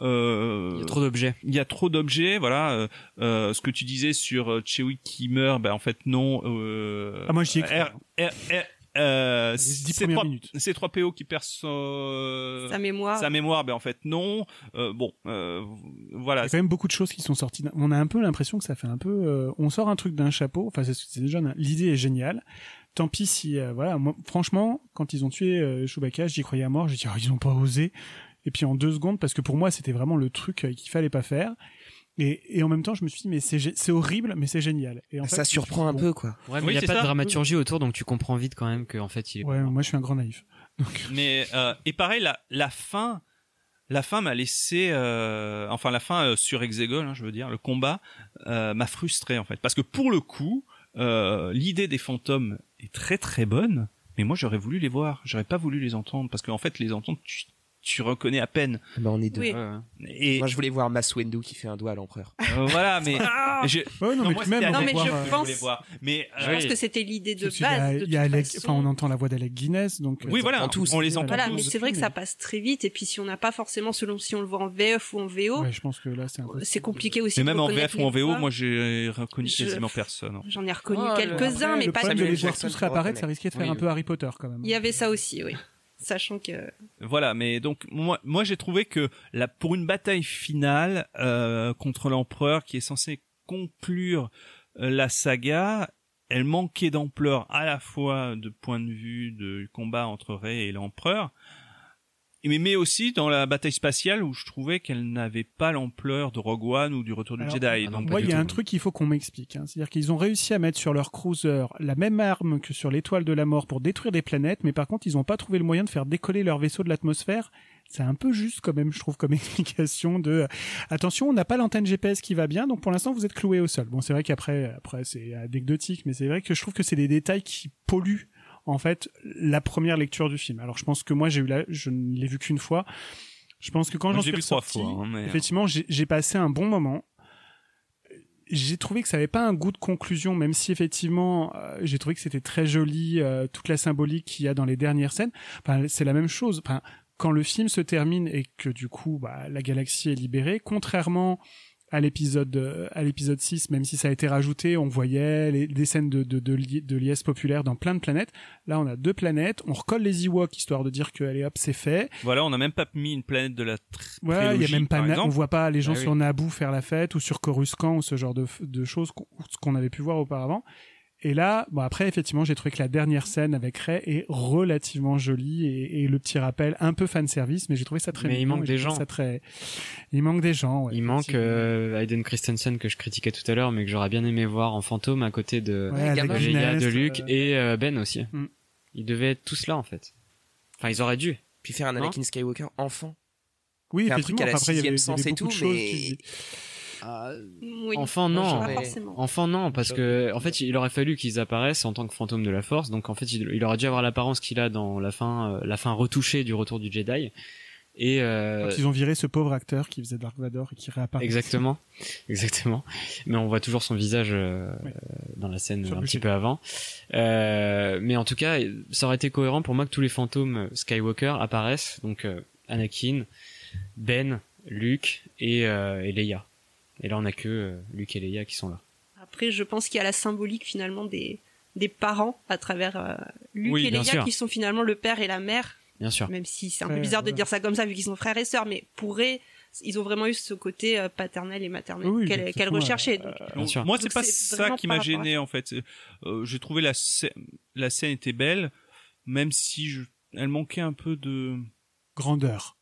Euh, Il y a trop d'objets. Il y a trop d'objets, voilà. Euh, euh, ce que tu disais sur Chewie qui meurt, ben en fait non. Euh, Ah, moi, j'y ai cru. R- R- R- euh, Les dix c'est trois- minutes. c'est 3 PO qui perd son- Sa mémoire. Sa mémoire, ben en fait non. Euh, bon, euh, Il voilà. y a quand même beaucoup de choses qui sont sorties. On a un peu l'impression que ça fait un peu. euh, on sort un truc d'un chapeau. Enfin, c'est c'est déjà l'idée est géniale. Tant pis si euh, voilà. Moi, franchement, quand ils ont tué euh, Chewbacca, j'y croyais à mort. J'ai dit oh, ils ont pas osé. Et puis en deux secondes, parce que pour moi c'était vraiment le truc euh, qu'il fallait pas faire. Et, et en même temps, je me suis dit mais c'est horrible, mais c'est génial. Et en Ça surprend dit, un bon, peu, quoi. Ouais, mais il n'y a pas de dramaturgie autour, donc tu comprends vite quand même qu'en fait il est. Ouais, moi je suis un grand naïf. [laughs] Mais euh, et pareil, la la fin, la fin m'a laissé, euh, enfin la fin euh, sur Exegol, hein, je veux dire, le combat euh, m'a frustré en fait, parce que pour le coup, euh, l'idée des fantômes est très très bonne, mais moi j'aurais voulu les voir, j'aurais pas voulu les entendre, parce qu'en fait les entendre, tu, tu reconnais à peine. Bah, on est deux. Oui. Et Moi, je voulais voir Mass Windu qui fait un doigt à l'empereur. euh, voilà, mais [laughs] je- Ouais, non, mais moi, même, on Non, mais voir, je euh, je pense. Mais je euh, pense que c'était l'idée de y a- base. de il y a toute Alec- façon. enfin, on entend la voix d'Alec Guinness, donc. oui, voilà, entend tous. on les entend Voilà, tous. mais c'est vrai que ça passe très vite. Et puis si on n'a pas forcément, selon si on le voit en VF ou en VO, Ouais, je pense que là c'est un peu. c'est compliqué aussi. Mais de même en VF ou en VO, moi j'ai reconnu Je- quasiment personne. hein. J'en ai reconnu Oh, le- quelques-uns, mais le pas problème de tous. les voir tous réapparaître, ça risquait de faire un peu Harry Potter quand même. Il y avait ça aussi, oui. Sachant que Voilà, mais donc moi, moi j'ai trouvé que la, pour une bataille finale euh, contre l'empereur qui est censée conclure euh, la saga, elle manquait d'ampleur à la fois de point de vue du combat entre Rey et l'empereur, mais, mais aussi dans la bataille spatiale où je trouvais qu'elle n'avait pas l'ampleur de Rogue One ou du Retour du Jedi. Moi, il y a un truc qu'il faut qu'on m'explique. hein. C'est-à-dire qu'ils ont réussi à mettre sur leur cruiser la même arme que sur l'étoile de la mort pour détruire des planètes, mais par contre, ils n'ont pas trouvé le moyen de faire décoller leur vaisseau de l'atmosphère. C'est un peu juste quand même, je trouve, comme [laughs] explication de euh, attention, on n'a pas l'antenne GPS qui va bien, donc pour l'instant vous êtes cloué au sol. Bon, c'est vrai qu'après, après c'est anecdotique, mais c'est vrai que je trouve que c'est des détails qui polluent en fait la première lecture du film. Alors je pense que moi j'ai eu la, je ne l'ai vu qu'une fois. Je pense que quand j'en j'ai suis ressorti, fois, hein, mais- effectivement, j'ai j'ai passé un bon moment j'ai trouvé que ça avait pas un goût de conclusion, même si effectivement euh, j'ai trouvé que c'était très joli euh, toute la symbolique qu'il y a dans les dernières scènes. Enfin, c'est la même chose. Enfin, quand le film se termine et que du coup bah, la galaxie est libérée, contrairement à l'épisode euh, à l'épisode 6, même si ça a été rajouté, on voyait les, des scènes de, de, de, li- de liesse populaire dans plein de planètes. Là, on a deux planètes, on recolle les Ewoks histoire de dire que allez hop, c'est fait. Voilà, on n'a même pas mis une planète de la tr- Ouais, il y a même pas, par Na- on voit pas les gens Ah oui. sur Naboo faire la fête ou sur Coruscant ou ce genre de, de choses qu'on avait pu voir auparavant. Et là, bon après effectivement, j'ai trouvé que la dernière scène avec Rey est relativement jolie et, et le petit rappel un peu fan service, mais j'ai trouvé ça très. Mais il manque des gens. Ça très... Il manque des gens. Ouais, Il manque effectivement. euh, Hayden Christensen que je critiquais tout à l'heure, mais que j'aurais bien aimé voir en fantôme à côté de, Ouais, de Luke euh, et euh, Ben aussi. Mm. Ils devaient être tous là en fait. Enfin, ils auraient dû. Puis faire un Anakin Skywalker enfant. Oui, un truc effectivement. à la enfin, après, il y avait, y avait sens et beaucoup tout, de choses mais- qui- oui. Enfant non, forcément. enfant non, parce que en fait, il aurait fallu qu'ils apparaissent en tant que fantôme de la Force. Donc en fait, il, il aurait dû avoir l'apparence qu'il a dans la fin, euh, la fin retouchée du Retour du Jedi. Et euh, Quand ils ont viré ce pauvre acteur qui faisait Dark Vador et qui réapparaît. Exactement, [laughs] exactement. Mais on voit toujours son visage euh, Oui. dans la scène Sur un petit peu avant. Euh, mais en tout cas, ça aurait été cohérent pour moi que tous les fantômes Skywalker apparaissent. Donc euh, Anakin, Ben, Luke et, euh, et Leia. Et là, on a que euh, Luke et Leia qui sont là. Après, je pense qu'il y a la symbolique finalement des des parents à travers euh, Luke Oui, et Leia sûr. qui sont finalement le père et la mère. Bien sûr. Même si c'est un peu bizarre de dire ça comme ça vu qu'ils sont frères et sœurs, mais pour Ray, ils ont vraiment eu ce côté euh, paternel et maternel Oui, qu'elle recherchait. euh, donc. Bien Donc, sûr. Moi, c'est pas ça qui m'a gêné en fait. Euh, J'ai trouvé la scène, la scène était belle, même si je, elle manquait un peu de. Grandeur.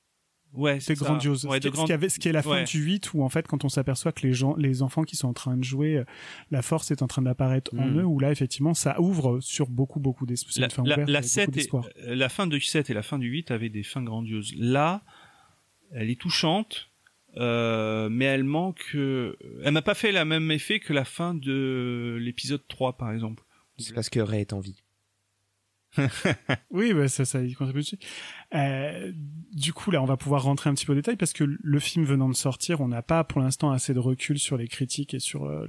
Ouais, C'est grandiose. Ouais, ce, de grand- qui avait- ce qui est la fin Ouais. du 8 où en fait quand on s'aperçoit que les gens, les enfants qui sont en train de jouer, euh, la force est en train d'apparaître en Mm. eux, où là effectivement ça ouvre sur beaucoup beaucoup d'espoir. C'est La, une fin la, la avec 7 beaucoup et, d'espoir. la fin du 7 et la fin du 8 avaient des fins grandioses. Là, elle est touchante, euh, mais elle manque. euh, elle m'a pas fait le même effet que la fin de l'épisode 3, par exemple. C'est parce que Ray est en vie. [laughs] Oui, bah, ça, ça y contribue aussi. Euh, du coup, là, on va pouvoir rentrer un petit peu au détail parce que le film venant de sortir, on n'a pas pour l'instant assez de recul sur les critiques et sur euh,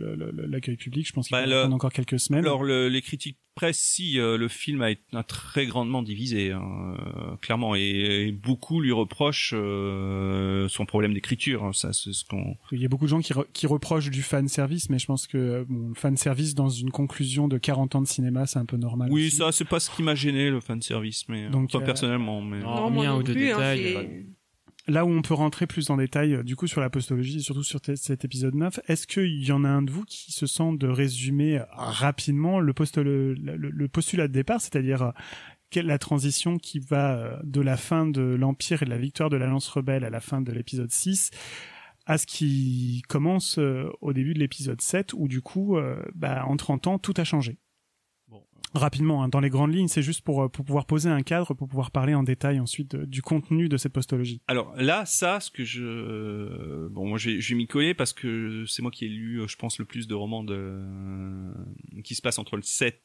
l'accueil public. Je pense qu'il Bah, le- attendre encore quelques semaines. Alors, le- les critiques Après, si euh, le film a été a très grandement divisé, hein, euh, clairement, et, et beaucoup lui reprochent euh, son problème d'écriture. hein, ça, c'est ce qu'on. Il y a beaucoup de gens qui, re- qui reprochent du fan service, mais je pense que bon, le fan service dans une conclusion de 40 ans de cinéma, c'est un peu normal. Oui, aussi. ça, c'est pas ce qui m'a gêné le fan service, mais Donc, pas euh, personnellement, mais. Non, plus, hein, c'est- Là où on peut rentrer plus en détail, euh, du coup, sur la postologie, et surtout sur cet épisode 9, est-ce qu'il y en a un de vous qui se sent de résumer euh, rapidement le, le, le- le postulat de départ, c'est-à-dire euh, quelle la transition qui va euh, de la fin de l'Empire et de la victoire de l'Alliance Rebelle à la fin de l'épisode 6 à ce qui commence euh, au début de l'épisode 7 où du coup, euh, bah, en 30 ans, tout a changé? Rapidement, hein, dans les grandes lignes, c'est juste pour, euh, pour pouvoir poser un cadre, pour pouvoir parler en détail ensuite de- du contenu de cette postologie. Alors là, ça, ce que je, bon, moi, je vais, m'y coller parce que c'est moi qui ai lu, euh, je pense, le plus de romans de, qui se passent entre le 7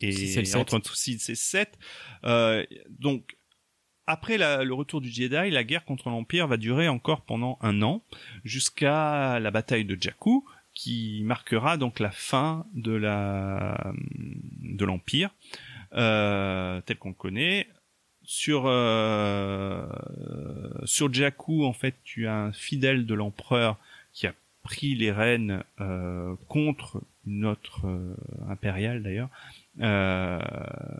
et, Six et le sept. entre 6 et 7. Euh, donc, après la- le retour du Jedi, la guerre contre l'Empire va durer encore pendant un an, jusqu'à la bataille de Jakku, qui marquera donc la fin de la de l'Empire euh, tel qu'on le connaît. Sur euh, sur Jakku, en fait, tu as un fidèle de l'empereur qui a pris les rênes euh, contre une autre euh, impériale d'ailleurs euh,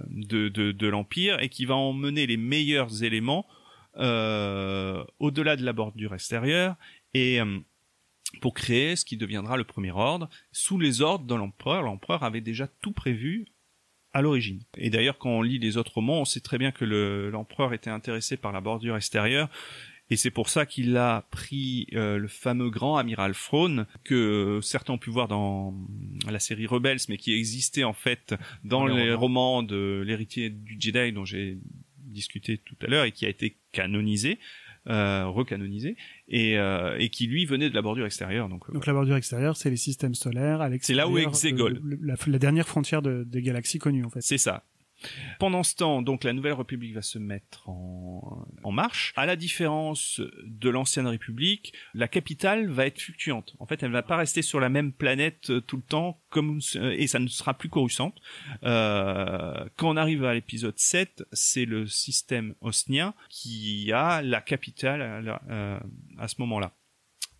de, de, de l'empire et qui va emmener les meilleurs éléments au-delà de la bordure extérieure et pour créer ce qui deviendra le premier ordre sous les ordres de l'empereur. L'empereur avait déjà tout prévu à l'origine. Et d'ailleurs, quand on lit les autres romans, on sait très bien que le- l'empereur était intéressé par la bordure extérieure. Et c'est pour ça qu'il a pris euh, le fameux grand amiral Throne que certains ont pu voir dans la série Rebels, mais qui existait en fait dans Dans les les romans. romans de l'héritier du Jedi dont j'ai discuté tout à l'heure et qui a été canonisé, euh, recanonisé, et, euh, et qui lui venait de la bordure extérieure. Donc, euh, Donc la bordure extérieure, c'est les systèmes solaires. à C'est là où l'extérieur le- la, la dernière frontière de- des galaxies connues, en fait. C'est ça. Pendant ce temps, donc la Nouvelle République va se mettre en, en marche. À la différence de l'ancienne République, la capitale va être fluctuante. En fait, elle va pas rester sur la même planète euh, tout le temps, comme et ça ne sera plus coruscante. Euh, quand on arrive à l'épisode 7, c'est le système osnien qui a la capitale à, euh, à ce moment-là.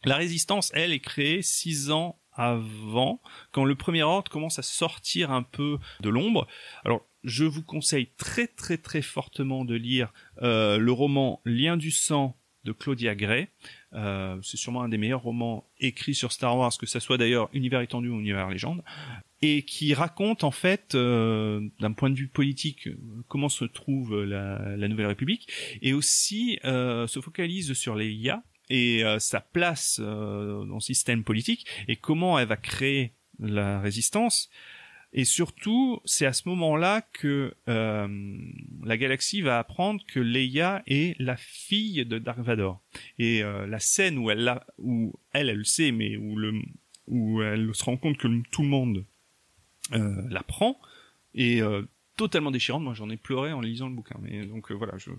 La résistance, elle, est créée six ans avant, quand le premier ordre commence à sortir un peu de l'ombre. Alors, je vous conseille très très très fortement de lire euh, le roman Lien du sang de Claudia Gray. Euh, c'est sûrement un des meilleurs romans écrits sur Star Wars, que ça soit d'ailleurs univers étendu ou univers légende, et qui raconte en fait, euh, d'un point de vue politique, euh, comment se trouve la, la Nouvelle République, et aussi euh, se focalise sur les IA et euh, sa place euh, dans le système politique et comment elle va créer la résistance. Et surtout, c'est à ce moment-là que euh, la galaxie va apprendre que Leia est la fille de Dark Vador. Et euh, la scène où elle, l'a- où elle, elle le sait, mais où, le, où elle se rend compte que tout le monde euh, l'apprend, est euh, totalement déchirante. Moi, j'en ai pleuré en lisant le bouquin. Mais donc voilà, je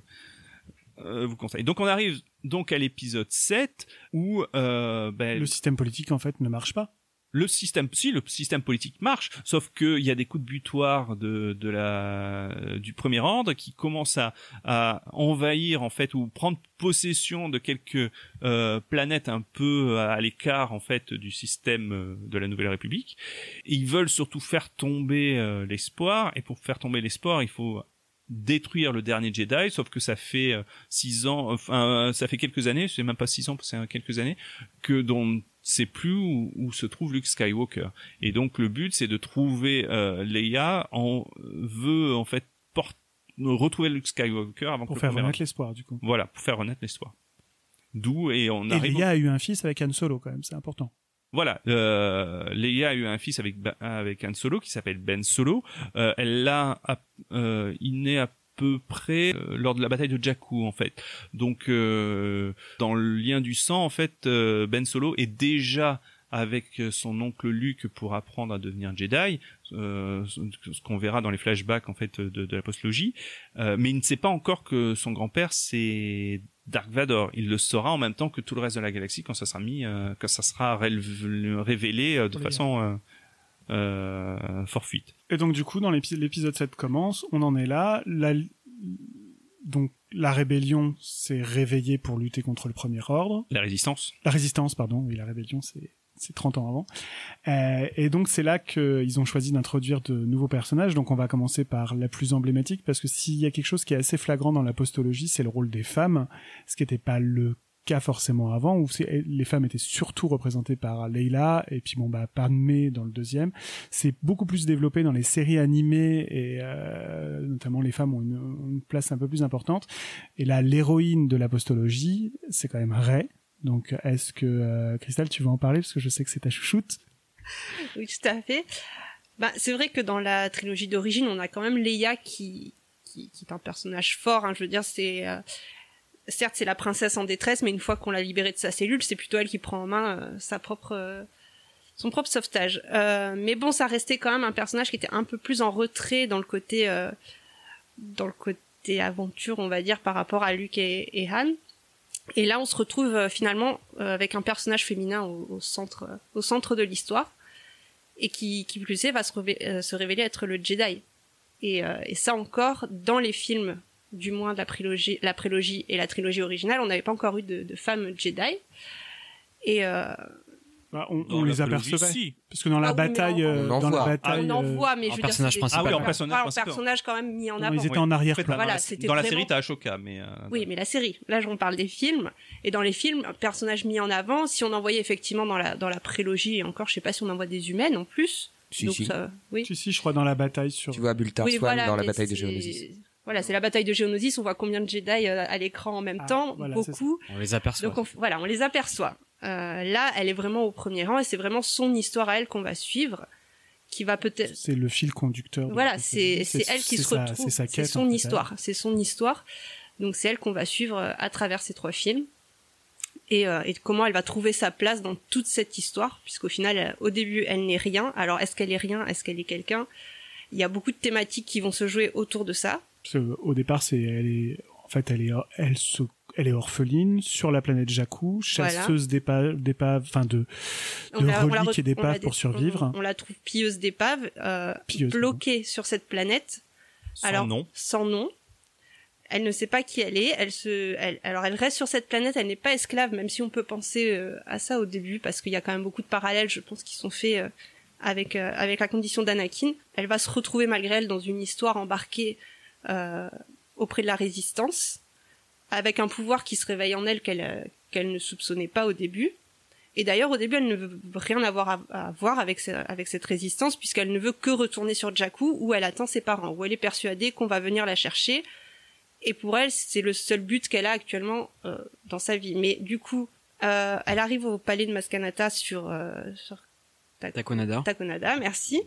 vous conseille. Donc on arrive donc à l'épisode 7 où euh, ben, Le système politique, en fait, ne marche pas. le système, si le système politique marche, sauf qu'il y a des coups de butoir de, de la du premier ordre qui commencent à, à envahir en fait ou prendre possession de quelques euh, planètes un peu à l'écart en fait du système euh, de la Nouvelle République. Et ils veulent surtout faire tomber euh, l'espoir et pour faire tomber l'espoir, il faut détruire le dernier Jedi, sauf que ça fait euh, six ans, enfin ça fait quelques années, c'est même pas six ans, c'est quelques années que dont c'est plus où, où se trouve Luke Skywalker. Et donc le but c'est de trouver euh, Leia en veut en fait retrouver Luke Skywalker avant Pour que faire renaître l'espoir, du coup. Voilà, pour faire renaître l'espoir. D'où et on Et arrive. Leia a eu un fils avec Han Solo, quand même, c'est important. Voilà, euh, Leia a eu un fils avec Ba- avec Han Solo qui s'appelle Ben Solo. Euh, elle l'a, euh, il naît à peu près euh, lors de la bataille de Jakku en fait. Donc euh, dans le lien du sang en fait, euh, Ben Solo est déjà avec euh, son oncle Luke pour apprendre à devenir Jedi, ce qu'on verra dans les flashbacks en fait de, de la postlogie. Mais il ne sait pas encore que son grand-père c'est Dark Vador. Il le saura en même temps que tout le reste de la galaxie quand ça sera mis, euh, quand ça sera révélé euh, de façon euh, euh, forfuite. Et donc du coup, dans l'épi- l'épisode 7 commence, on en est là. La, donc la rébellion s'est réveillée pour lutter contre le premier ordre. La résistance. La résistance, pardon. Oui, la rébellion, c'est c'est 30 ans avant. Euh, et donc c'est là qu'ils ont choisi d'introduire de nouveaux personnages. Donc on va commencer par la plus emblématique parce que s'il y a quelque chose qui est assez flagrant dans la postologie, c'est le rôle des femmes, ce qui n'était pas le cas forcément avant où les femmes étaient surtout représentées par Leila et puis bon bah Padmé dans le deuxième. C'est beaucoup plus développé dans les séries animées et euh, notamment les femmes ont une, une place un peu plus importante. Et là l'héroïne de la postologie, c'est quand même Ray. Donc est-ce que euh, Christelle tu veux en parler? Parce que je sais que c'est ta chouchoute. Oui, tout à fait. Bah, c'est vrai que dans la trilogie d'origine, on a quand même Leia qui, qui, qui est un personnage fort. Hein, je veux dire, c'est euh, certes c'est la princesse en détresse, mais une fois qu'on l'a libérée de sa cellule, c'est plutôt elle qui prend en main euh, sa propre euh, son propre sauvetage. Euh, mais bon, ça restait quand même un personnage qui était un peu plus en retrait dans le côté euh, dans le côté aventure, on va dire, par rapport à Luke et, et Han. Et là, on se retrouve euh, finalement euh, avec un personnage féminin au, au centre, euh, au centre de l'histoire, et qui, qui plus est, va se, se révéler être le Jedi. Et, et ça encore, dans les films, du moins de la prélogie, la prélogie et la trilogie originale, on n'avait pas encore eu de, de femmes Jedi. Et Bah, on, on les apercevait si. parce que dans la Ah oui, mais bataille, en- euh, On en dans la voit. bataille, on en euh, voit, mais en je veux personnage dire, principal. Ah oui, en personnage pas en principal. personnage quand même mis en Oui, avant. ils étaient en arrière-plan. Complètement. Voilà, Dans la- vraiment- série, t'as Ashoka, mais... euh, Oui, mais la série. Là, on parle des films. Et dans les films, un personnage mis en avant, si on en voyait effectivement dans la, dans la prélogie, et encore, je sais pas si on en voit des humaines en plus. Si, Donc, si. ça- oui. Si si, je crois dans la bataille sur. Tu vois Bultar Oui, Swan voilà, dans la mais bataille de Géonosis. Voilà, c'est la bataille de Géonosis. On voit combien de Jedi euh, à l'écran en même Ah, temps. voilà, beaucoup. On les aperçoit. Donc on, voilà, on les aperçoit. Euh, là, elle est vraiment au premier rang et c'est vraiment son histoire à elle qu'on va suivre, qui va peut-être. C'est le fil conducteur. Voilà, c'est elle qui se sa- retrouve. C'est son histoire. C'est son histoire. Donc c'est elle qu'on va suivre euh, à travers ces trois films. Et, euh, et comment elle va trouver sa place dans toute cette histoire, puisqu'au final, elle- au début, elle n'est rien. Alors, est-ce qu'elle est rien? Est-ce qu'elle est quelqu'un? Il y a beaucoup de thématiques qui vont se jouer autour de ça. Au départ, c'est elle est en fait elle est elle se elle est orpheline sur la planète Jakku, chasseuse d'épaves, d'épaves, enfin de On de la- reliques et d'épaves pour survivre. On, on la trouve pieuse d'épaves, euh, bloquée sur cette planète. Sans alors, nom. Sans nom. Elle ne sait pas qui elle est. Elle se, elle, alors elle reste sur cette planète. Elle n'est pas esclave, même si on peut penser euh, à ça au début, parce qu'il y a quand même beaucoup de parallèles, je pense, qui sont faits euh, avec euh, avec la condition d'Anakin. Elle va se retrouver malgré elle dans une histoire embarquée euh, auprès de la Résistance, avec un pouvoir qui se réveille en elle qu'elle euh, qu'elle ne soupçonnait pas au début. Et d'ailleurs, au début, elle ne veut rien avoir à, à voir avec, ce- avec cette résistance, puisqu'elle ne veut que retourner sur Jakku, où elle attend ses parents, où elle est persuadée qu'on va venir la chercher. Et pour elle, c'est le seul but qu'elle a actuellement euh, dans sa vie. Mais du coup, euh, elle arrive au palais de Maskanata sur, euh, sur Ta- Takonada. Takonada, merci,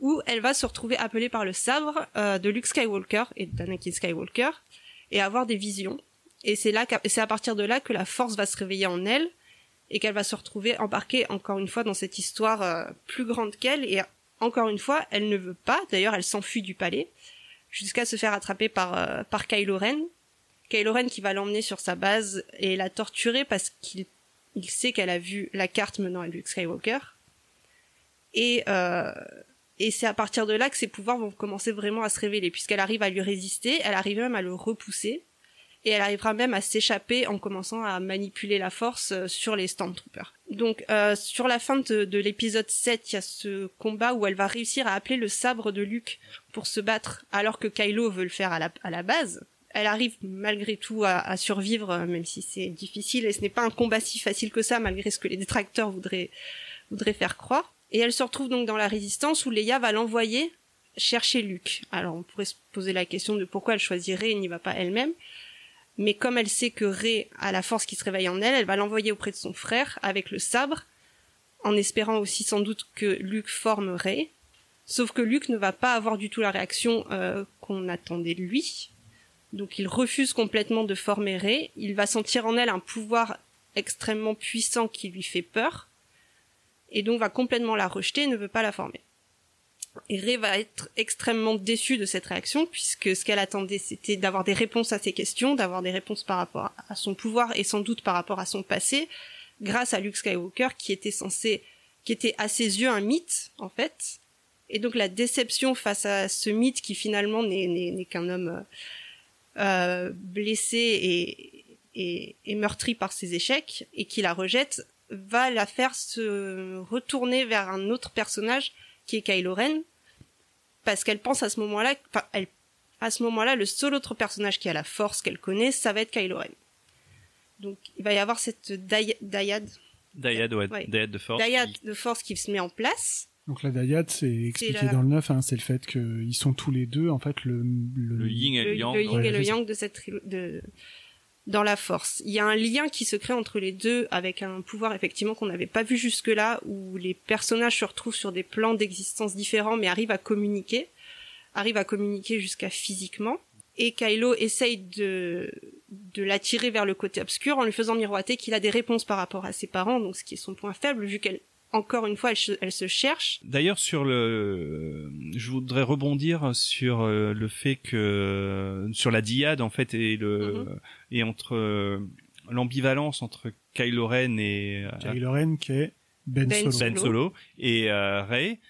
où elle va se retrouver appelée par le sabre euh, de Luke Skywalker et d'Anakin Skywalker, et avoir des visions. Et c'est là, c'est à partir de là que la force va se réveiller en elle et qu'elle va se retrouver embarquée encore une fois dans cette histoire euh, plus grande qu'elle. Et encore une fois, elle ne veut pas. D'ailleurs, elle s'enfuit du palais jusqu'à se faire attraper par euh, par Kylo Ren. Kylo Ren qui va l'emmener sur sa base et la torturer parce qu'il il sait qu'elle a vu la carte menant à Luke Skywalker. Et euh, et c'est à partir de là que ses pouvoirs vont commencer vraiment à se révéler, puisqu'elle arrive à lui résister, elle arrive même à le repousser, et elle arrivera même à s'échapper en commençant à manipuler la force euh, sur les Stormtroopers. Donc euh, sur la fin de, de l'épisode 7, il y a ce combat où elle va réussir à appeler le sabre de Luke pour se battre, alors que Kylo veut le faire à la, à la base. Elle arrive malgré tout à, à survivre, euh, même si c'est difficile, et ce n'est pas un combat si facile que ça, malgré ce que les détracteurs voudraient, voudraient faire croire. Et elle se retrouve donc dans la résistance où Leia va l'envoyer chercher Luke. Alors on pourrait se poser la question de pourquoi elle choisirait et n'y va pas elle-même. Mais comme elle sait que Rey a la force qui se réveille en elle, elle va l'envoyer auprès de son frère avec le sabre, en espérant aussi sans doute que Luke forme Rey. Sauf que Luke ne va pas avoir du tout la réaction euh, qu'on attendait de lui. Donc il refuse complètement de former Rey. Il va sentir en elle un pouvoir extrêmement puissant qui lui fait peur et donc va complètement la rejeter et ne veut pas la former. Et Rey va être extrêmement déçue de cette réaction puisque ce qu'elle attendait c'était d'avoir des réponses à ses questions, d'avoir des réponses par rapport à son pouvoir et sans doute par rapport à son passé grâce à Luke Skywalker qui était censé qui était à ses yeux un mythe en fait. Et donc la déception face à ce mythe qui finalement n'est- qu'un homme euh, blessé et, et, et meurtri par ses échecs et qui la rejette, va la faire se retourner vers un autre personnage qui est Kylo Ren, parce qu'elle pense à ce moment-là, enfin, elle, à ce moment-là, le seul autre personnage qui a la force qu'elle connaît, ça va être Kylo Ren. Donc, il va y avoir cette dy- dyade, Dyad, ouais, Ouais. Dyad de force. dyade de force qui se met en place. Donc la dyade, c'est expliqué la- dans le 9, hein, c'est le fait qu'ils sont tous les deux, en fait, le... Le, yin et le, le yang. le yin Ouais, et le yang de cette de dans la force. Il y a un lien qui se crée entre les deux avec un pouvoir effectivement qu'on n'avait pas vu jusque-là où les personnages se retrouvent sur des plans d'existence différents mais arrivent à communiquer, arrivent à communiquer jusqu'à physiquement et Kylo essaye de de l'attirer vers le côté obscur en lui faisant miroiter qu'il a des réponses par rapport à ses parents donc ce qui est son point faible vu qu'elle encore une fois elle se, elle se cherche D'ailleurs, sur le, je voudrais rebondir sur euh, le fait que sur la dyade en fait et le Mhm. et entre euh, l'ambivalence entre Kylo Ren et euh, Kylo Ren qui est Ben, Ben Solo. Ben Solo et euh, Rey.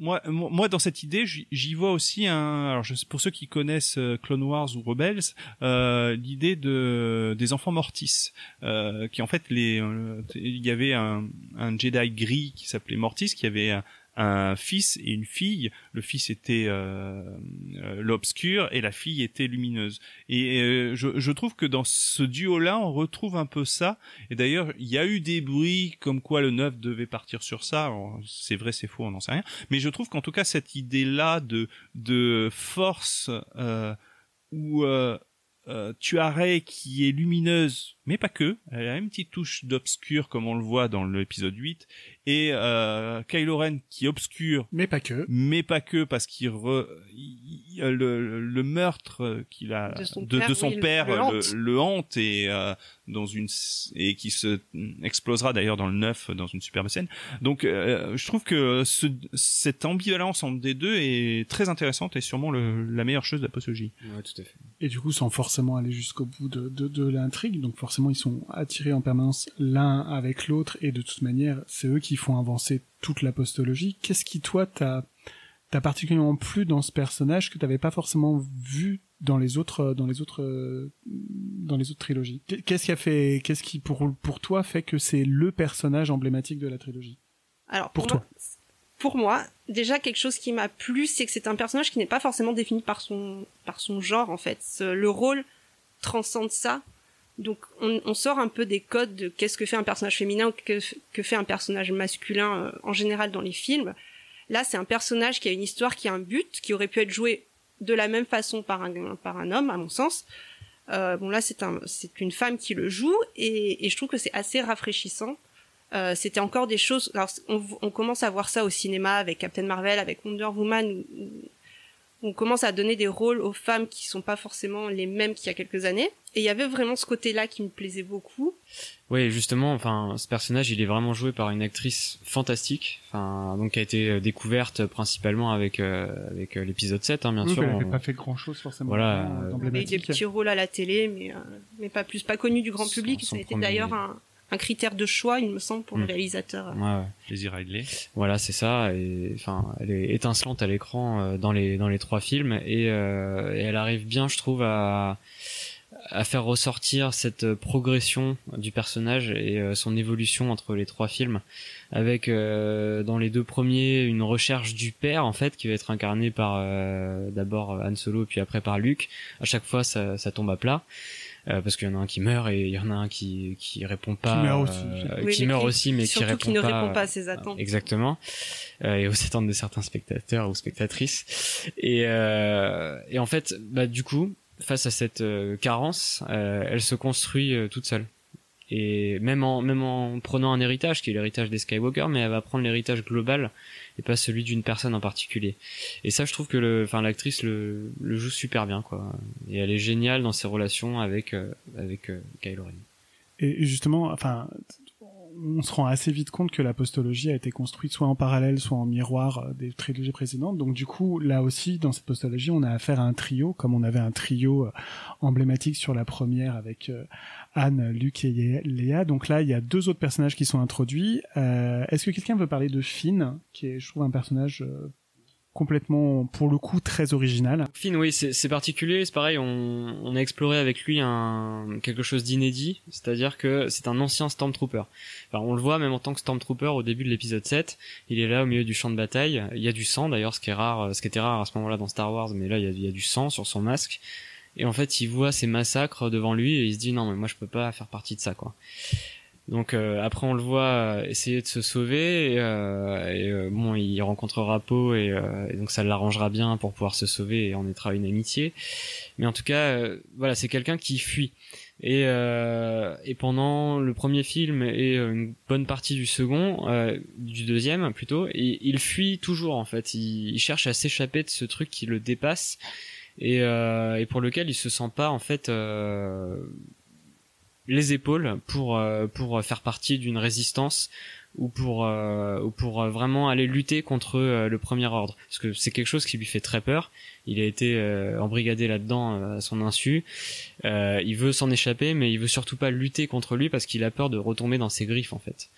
Moi, moi, dans cette idée, j'y vois aussi un. Alors, je, pour ceux qui connaissent euh, Clone Wars ou Rebels, euh, l'idée de des enfants Mortis, euh, qui en fait les, euh, il y avait un, un Jedi gris qui s'appelait Mortis, qui avait un fils et une fille. Le fils était euh, euh, l'obscur et la fille était lumineuse. Et euh, je, je trouve que dans ce duo-là, on retrouve un peu ça. Et d'ailleurs, il y a eu des bruits comme quoi le 9 devait partir sur ça. C'est vrai, c'est faux, on n'en sait rien. Mais je trouve qu'en tout cas, cette idée-là de, de force euh, où euh, tu as Rey qui est lumineuse, mais pas que. Elle a une petite touche d'obscur comme on le voit dans l'épisode 8. Et euh, Kylo Ren qui est obscur, Mais pas que. mais pas que parce qu'il re- il- le, le meurtre qu'il a De son de, père, de son oui, le- père le le, hante. le hante et euh, dans une et qui se explosera d'ailleurs dans le 9 dans une superbe scène. Donc euh, je trouve que ce, cette ambivalence entre des deux est très intéressante et sûrement le, la meilleure chose de la postologie. Ouais, tout à fait. Et du coup, sans forcément aller jusqu'au bout de, de, de l'intrigue, donc forcément, ils sont attirés en permanence l'un avec l'autre, et de toute manière, c'est eux qui font avancer toute la postologie. Qu'est-ce qui, toi, t'a t'as particulièrement plu dans ce personnage que t'avais pas forcément vu dans les autres dans les autres dans les autres trilogies? Qu'est-ce qui a fait qu'est-ce qui pour pour toi fait que c'est le personnage emblématique de la trilogie? Alors Pour pour, toi. moi, pour moi, déjà quelque chose qui m'a plu, c'est que c'est un personnage qui n'est pas forcément défini par son par son genre en fait. Le rôle transcende ça. Donc on, on sort un peu des codes de qu'est-ce que fait un personnage féminin ou que, que fait un personnage masculin euh, en général dans les films. Là, c'est un personnage qui a une histoire, qui a un but, qui aurait pu être joué de la même façon par un par un homme, à mon sens. Euh, bon là, c'est un c'est une femme qui le joue et, et je trouve que c'est assez rafraîchissant. Euh, c'était encore des choses. Alors, on, on commence à voir ça au cinéma avec Captain Marvel, avec Wonder Woman. On commence à donner des rôles aux femmes qui sont pas forcément les mêmes qu'il y a quelques années. Et il y avait vraiment ce côté-là qui me plaisait beaucoup. Oui, justement, enfin, ce personnage, il est vraiment joué par une actrice fantastique, enfin, donc qui a été euh, découverte principalement avec euh, avec euh, l'épisode 7, hein, bien Oui, sûr. Elle avait On- pas fait grand chose forcément. Voilà, euh, euh, des petits rôles à la télé, mais euh, mais pas plus, pas connu du grand Son- public. son Ça a été premier- d'ailleurs un, un critère de choix, il me semble, pour le Mm. réalisateur. Ouais, ouais. Daisy Ridley. Voilà, c'est ça. Et enfin, elle est étincelante à l'écran euh, dans les dans les trois films et, euh, et elle arrive bien, je trouve, à à faire ressortir cette progression du personnage et euh, son évolution entre les trois films, avec euh, dans les deux premiers une recherche du père en fait qui va être incarné par euh, d'abord Han Solo puis après par Luke. À chaque fois, ça, ça tombe à plat. Euh, parce qu'il y en a un qui meurt et il y en a un qui qui répond pas meurt aussi. euh, Oui, qui mais meurt qui- aussi mais qui surtout répond qui ne pas répond pas à ses attentes. Exactement. Euh, et aux attentes de certains spectateurs ou spectatrices. Et, euh, et en fait, bah, du coup, face à cette euh, carence, euh, elle se construit euh, toute seule. Et même en, même en prenant un héritage, qui est l'héritage des Skywalker, mais elle va prendre l'héritage global et pas celui d'une personne en particulier. Et ça, je trouve que le, enfin, l'actrice le, le joue super bien, quoi. Et elle est géniale dans ses relations avec, euh, avec euh, Kylo Ren. Et justement, enfin, on se rend assez vite compte que la postologie a été construite soit en parallèle, soit en miroir euh, des trilogies précédentes. Donc du coup, là aussi, dans cette postologie, on a affaire à un trio, comme on avait un trio euh, emblématique sur la première avec euh, Anne, Luc et Léa. Donc là, il y a deux autres personnages qui sont introduits. Est-ce que quelqu'un veut parler de Finn, qui est, je trouve, un personnage complètement, pour le coup, très original Finn, oui, c'est particulier. C'est pareil, on, on a exploré avec lui un quelque chose d'inédit, c'est-à-dire que c'est un ancien Stormtrooper. Enfin, on le voit même en tant que Stormtrooper au début de l'épisode 7. Il est là au milieu du champ de bataille. Il y a du sang d'ailleurs, ce qui est rare, ce qui était rare à ce moment-là dans Star Wars, mais là il y a, il y a du sang sur son masque. Et en fait, il voit ces massacres devant lui et il se dit non mais moi je peux pas faire partie de ça quoi. Donc euh, après on le voit euh, essayer de se sauver et, euh, euh, bon il rencontrera Poe et, donc ça l'arrangera bien pour pouvoir se sauver et on mettra une amitié. Mais en tout cas voilà c'est quelqu'un qui fuit et, pendant le premier film et une bonne partie du second du deuxième plutôt il fuit toujours en fait il, cherche à s'échapper de ce truc qui le dépasse et, et pour lequel il se sent pas en fait les épaules pour euh, pour faire partie d'une résistance ou pour euh, ou pour euh, vraiment aller lutter contre euh, le premier ordre. Parce que c'est quelque chose qui lui fait très peur. Il a été euh, embrigadé là-dedans euh, à son insu. Euh, il veut s'en échapper mais il veut surtout pas lutter contre lui parce qu'il a peur de retomber dans ses griffes en fait.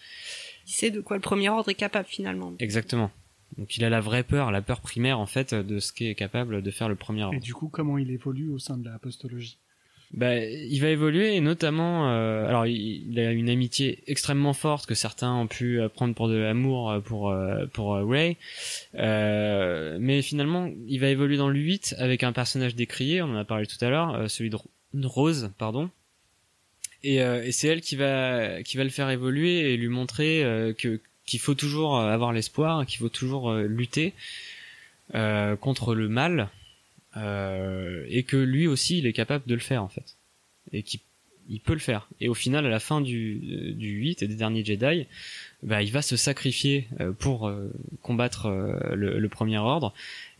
Il sait de quoi le premier ordre est capable finalement. exactement. Donc il a la vraie peur la peur primaire en fait de ce qu'est capable de faire le premier ordre. Et du coup, comment il évolue au sein de la postologie? Bah, il va évoluer et notamment, euh, alors il, a une amitié extrêmement forte que certains ont pu euh, prendre pour de l'amour euh, pour euh, pour Ray, Euh, mais finalement il va évoluer dans le 8 avec un personnage décrié, on en a parlé tout à l'heure, celui de Ro- de Rose, pardon. Et, et c'est elle qui va qui va le faire évoluer et lui montrer que qu'il faut toujours avoir l'espoir, qu'il faut toujours lutter contre le mal et que lui aussi il est capable de le faire en fait. Et qu'il il peut le faire. Et au final à la fin du euh, du 8 et des derniers Jedi bah il va se sacrifier euh, pour euh, combattre euh, le, le premier ordre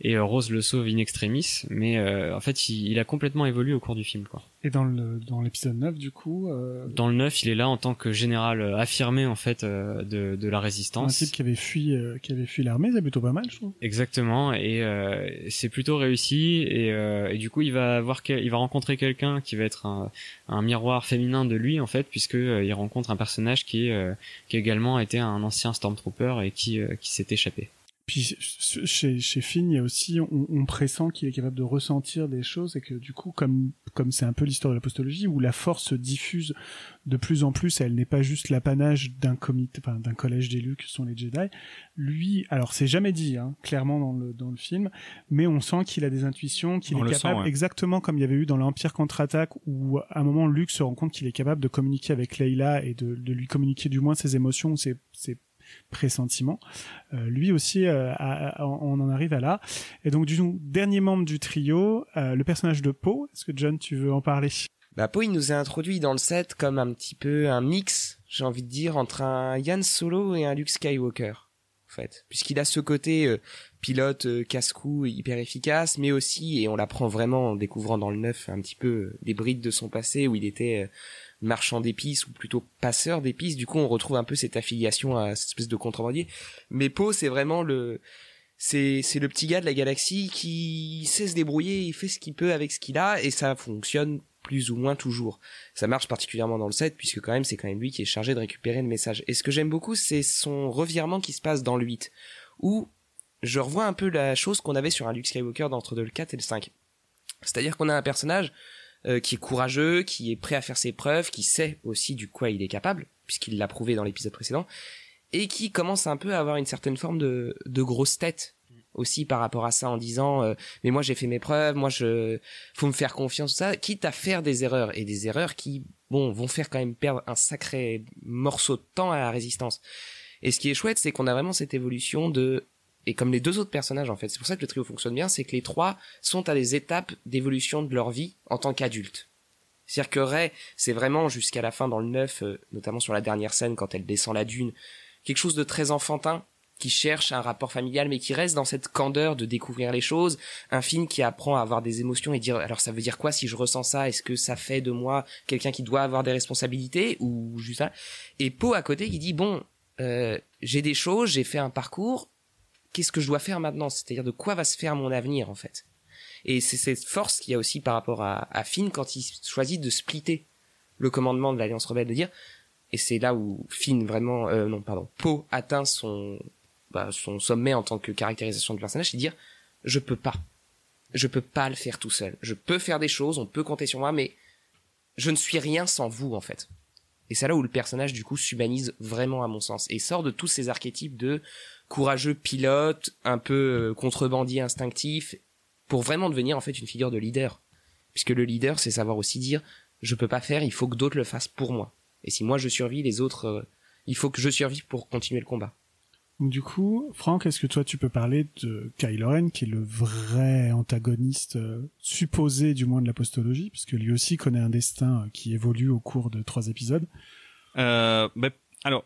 et euh, Rose le sauve in extremis mais euh, en fait il, il a complètement évolué au cours du film quoi Et dans le dans l'épisode 9, du coup, euh, dans le 9 il est là en tant que général euh, affirmé en fait euh, de de la un résistance type qui avait fui, euh, qui avait fui l'armée, c'est plutôt pas mal, je trouve. Exactement, et euh, c'est plutôt réussi. Et, euh, et du coup, il va quel- il va rencontrer quelqu'un qui va être un, un miroir féminin de lui en fait, puisque il rencontre un personnage qui, euh, qui également été un ancien Stormtrooper et qui, euh, qui s'est échappé. Puis ch- chez, chez Finn, il y a aussi, on, on pressent qu'il est capable de ressentir des choses et que du coup, comme comme c'est un peu l'histoire de la postologie où la force se diffuse de plus en plus, elle n'est pas juste l'apanage d'un comité, enfin, d'un collège d'élus que sont les Jedi. Lui, alors c'est jamais dit, hein, clairement dans le dans le film, mais on sent qu'il a des intuitions, qu'il On est sent, capable, ouais. exactement comme il y avait eu dans l'Empire contre-attaque où à un moment Luke se rend compte qu'il est capable de communiquer avec Leila et de, de lui communiquer du moins ses émotions ses, ses pressentiments. Euh, lui aussi, euh, on en arrive à là. Et donc, du dernier membre du trio, euh, le personnage de Poe. Est-ce que John, tu veux en parler? Bah, Poe, il nous a introduit dans le set comme un petit peu un mix, j'ai envie de dire, entre un Yann Solo et un Luke Skywalker, en fait. Puisqu'il a ce côté pilote, casse-cou, hyper efficace, mais aussi, et on l'apprend vraiment en découvrant dans le neuf un petit peu des brides de son passé où il était marchand d'épices ou plutôt passeur d'épices. Du coup, on retrouve un peu cette affiliation à cette espèce de contrebandier. Mais Poe, c'est vraiment le c'est c'est le petit gars de la galaxie qui sait se débrouiller, il fait ce qu'il peut avec ce qu'il a et ça fonctionne plus ou moins toujours. Ça marche particulièrement dans le set puisque quand même c'est quand même lui qui est chargé de récupérer le message. Et ce que j'aime beaucoup c'est son revirement qui se passe dans le 8 où je revois un peu la chose qu'on avait sur un Luke Skywalker d'entre le 4 et le 5. C'est-à-dire qu'on a un personnage euh, qui est courageux, qui est prêt à faire ses preuves, qui sait aussi du quoi il est capable puisqu'il l'a prouvé dans l'épisode précédent et qui commence un peu à avoir une certaine forme de, de grosse tête aussi par rapport à ça en disant euh, mais moi j'ai fait mes preuves moi je faut me faire confiance ça quitte à faire des erreurs et des erreurs qui bon vont faire quand même perdre un sacré morceau de temps à la résistance. Et ce qui est chouette c'est qu'on a vraiment cette évolution de et comme les deux autres personnages en fait. C'est pour ça que le trio fonctionne bien c'est que les trois sont à des étapes d'évolution de leur vie en tant qu'adultes. C'est-à-dire que Ray, c'est vraiment jusqu'à la fin dans le 9, euh, notamment sur la dernière scène quand elle descend la dune, quelque chose de très enfantin, qui cherche un rapport familial, mais qui reste dans cette candeur de découvrir les choses. Un film qui apprend à avoir des émotions et dire, alors ça veut dire quoi si je ressens ça? Est-ce que ça fait de moi quelqu'un qui doit avoir des responsabilités ou juste ça? Et Poe à côté qui dit, bon, euh, j'ai des choses, j'ai fait un parcours, qu'est-ce que je dois faire maintenant? C'est-à-dire de quoi va se faire mon avenir en fait? Et c'est cette force qu'il y a aussi par rapport à, à Finn quand il choisit de splitter le commandement de l'Alliance Rebelle, de dire, et c'est là où Finn vraiment, euh, non pardon, Poe atteint son bah, son sommet en tant que caractérisation du personnage, c'est dire je peux pas, je peux pas le faire tout seul. Je peux faire des choses, on peut compter sur moi, mais je ne suis rien sans vous en fait. Et c'est là où le personnage du coup s'humanise vraiment à mon sens et sort de tous ces archétypes de courageux pilote, un peu euh, contrebandier instinctif, pour vraiment devenir en fait une figure de leader. Puisque le leader, c'est savoir aussi dire je peux pas faire, il faut que d'autres le fassent pour moi. Et si moi je survis, les autres, euh, il faut que je survive pour continuer le combat. Du coup, Franck, est-ce que toi tu peux parler de Kylo Ren, qui est le vrai antagoniste euh, supposé du moins de la postologie, puisque lui aussi connaît un destin euh, qui évolue au cours de trois épisodes? Euh, bah, alors,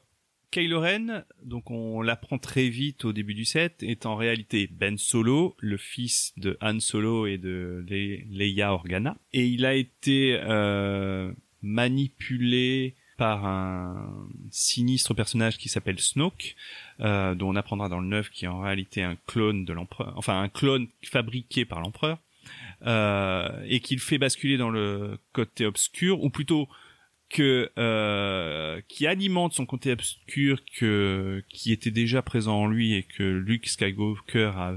Kylo Ren, donc on l'apprend très vite au début du set, est en réalité Ben Solo, le fils de Han Solo et de Le Leia Organa, et il a été euh, manipulé par un sinistre personnage qui s'appelle Snoke, euh, dont on apprendra dans le 9 qui est en réalité un clone de l'empereur, enfin un clone fabriqué par l'empereur, euh, et qu'il fait basculer dans le côté obscur, ou plutôt que euh, qui alimente son côté obscur que qui était déjà présent en lui et que Luke Skywalker a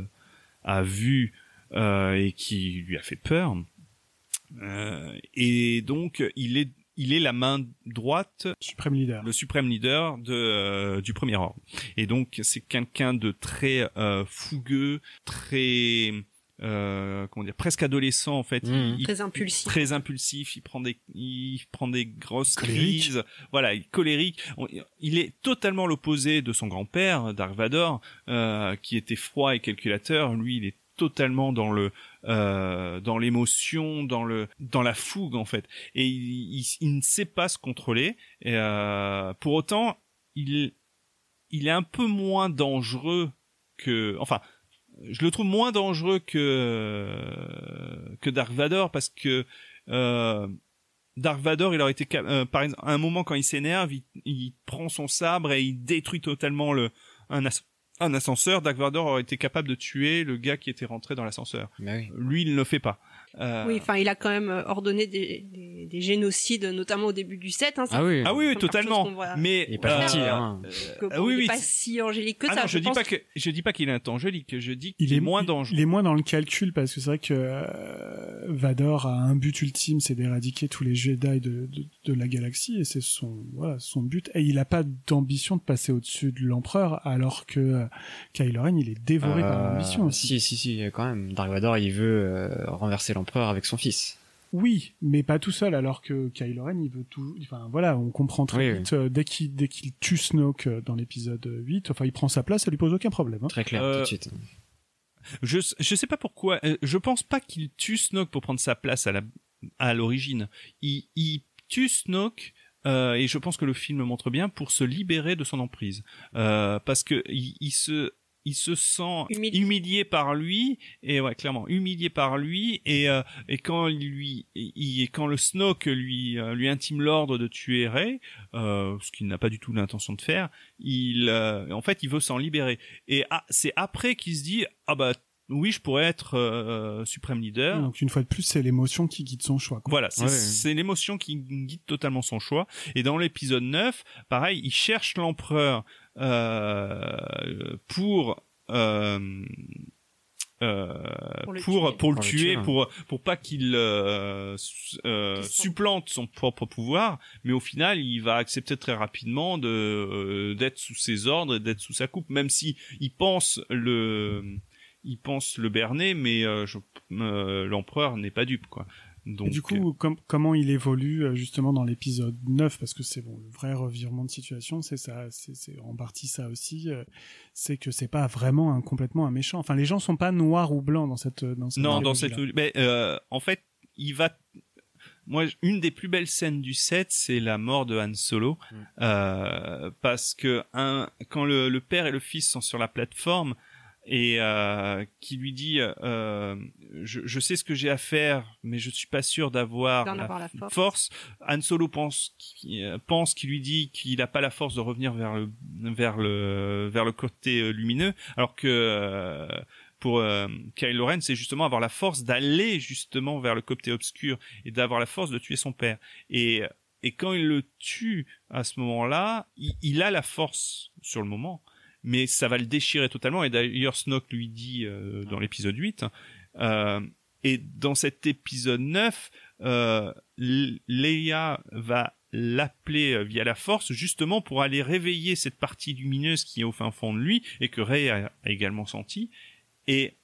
a vu euh, et qui lui a fait peur. Euh, et donc il est il est la main droite, suprême leader, le suprême leader de euh, du premier ordre. Et donc c'est quelqu'un de très euh, fougueux, très euh, comment dire presque adolescent en fait mmh. il, très impulsif très impulsif il prend des il prend des grosses colérique. crises voilà il colérique On, il est totalement l'opposé de son grand-père Dark Vador euh, qui était froid et calculateur lui il est totalement dans le euh, dans l'émotion, dans le dans la fougue en fait. Et il, il, il ne sait pas se contrôler. Et, euh, pour autant, il il est un peu moins dangereux que enfin je le trouve moins dangereux que que Dark Vador parce que euh, Dark Vador, il aurait été euh, par exemple à un moment quand il s'énerve, il, il, prend son sabre et il détruit totalement le un, un ascenseur, Dark Vador aurait été capable de tuer le gars qui était rentré dans l'ascenseur. Oui. Lui, il ne le fait pas. Euh... Oui, enfin, il a quand même ordonné des, des, des, génocides, notamment au début du set. Hein, ah oui, ah oui, oui totalement. Mais il est pas gentil. Euh, hein. Que, bon, oui, il est pas si angélique que ah ça. Non, je, je dis pas que je dis pas qu'il est angélique. Je dis qu'il est, est, moins dangereux. Il est moins dans le calcul parce que c'est vrai que euh, Vador a un but ultime, c'est d'éradiquer tous les Jedi de, de, de, la galaxie et c'est son voilà son but. Et il a pas d'ambition de passer au-dessus de l'empereur, alors que euh, Kylo Ren il est dévoré par l'ambition aussi. Si si si, quand même. Dark Vador il veut renverser l'empereur avec son fils. Oui, mais pas tout seul, alors que Kylo Ren, il veut tout. Enfin, voilà, on comprend très oui, vite. Euh, dès qu'il dès qu'il tue Snoke dans l'épisode 8, enfin, il prend sa place, ça lui pose aucun problème. Hein. Très clair, euh, tout de suite. Je je sais pas pourquoi. euh, Je pense pas qu'il tue Snoke pour prendre sa place à la à l'origine. Il il tue Snoke. Euh, et je pense que le film le montre bien pour se libérer de son emprise, euh, parce que il, il se il se sent humilié. humilié. par lui et ouais clairement humilié par lui et euh, et quand lui il, quand le Snoke lui euh, lui intime l'ordre de tuer Rey euh, ce qu'il n'a pas du tout l'intention de faire il euh, en fait il veut s'en libérer et ah, c'est après qu'il se dit ah bah oui, je pourrais être euh, suprême leader. Donc une fois de plus, c'est l'émotion qui guide son choix. Quoi. Voilà, c'est ouais. l'émotion qui guide totalement son choix. Et dans l'épisode 9, pareil, il cherche l'empereur euh, pour euh, euh, pour le pour, tuer. pour le Pour tuer, pour pour pas qu'il euh, euh, supplante son propre pouvoir, mais au final il va accepter très rapidement de euh, d'être sous ses ordres, et d'être sous sa coupe, même si il pense le il pense le berner, mais euh, euh, l'empereur n'est pas dupe quoi. Donc Et du coup, com- comment il évolue euh, justement dans l'épisode 9 Parce que c'est bon, le vrai revirement de situation, c'est ça, c'est en partie ça aussi. euh, c'est que c'est pas vraiment un, complètement un méchant. Enfin, les gens sont pas noirs ou blancs dans cette dans cette non dans cette mais euh, en fait il va moi, une des plus belles scènes du set, c'est la mort de Han Solo, euh, parce que un, quand le, le père et le fils sont sur la plateforme et euh, qui lui dit, euh, je, je sais ce que j'ai à faire, mais je suis pas sûr d'avoir la, la force. force. Han Solo pense qu'il euh, pense qu'il lui dit qu'il n'a pas la force de revenir vers le vers le vers le côté euh, lumineux, alors que euh, pour euh, Kylo Ren, c'est justement avoir la force d'aller justement vers le côté obscur et d'avoir la force de tuer son père. Et et quand il le tue à ce moment-là, il, il a la force sur le moment, mais ça va le déchirer totalement. Et d'ailleurs, Snoke lui dit euh, dans l'épisode 8, euh, et dans cet épisode 9, euh, Leia va l'appeler euh, via la force justement pour aller réveiller cette partie lumineuse qui est au fin fond de lui et que Rey a, a également senti. Et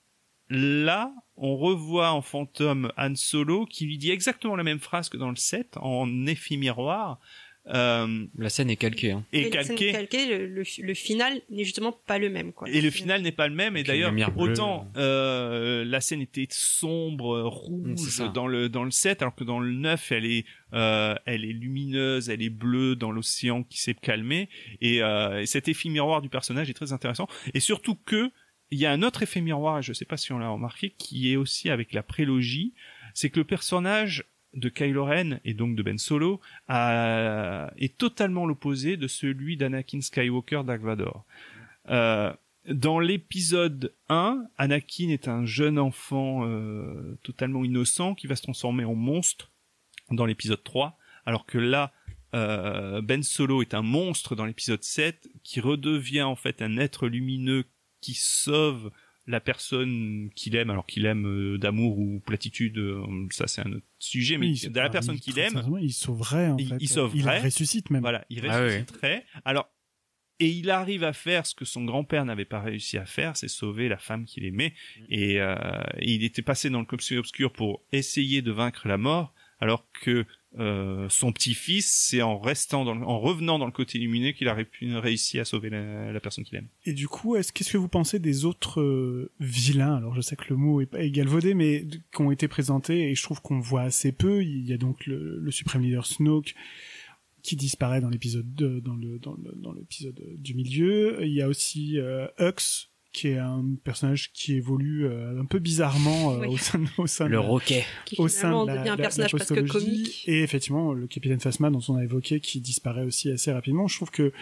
là, on revoit en fantôme Han Solo qui lui dit exactement la même phrase que dans le 7 en effet miroir. Euh, la scène est calquée. Hein. Et calquée. calquée, le, le, le final n'est justement pas le même. Quoi. Et le final n'est pas le même. Et d'ailleurs, autant euh, la scène était sombre, Mm, rouge dans le dans le 7, alors que dans le 9, elle est euh, elle est lumineuse, elle est bleue dans l'océan qui s'est calmé. Et, euh, et cet effet miroir du personnage est très intéressant. Et surtout que il y a un autre effet miroir, et je sais pas si on l'a remarqué, qui est aussi avec la prélogie, c'est que le personnage de Kylo Ren et donc de Ben Solo est totalement l'opposé de celui d'Anakin Skywalker Dark. Euh, dans l'épisode 1, Anakin est un jeune enfant euh, totalement innocent qui va se transformer en monstre dans l'épisode 3, alors que là, euh, Ben Solo est un monstre dans l'épisode 7 qui redevient en fait un être lumineux qui sauve la personne qu'il aime, alors qu'il aime euh, d'amour ou platitude, euh, ça c'est un autre sujet, mais Oui, de la personne il- qu'il aime, il sauverait en il, fait. il sauverait. Il ressuscite même. Voilà, il Ah ressusciterait. Alors, et il arrive à faire ce que son grand-père n'avait pas réussi à faire, c'est sauver la femme qu'il aimait. Et, euh, et il était passé dans le obscur pour essayer de vaincre la mort, alors que euh, son petit-fils, c'est en restant, dans le- en revenant dans le côté lumineux qu'il a ré- réussi à sauver la, personne qu'il aime. Et du coup, est-ce qu'est-ce que vous pensez des autres euh, vilains? Alors, je sais que le mot est pas galvaudé, mais qui ont été présentés et je trouve qu'on voit assez peu. Il y a donc le, le suprême leader Snoke qui disparaît dans l'épisode 2, dans le dans l'épisode du milieu. Il y a aussi euh, Hux qui est un personnage qui évolue euh, un peu bizarrement euh, Oui. au sein de, au sein de Le roquet. Qui au sein de la, devient un la- la personnage presque comique. et effectivement le capitaine Phasma dont on a évoqué qui disparaît aussi assez rapidement je trouve que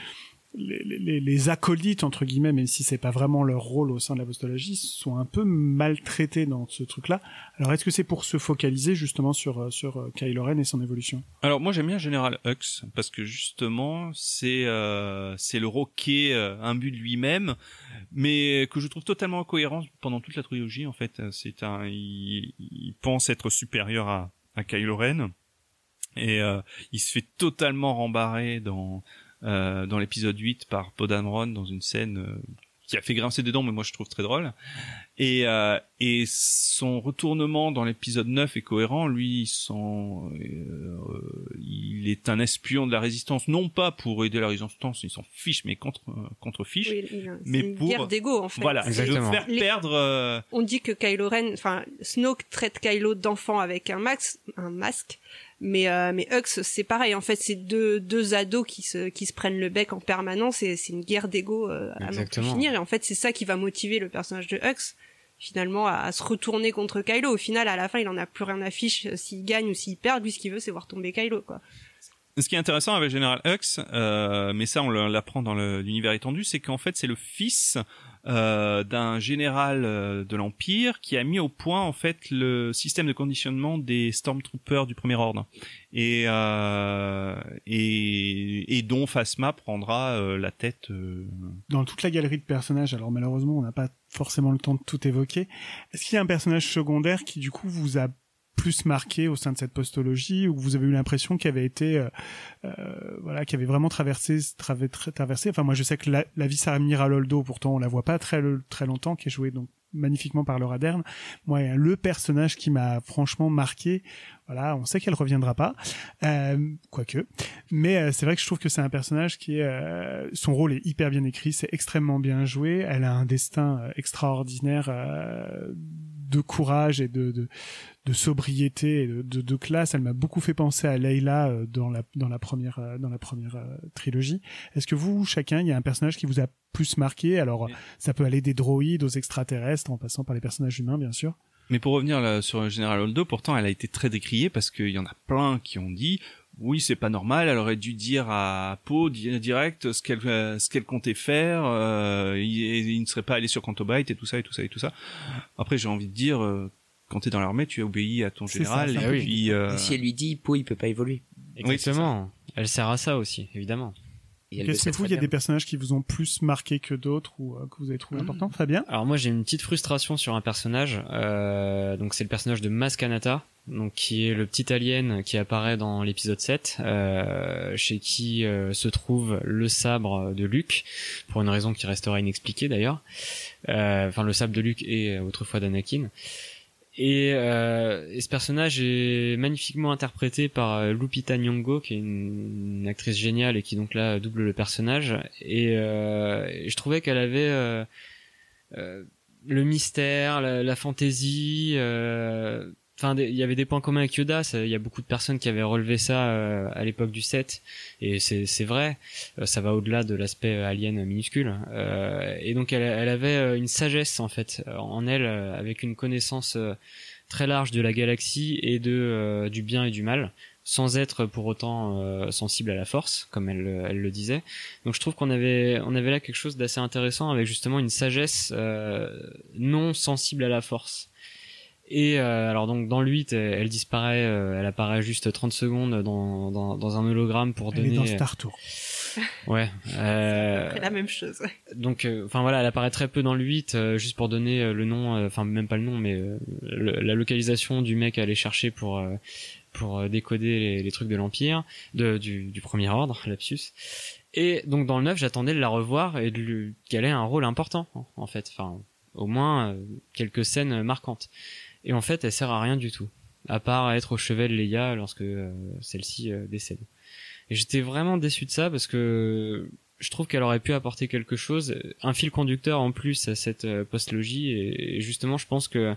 les, les, les acolytes entre guillemets même si c'est pas vraiment leur rôle au sein de la postologie sont un peu maltraités dans ce truc là alors est-ce que c'est pour se focaliser justement sur euh, sur euh, Kylo Ren et son évolution? Alors moi j'aime bien Général Hux parce que justement c'est euh, c'est le roquet euh, imbu de lui-même, mais que je trouve totalement incohérent pendant toute la trilogie en fait. C'est un il, il pense être supérieur à à Kylo Ren et euh, il se fait totalement rembarrer dans euh, dans l'épisode 8 par Podamron dans une scène euh, qui a fait grincer des dents mais moi je trouve très drôle. Et euh, et son retournement dans l'épisode 9 est cohérent. Lui il s'en euh, il est un espion de la résistance non pas pour aider la résistance il s'en fiche mais contre contre fiche Oui, mais une pour guerre d'ego, en fait. voilà faire Les- perdre euh, On dit que Kylo Ren, enfin Snoke traite Kylo d'enfant avec un max, un masque, mais euh, mais Hux c'est pareil. En fait, c'est deux deux ados qui se qui se prennent le bec en permanence et c'est une guerre d'ego euh, à plus finir. Et en fait, c'est ça qui va motiver le personnage de Hux finalement à, à se retourner contre Kylo. Au final, à la fin, il en a plus rien à fiche euh, s'il gagne ou s'il perd. Lui, ce qu'il veut, c'est voir tomber Kylo, quoi. Ce qui est intéressant avec Général Hux, euh, mais ça on l'apprend dans l'univers étendu, c'est qu'en fait c'est le fils euh, d'un général euh, de l'Empire qui a mis au point en fait le système de conditionnement des Stormtroopers du Premier Ordre et euh, et, et dont Phasma prendra euh, la tête. dans toute la galerie de personnages alors malheureusement on n'a pas forcément le temps de tout évoquer est-ce qu'il y a un personnage secondaire qui du coup vous a plus marqué au sein de cette postologie que vous avez eu l'impression qu'il avait été euh, euh, voilà qui avait vraiment traversé traversé. Enfin moi je sais que la, la vie Sarah Miraloldo pourtant on la voit pas très très longtemps qui est jouée donc magnifiquement par Laura Dern. Moi le personnage qui m'a franchement marqué voilà on sait qu'elle reviendra pas euh, quoique mais euh, c'est vrai que je trouve que c'est un personnage qui est euh, son rôle est hyper bien écrit c'est extrêmement bien joué elle a un destin euh, extraordinaire euh, de courage et de, de, de sobriété et de, de, de classe. Elle m'a beaucoup fait penser à Leila euh, dans la dans la première euh, dans la première trilogie. Est-ce que vous chacun il y a un personnage qui vous a plus marqué? Alors ça peut aller des droïdes aux extraterrestres en passant par les personnages humains bien sûr. Mais pour revenir là, sur General Holdo, pourtant elle a été très décriée parce qu'il y en a plein qui ont dit oui c'est pas normal, elle aurait dû dire à Poe di- direct ce qu'elle euh, ce qu'elle comptait faire, euh, il, il ne serait pas allé sur Cantobite et tout ça et tout ça et tout ça. Après j'ai envie de dire euh, quand t'es dans l'armée tu obéis à ton général ça, et ça. puis euh, Et si elle lui dit, Poe, il peut pas évoluer. Oui, Exactement. Elle sert à ça aussi, évidemment. Qu'est-ce que vous, il y a des personnages qui vous ont plus marqué que d'autres ou euh, que vous avez trouvé importants Fabien? Alors moi j'ai une petite frustration sur un personnage. Euh, donc c'est le personnage de Mas Kanata, donc qui est le petit alien qui apparaît dans l'épisode 7, euh, chez qui euh, se trouve le sabre de Luke, pour une raison qui restera inexpliquée d'ailleurs. Euh, Enfin le sabre de Luke et autrefois d'Anakin. Et, euh, ce personnage est magnifiquement interprété par euh, Lupita Nyong'o, qui est une, actrice géniale et qui donc là double le personnage. Et, euh, je trouvais qu'elle avait euh, euh, le mystère, la, la fantaisie. Enfin, il y avait des points communs avec Yoda. Il y a beaucoup de personnes qui avaient relevé ça euh, à l'époque du 7 et c'est vrai. Euh, ça va au-delà de l'aspect euh, alien minuscule. Et donc elle, avait une sagesse en fait en elle, avec une connaissance très large de la galaxie et de du bien et du mal sans être pour autant sensible à la force comme elle, le- elle le disait donc je trouve qu'on avait on avait là quelque chose d'assez intéressant avec justement une sagesse non sensible à la force et euh, alors donc dans le 8 elle, elle disparaît euh, elle apparaît juste 30 secondes dans, dans, dans un hologramme pour Elle donner est dans Star Tour. ouais [laughs] euh, C'est la même chose. ouais. donc, euh, enfin voilà, elle apparaît très peu dans le 8, euh, juste pour donner euh, le nom, euh, enfin même pas le nom, mais euh, le- la localisation du mec à aller chercher pour euh, pour euh, décoder les, les trucs de l'Empire, de, du, du Premier Ordre, [laughs] lapsus. Et donc dans le 9, j'attendais de la revoir et de lui, qu'elle ait un rôle important, en, en fait, enfin au moins euh, quelques scènes marquantes. Et en fait, elle sert à rien du tout, à part à être au chevet de Leia lorsque euh, celle-ci euh, décède. Et j'étais vraiment déçu de ça parce que je trouve qu'elle aurait pu apporter quelque chose, un fil conducteur en plus à cette euh, postlogie. Et, et justement, je pense que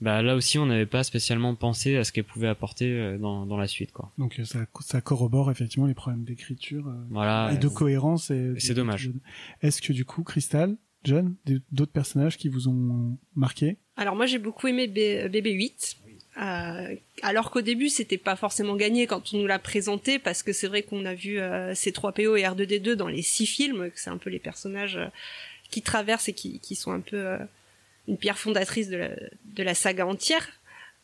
bah, là aussi, on n'avait pas spécialement pensé à ce qu'elle pouvait apporter euh, dans, dans la suite. Quoi. Donc euh, ça, ça corrobore effectivement les problèmes d'écriture euh, Voilà. et de cohérence. Et c'est dommage. Est-ce que du coup, Crystal, John, d'autres personnages qui vous ont marqué Alors moi j'ai beaucoup aimé B- BB8. Euh, alors qu'au début c'était pas forcément gagné quand on nous l'a présenté parce que c'est vrai qu'on a vu euh, C3PO et R2D2 dans les six films que c'est un peu les personnages euh, qui traversent et qui, qui sont un peu euh, une pierre fondatrice de la, de la saga entière.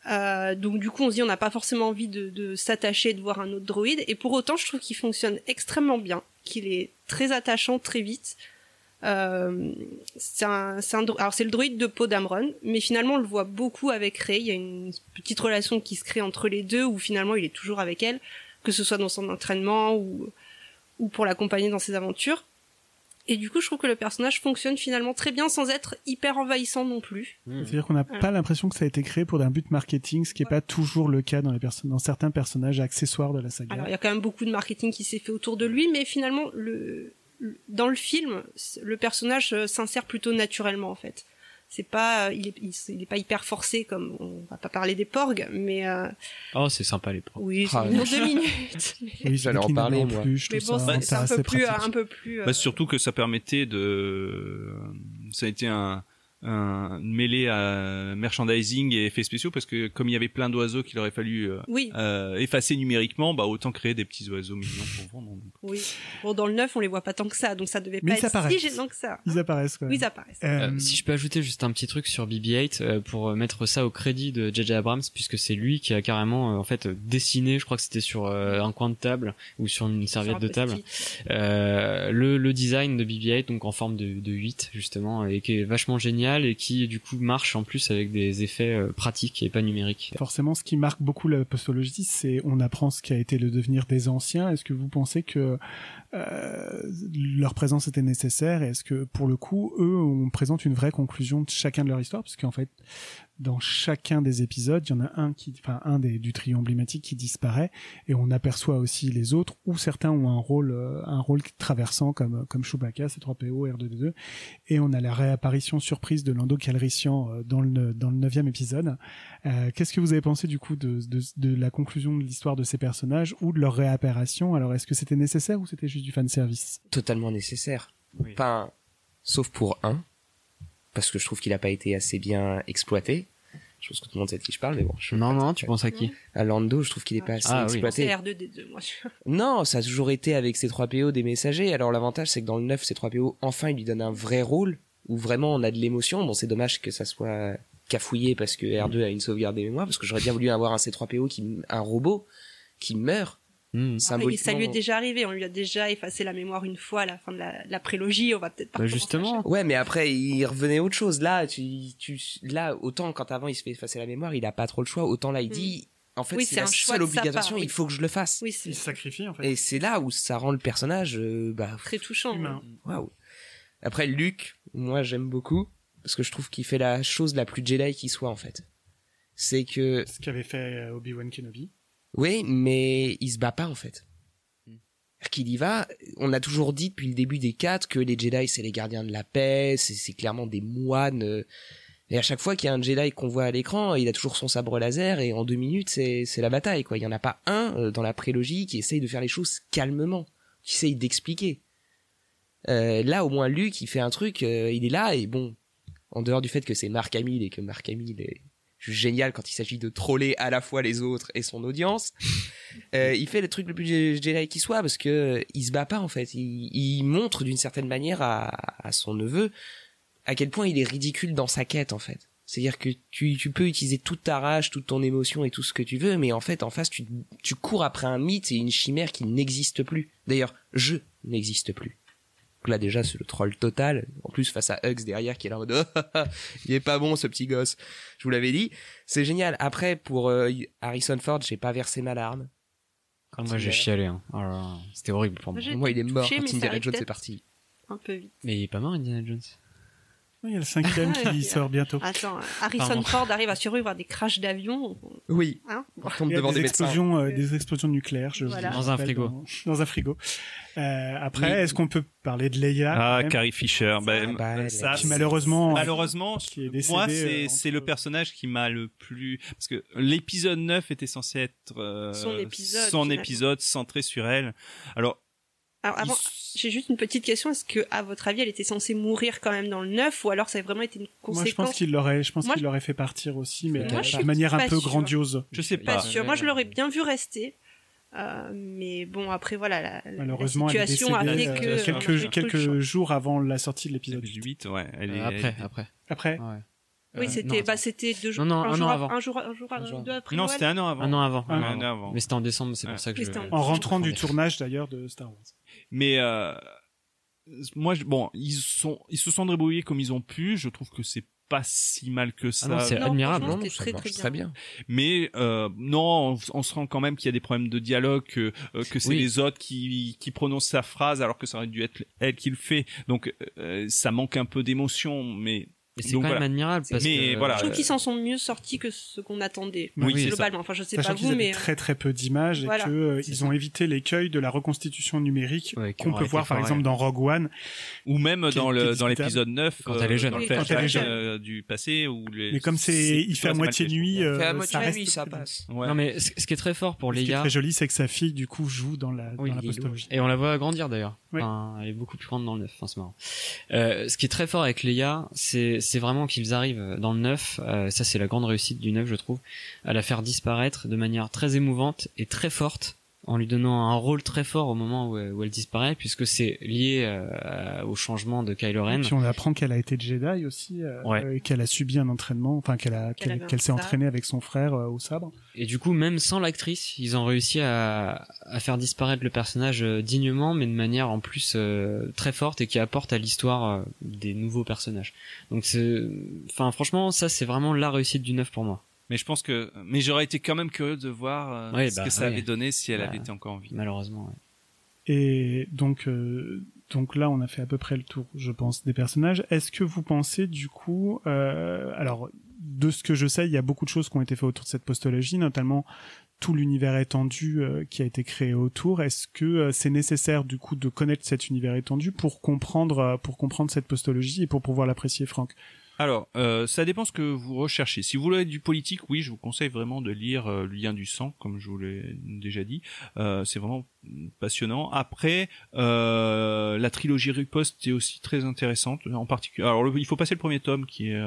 Euh, donc du coup on se dit on n'a pas forcément envie de, de s'attacher de voir un autre droïde et pour autant je trouve qu'il fonctionne extrêmement bien, qu'il est très attachant très vite. Euh, c'est un, c'est un dro- alors c'est le droïde de Poe mais finalement on le voit beaucoup avec Rey. Il y a une petite relation qui se crée entre les deux, où finalement il est toujours avec elle, que ce soit dans son entraînement ou ou pour l'accompagner dans ses aventures. Et du coup, je trouve que le personnage fonctionne finalement très bien sans être hyper envahissant non plus. C'est-à-dire qu'on n'a Voilà. pas l'impression que ça a été créé pour un but marketing, ce qui n'est pas toujours le cas dans, les dans certains personnages accessoires de la saga. Alors il y a quand même beaucoup de marketing qui s'est fait autour de lui, mais finalement le, le- dans le film, le personnage euh, s'insère plutôt naturellement en fait. C'est pas, euh, il est, il, il est pas hyper forcé comme on va pas parler des porgs, mais euh, Oh, c'est sympa les pros. oui, c'est Ah, oui. deux minutes. [laughs] Oui, J'allais en parler, en moi. peluche, Mais bon, ça, c'est- un assez peu plus, un peu plus. euh, Bah, surtout que ça permettait de, ça a été un, un une mêlée à merchandising et effets spéciaux parce que comme il y avait plein d'oiseaux qu'il aurait fallu euh, Oui. euh, effacer numériquement, bah autant créer des petits oiseaux mignons pour vendre. Oui. Bon, dans le 9, on les voit pas tant que ça, donc ça devait Mais pas être si gênant que ça. Ils apparaissent, quoi. Oui, ils apparaissent. Euh, si je peux ajouter juste un petit truc sur BB-8 euh, pour euh, mettre ça au crédit de JJ Abrams puisque c'est lui qui a carrément euh, en fait dessiné, je crois que c'était sur euh, un coin de table ou sur une serviette un de table, euh, le, le design de BB-8 donc en forme de, de 8 justement et qui est vachement génial et qui du coup marche en plus avec des effets euh, pratiques et pas numériques. Forcément, ce qui marque beaucoup la postologie, c'est on apprend ce qui a été le devenir des anciens. Est-ce que vous pensez que euh, leur présence était nécessaire? Est-ce que pour le coup, eux, on présente une vraie conclusion de chacun de leur histoire, parce qu'en fait, dans chacun des épisodes, il y en a un qui, enfin un des du trio emblématique qui disparaît, et on aperçoit aussi les autres où certains ont un rôle, euh, un rôle traversant comme comme Chewbacca, C3PO, R2D2, et on a la réapparition surprise de Lando Calrissian euh, dans le dans le neuvième épisode. Euh, Qu'est-ce que vous avez pensé du coup de, de, de la conclusion de l'histoire de ces personnages ou de leur réapparition? Alors est-ce que c'était nécessaire ou c'était juste du fan service Totalement nécessaire. Enfin, sauf pour un, parce que je trouve qu'il a pas été assez bien exploité. Je pense que tout le monde sait de qui je parle, mais bon. Je Non, non, tu penses à qui À Lando, je trouve qu'il est pas assez Ah, oui. exploité. C'est R2D2, moi. je- [laughs] Non, ça a toujours été avec ces 3PO des messagers. Alors l'avantage, c'est que dans le 9, ces 3PO, enfin, il lui donne un vrai rôle, où vraiment on a de l'émotion. Bon, c'est dommage que ça soit cafouillé parce que R2 a une sauvegarde des mémoires, parce que j'aurais bien voulu avoir un C3PO qui, un robot, qui meurt. Après, ça lui est déjà arrivé, on lui a déjà effacé la mémoire une fois à la fin de la, la prélogie, on va peut-être Bah, pas recommencer à Ouais, mais après, il revenait autre chose. Là, tu, tu, là, autant quand avant il se fait effacer la mémoire, il a pas trop le choix. Autant là, il dit, en fait. Oui, c'est la un choix seule obligation, part, oui. il faut que je le fasse. Oui, c'est Il se sacrifie en fait. Et c'est là où ça rend le personnage, euh, bah, très touchant. Humain. Waouh. Après, Luke, moi, j'aime beaucoup parce que je trouve qu'il fait la chose la plus Jedi qui soit en fait. C'est que, Ce qu'avait fait euh, Obi-Wan Kenobi. Oui, mais il se bat pas en fait. Qu'il y va. On a toujours dit depuis le début des quatre que les Jedi c'est les gardiens de la paix, c'est clairement des moines. euh, Et à chaque fois qu'il y a un Jedi qu'on voit à l'écran, il a toujours son sabre laser et en deux minutes c'est c'est la bataille quoi. Il y en a pas un euh, dans la prélogie qui essaye de faire les choses calmement, qui essaye d'expliquer. Euh, là au moins Luke il fait un truc, euh, il est là et bon, en dehors du fait que c'est Mark Hamill et que Mark Hamill est juste génial quand il s'agit de troller à la fois les autres et son audience. [laughs] Euh, il fait le truc le plus Jedi qui soit parce que euh, il se bat pas en fait. Il, il montre d'une certaine manière à, à son neveu à quel point il est ridicule dans sa quête en fait. C'est-à-dire que tu, tu peux utiliser toute ta rage, toute ton émotion et tout ce que tu veux, mais en fait en face tu, tu cours après un mythe et une chimère qui n'existe plus. D'ailleurs, je n'existe plus. Donc là déjà c'est le troll total. En plus face à Hugs derrière qui est là en mode Oh, il est pas bon ce petit gosse. Je vous l'avais dit. C'est génial. Après pour euh, Harrison Ford j'ai pas versé ma larme. Ah, moi j'ai chialé. Hein. Oh C'était horrible pour moi. Moi, il est mort quand Indiana Jones est peut-être parti. Un peu vite. Mais il est pas mort Indiana Jones. Il y a le cinquième qui [laughs] sort bientôt. Attends, Harrison Pardon. Ford arrive à survivre à des crashs d'avion. Oui. Hein tombe Il y a devant des des explosions, euh, des explosions nucléaires. Je Voilà. Dans un frigo. Dans, dans un frigo. Euh, après, Oui. est-ce qu'on peut parler de Leia Ah, Carrie Fisher. Ben, bah, elle, ça, Qui malheureusement- malheureusement, qui est décédée, moi, euh, c'est entre- c'est le personnage qui m'a le plus parce que l'épisode 9 était censé être euh, Son épisode, son épisode centré sur elle. Alors, Alors avant, j'ai juste une petite question. Est-ce que, à votre avis, elle était censée mourir quand même dans le 9 ou alors ça a vraiment été une Moi, conséquence je pense qu'il l'aurait, je pense Moi, qu'il l'aurait fait partir aussi, mais Moi, euh, de manière un peu sûre. grandiose. je sais Pas pas. sûr. Moi, je l'aurais bien vu rester. Euh, mais bon, après, voilà, la, Malheureusement, la elle est situation a décédée euh, quelques, jours avant la sortie de l'épisode. 8, ouais. Elle est, Euh, après, elle- après. Après, Ouais. Oui, c'était non, bah, c'était deux jours, Non, non, un, un jour an av- avant. un jour, un jour, un Un jour. deux après Non, c'était un an avant. Un an avant. Un un an an avant. Mais c'était en décembre, c'est Ouais. pour ça que je. en- rentrant du tournage d'ailleurs de Star Wars. Mais euh, moi, je- bon, ils sont, ils se sont débrouillés comme ils ont pu. Je trouve que c'est pas si mal que ça. Ah non, c'est admirable. non, ça très, marche très Très bien. Mais euh, non, on, on se rend quand même qu'il y a des problèmes de dialogue, que, euh, que c'est Oui. les autres qui, qui prononcent sa phrase alors que ça aurait dû être elle qui le fait. Donc euh, ça manque un peu d'émotion, mais Et c'est quand voilà. même admirable parce Mais que. voilà. Je trouve qu'ils s'en sont mieux sortis que ce qu'on attendait. Oui, globalement. Enfin, je sais Sachant pas vous, mais très très peu d'images Voilà, et que euh, ils ça. ont évité l'écueil de la reconstitution numérique Ouais, qu'on peut voir par exemple dans Rogue One. Ou même dans le dans l'épisode 9 Quand elle est jeune. dans le Oui, quand flashback elle est jeune. euh, du passé les Mais comme c'est, il fait à moitié nuit, euh, Fait à ça moitié reste. nuit, ça passe. Non mais ce qui est très fort pour Ce qui est Leia. très joli, c'est que sa fille du coup joue dans la, postologie. Et on la voit grandir d'ailleurs. Elle est beaucoup plus grande dans le 9, enfin c'est marrant. Euh, ce qui est très fort avec Leia, c'est c'est vraiment qu'ils arrivent dans le 9, euh, ça c'est la grande réussite du 9 je trouve, à la faire disparaître de manière très émouvante et très forte en lui donnant un rôle très fort au moment où, elle- où elle disparaît puisque c'est lié euh, au changement de Kylo Ren. Et puis on apprend qu'elle a été Jedi aussi, euh, Ouais. euh, qu'elle a subi un entraînement, enfin qu'elle a, Qu'elle s'est entraînée avec son frère euh, au sabre. Et du coup, même sans l'actrice, ils ont réussi à, à faire disparaître le personnage dignement, mais de manière en plus euh, très forte et qui apporte à l'histoire euh, des nouveaux personnages. Donc c'est, enfin franchement, ça c'est vraiment la réussite du neuf pour moi. Mais je pense que mais j'aurais été quand même curieux de voir euh, Ouais, ce bah, que ça ouais. avait donné si elle Bah, avait été encore en vie. Malheureusement. ouais. Et donc, euh, donc là, on a fait à peu près le tour, je pense, des personnages. Est-ce que vous pensez, du coup, euh, alors, de ce que je sais, il y a beaucoup de choses qui ont été faites autour de cette postologie, notamment tout l'univers étendu euh, qui a été créé autour. Est-ce que euh, c'est nécessaire du coup de connaître cet univers étendu pour comprendre euh, pour comprendre cette postologie et pour pouvoir l'apprécier, Franck? Alors, euh, ça dépend ce que vous recherchez. Si vous voulez du politique, oui, je vous conseille vraiment de lire euh, lien du sang, comme je vous l'ai déjà dit. Euh, c'est vraiment passionnant. Après, euh, la trilogie Riposte est aussi très intéressante, en particulier. Alors, il faut passer le premier tome qui est,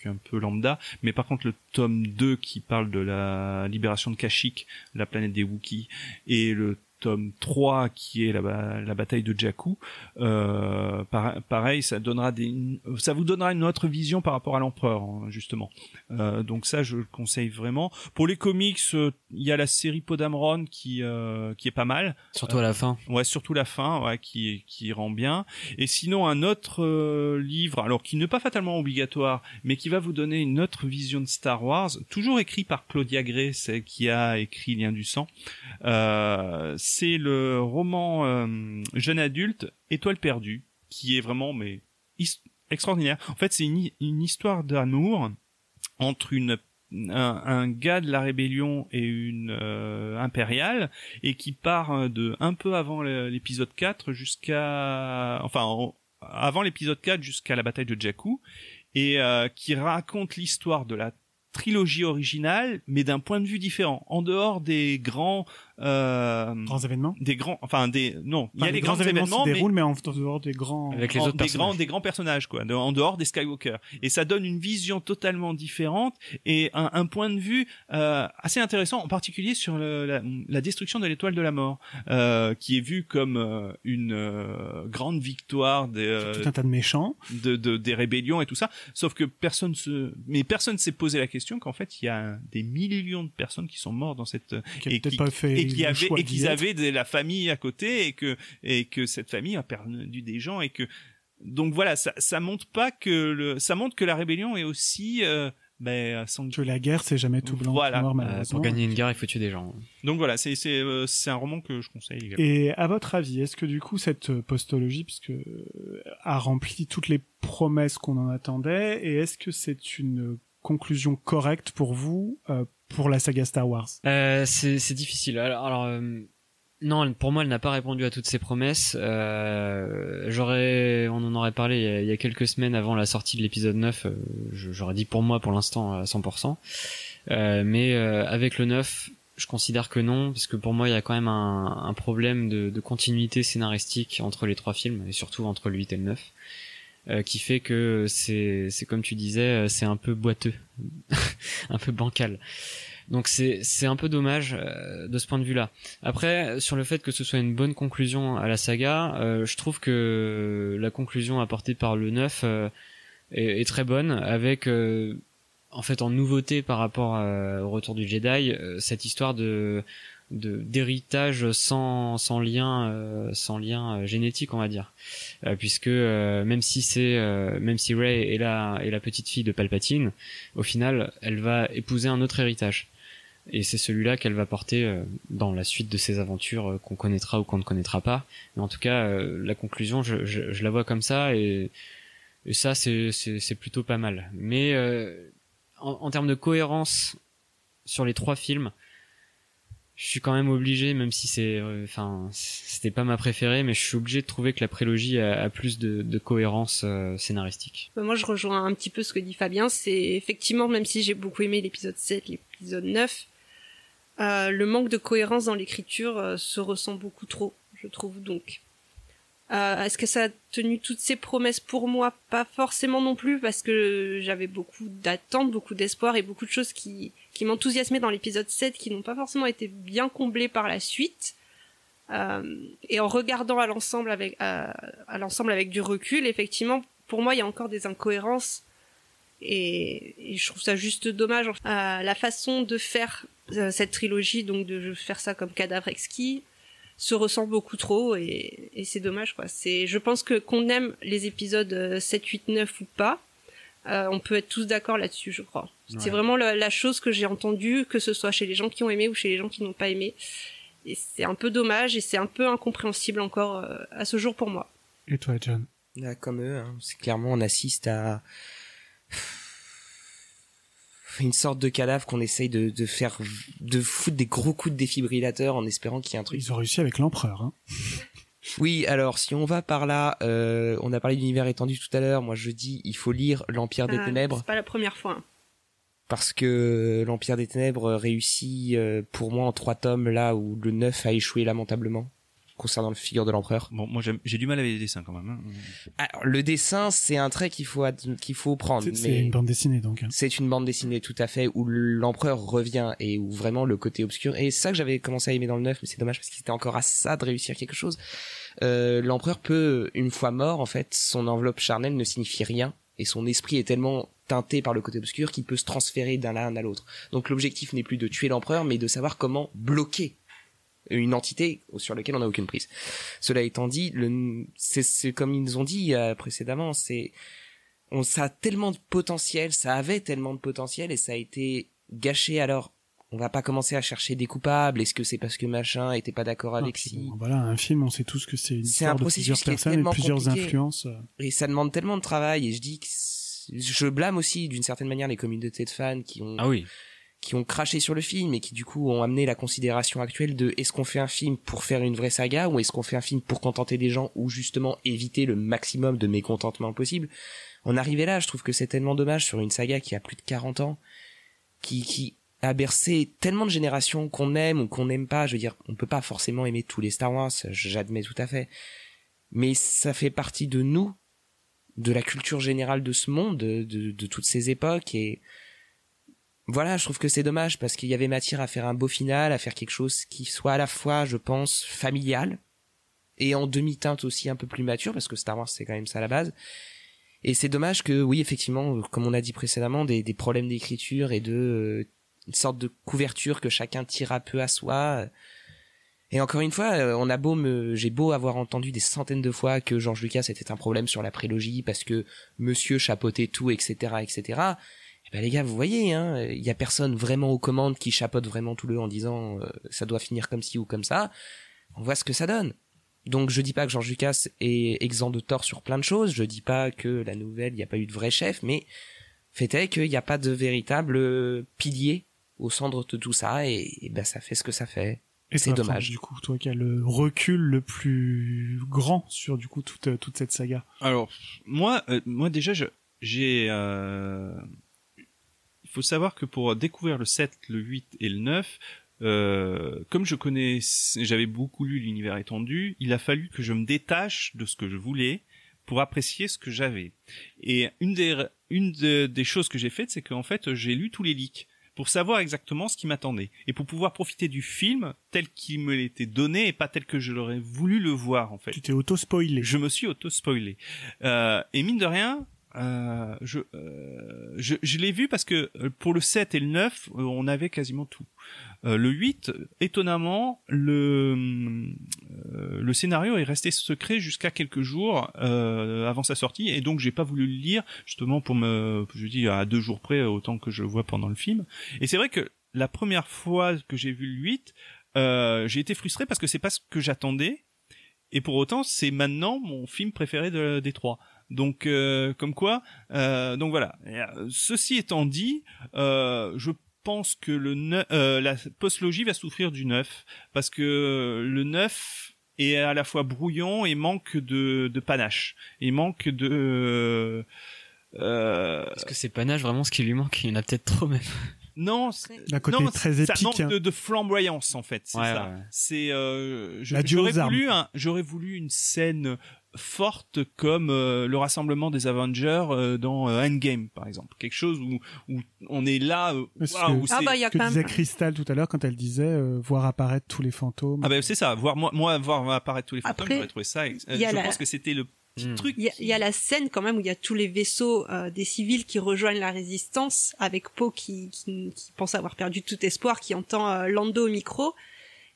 qui un peu lambda, mais par contre le tome 2 qui parle de la libération de Kashyyyk, la planète des Wookiees, et le tome 3 qui est la, la bataille de Jakku euh, par- pareil ça donnera des ça vous donnera une autre vision par rapport à l'empereur hein, justement. Euh, donc ça je le conseille vraiment. Pour les comics euh, il y a la série Podamron qui qui est pas mal. Surtout à la fin. ouais surtout la fin ouais qui qui rend bien. Et sinon un autre livre alors qui n'est pas fatalement obligatoire mais qui va vous donner une autre vision de Star Wars toujours écrit par Claudia Gray celle qui a écrit Lien du sang euh, c'est le roman euh, jeune adulte Étoile perdue qui est vraiment mais extraordinaire. En fait c'est une, histoire d'amour entre un, gars de la rébellion et une euh, impériale et qui part euh, de un peu avant l'épisode 4 jusqu'à enfin en- avant l'épisode 4 jusqu'à la bataille de Jakku et qui raconte l'histoire de la trilogie originale mais d'un point de vue différent. En dehors des grands euh, grands événements? des grands enfin des non il y a les les grands, grands événements événements se déroulent, mais en dehors des grands en- des grands des grands personnages quoi de- en dehors des Skywalker. Et ça donne une vision totalement différente et un, un point de vue euh, assez intéressant en particulier sur le- la, la destruction de l'étoile de la mort euh, qui est vue comme euh, une euh, grande victoire des euh, tout un tas de méchants. de, de- des rébellions et tout ça. Sauf que personne se mais personne s'est posé la question qu'en fait il y a des millions de personnes qui sont mortes dans cette Qui et peut-être qui pas fait et qui le avaient et qu'ils avaient de la famille à côté et que et que cette famille a perdu des gens et que donc voilà ça ça montre pas que le ça montre que la rébellion est aussi euh, ben sans que la guerre c'est jamais tout blanc Voilà. tout noir Euh. Pour gagner une guerre, il faut tuer des gens. donc voilà c'est c'est euh, c'est un roman que je conseille également. Et à votre avis, est-ce que du coup cette postologie, puisque a rempli toutes les promesses qu'on en attendait, et est-ce que c'est une conclusion correcte pour vous euh, pour la saga Star Wars? Euh, c'est difficile. Alors, euh, non, pour moi, elle n'a pas répondu à toutes ses promesses. Euh, j'aurais, on en aurait parlé il y, a, quelques semaines avant la sortie de l'épisode 9. euh, j'aurais dit pour moi, pour l'instant, à 100%. Euh, mais euh, avec le 9, je considère que non, parce que pour moi, il y a quand même un, un problème de, de continuité scénaristique entre les trois films, et surtout entre le 8 et le 9. Euh, qui fait que c'est c'est comme tu disais euh, c'est un peu boiteux [laughs] un peu bancal donc c'est c'est un peu dommage euh, de ce point de vue-là. Après sur le fait que ce soit une bonne conclusion à la saga, euh, je trouve que la conclusion apportée par le 9 euh, est, est très bonne avec en fait en nouveauté par rapport au retour du Jedi cette histoire de d'héritage sans sans lien euh, sans lien euh, génétique on va dire. Euh, puisque euh, même si c'est euh, même si Rey est la est la petite fille de Palpatine au final elle va épouser un autre héritage. Et c'est celui-là qu'elle va porter euh, dans la suite de ses aventures qu'on connaîtra ou qu'on ne connaîtra pas. Mais en tout cas la conclusion je, je, je la vois comme ça et et ça c'est c'est plutôt pas mal. Mais en, en termes de cohérence sur les trois films je suis quand même obligé, même si c'est, euh, enfin, c'était pas ma préférée, mais je suis obligé de trouver que la prélogie a, plus de, cohérence euh, scénaristique. Bah, Moi, je rejoins un petit peu ce que dit Fabien. C'est effectivement, même si j'ai beaucoup aimé l'épisode 7, l'épisode 9, euh, le manque de cohérence dans l'écriture se ressent beaucoup trop, je trouve. Donc, est-ce que ça a tenu toutes ses promesses pour moi? Pas forcément non plus, parce que j'avais beaucoup d'attentes, beaucoup d'espoir et beaucoup de choses qui, qui m'enthousiasmaient dans l'épisode 7 qui n'ont pas forcément été bien comblées par la suite. Euh, et en regardant à l'ensemble avec à, à l'ensemble avec du recul, effectivement, pour moi, il y a encore des incohérences et, je trouve ça juste dommage. Euh, la façon de faire euh, cette trilogie, donc de faire ça comme cadavre exquis, se ressent beaucoup trop et, c'est dommage quoi. C'est, je pense que qu'on aime les épisodes euh, 7, 8, 9 ou pas, euh, on peut être tous d'accord là-dessus, je crois. Ouais. C'est vraiment la, la chose que j'ai entendue, que ce soit chez les gens qui ont aimé ou chez les gens qui n'ont pas aimé. Et c'est un peu dommage et c'est un peu incompréhensible encore euh, à ce jour pour moi. Et toi, John? Comme eux, hein, c'est clairement on assiste à une sorte de cadavre qu'on essaye de, de faire, de foutre des gros coups de défibrillateur en espérant qu'il y ait un truc. Ils ont réussi avec l'empereur. Hein. [laughs] Oui, alors si on va par là, euh, on a parlé d'univers étendu tout à l'heure. Moi, je dis, il faut lire l'Empire des Ah, Ténèbres C'est pas la première fois. hein. parce que l'Empire des Ténèbres réussit euh, pour moi en trois tomes là où le 9 a échoué lamentablement concernant le figure de l'empereur. Bon, moi j'aime- j'ai du mal avec les dessins quand même. hein. Alors, le dessin, c'est un trait qu'il faut qu'il faut prendre. C'est une bande dessinée donc. hein. C'est une bande dessinée tout à fait où l'empereur revient et où vraiment le côté obscur. Et c'est ça que j'avais commencé à aimer dans le 9, mais c'est dommage parce qu'il était encore à ça de réussir quelque chose. Euh, l'empereur peut, une fois mort, en fait, son enveloppe charnelle ne signifie rien et son esprit est tellement teinté par le côté obscur qu'il peut se transférer d'un l'un à l'autre. Donc l'objectif n'est plus de tuer l'empereur, mais de savoir comment bloquer une entité sur laquelle on n'a aucune prise. Cela étant dit, le, c'est, c'est comme ils nous ont dit euh, précédemment, c'est, on, ça a tellement de potentiel, ça avait tellement de potentiel et ça a été gâché. Alors, on va pas commencer à chercher des coupables. Est-ce que c'est parce que machin était pas d'accord avec si Voilà, un film, on sait tous que c'est une c'est histoire un de processus plusieurs qui est personnes et plusieurs compliqué. influences. euh. Et ça demande tellement de travail. Et je dis que je blâme aussi d'une certaine manière les communautés de fans qui ont Ah oui. Qui ont craché sur le film et qui du coup ont amené la considération actuelle de est-ce qu'on fait un film pour faire une vraie saga ou est-ce qu'on fait un film pour contenter des gens ou justement éviter le maximum de mécontentement possible? En arrivé là, je trouve que c'est tellement dommage sur une saga qui a plus de 40 ans, qui, qui a bercé tellement de générations qu'on aime ou qu'on n'aime pas. Je veux dire, on peut pas forcément aimer tous les Star Wars, j'admets tout à fait. Mais ça fait partie de nous, de la culture générale de ce monde, de, de, de toutes ces époques et voilà, je trouve que c'est dommage parce qu'il y avait matière à faire un beau final, à faire quelque chose qui soit à la fois, je pense, familial et en demi-teinte aussi un peu plus mature parce que Star Wars c'est quand même ça à la base. Et c'est dommage que, oui, effectivement, comme on a dit précédemment, des, des problèmes d'écriture et de euh, une sorte de couverture que chacun tire peu à soi. Et encore une fois, euh, on a beau me, j'ai beau avoir entendu des centaines de fois que George Lucas était un problème sur la prélogie parce que Monsieur chapeautait tout, etc., etc. Eh ben les gars, vous voyez, hein, il y a personne vraiment aux commandes qui chapeaute vraiment tout le en disant euh, ça doit finir comme ci ou comme ça. On voit ce que ça donne. Donc je dis pas que George Lucas est exempt de tort sur plein de choses. Je dis pas que la nouvelle, il n'y a pas eu de vrai chef, mais fait est qu'il n'y a pas de véritable pilier au centre de tout ça et, et ben ça fait ce que ça fait. Et C'est dommage. Du coup, toi qui as le recul le plus grand sur du coup toute, toute cette saga. Alors moi, euh, moi déjà, je- j'ai. euh, faut savoir que pour découvrir le 7, le 8 et le 9, euh, comme je connais, j'avais beaucoup lu l'univers étendu, il a fallu que je me détache de ce que je voulais pour apprécier ce que j'avais. Et une des une de- des choses que j'ai faites, c'est qu'en fait, j'ai lu tous les leaks pour savoir exactement ce qui m'attendait et pour pouvoir profiter du film tel qu'il me l'était donné et pas tel que je l'aurais voulu le voir en fait. Tu t'es auto-spoilé. Je me suis auto-spoilé. Euh, et mine de rien, euh, je, euh, je, je l'ai vu parce que euh, pour le 7 et le 9, euh, on avait quasiment tout. Euh, le 8, étonnamment, le, le scénario est resté secret jusqu'à quelques jours avant sa sortie et donc j'ai pas voulu le lire justement pour me, je dis à deux jours près autant que je le vois pendant le film. Et c'est vrai que la première fois que j'ai vu le 8, euh, j'ai été frustré parce que c'est pas ce que j'attendais et pour autant, c'est maintenant mon film préféré de, des trois. Donc, euh, comme quoi, euh, donc voilà. Euh, ceci étant dit, euh, je pense que le ne- euh, la postlogie va souffrir du neuf parce que le neuf est à la fois brouillon et manque de, de panache. Il manque de. Euh, Est-ce que c'est panache vraiment ce qui lui manque Il y en a peut-être trop même. non, c'est- D'un côté non, très ça épique, manque hein. de, de flamboyance en fait. C'est Ouais, ça. ouais. C'est euh, j'aurais voulu un, j'aurais voulu une scène forte comme euh, le rassemblement des Avengers euh, dans euh, Endgame par exemple. Quelque chose où où on est là. euh, Parce waouh, que, c'est- Ah bah, il y a que quand même- disait Crystal tout à l'heure quand elle disait euh, voir apparaître tous les fantômes. Ah bah c'est ça. Voir moi moi voir apparaître tous les fantômes, Après, j'aurais trouvé ça. je la- pense que c'était le petit truc. Il y, a, il y a la scène quand même où il y a tous les vaisseaux euh, des civils qui rejoignent la résistance avec Poe qui, qui, qui pense avoir perdu tout espoir, qui entend euh, Lando au micro.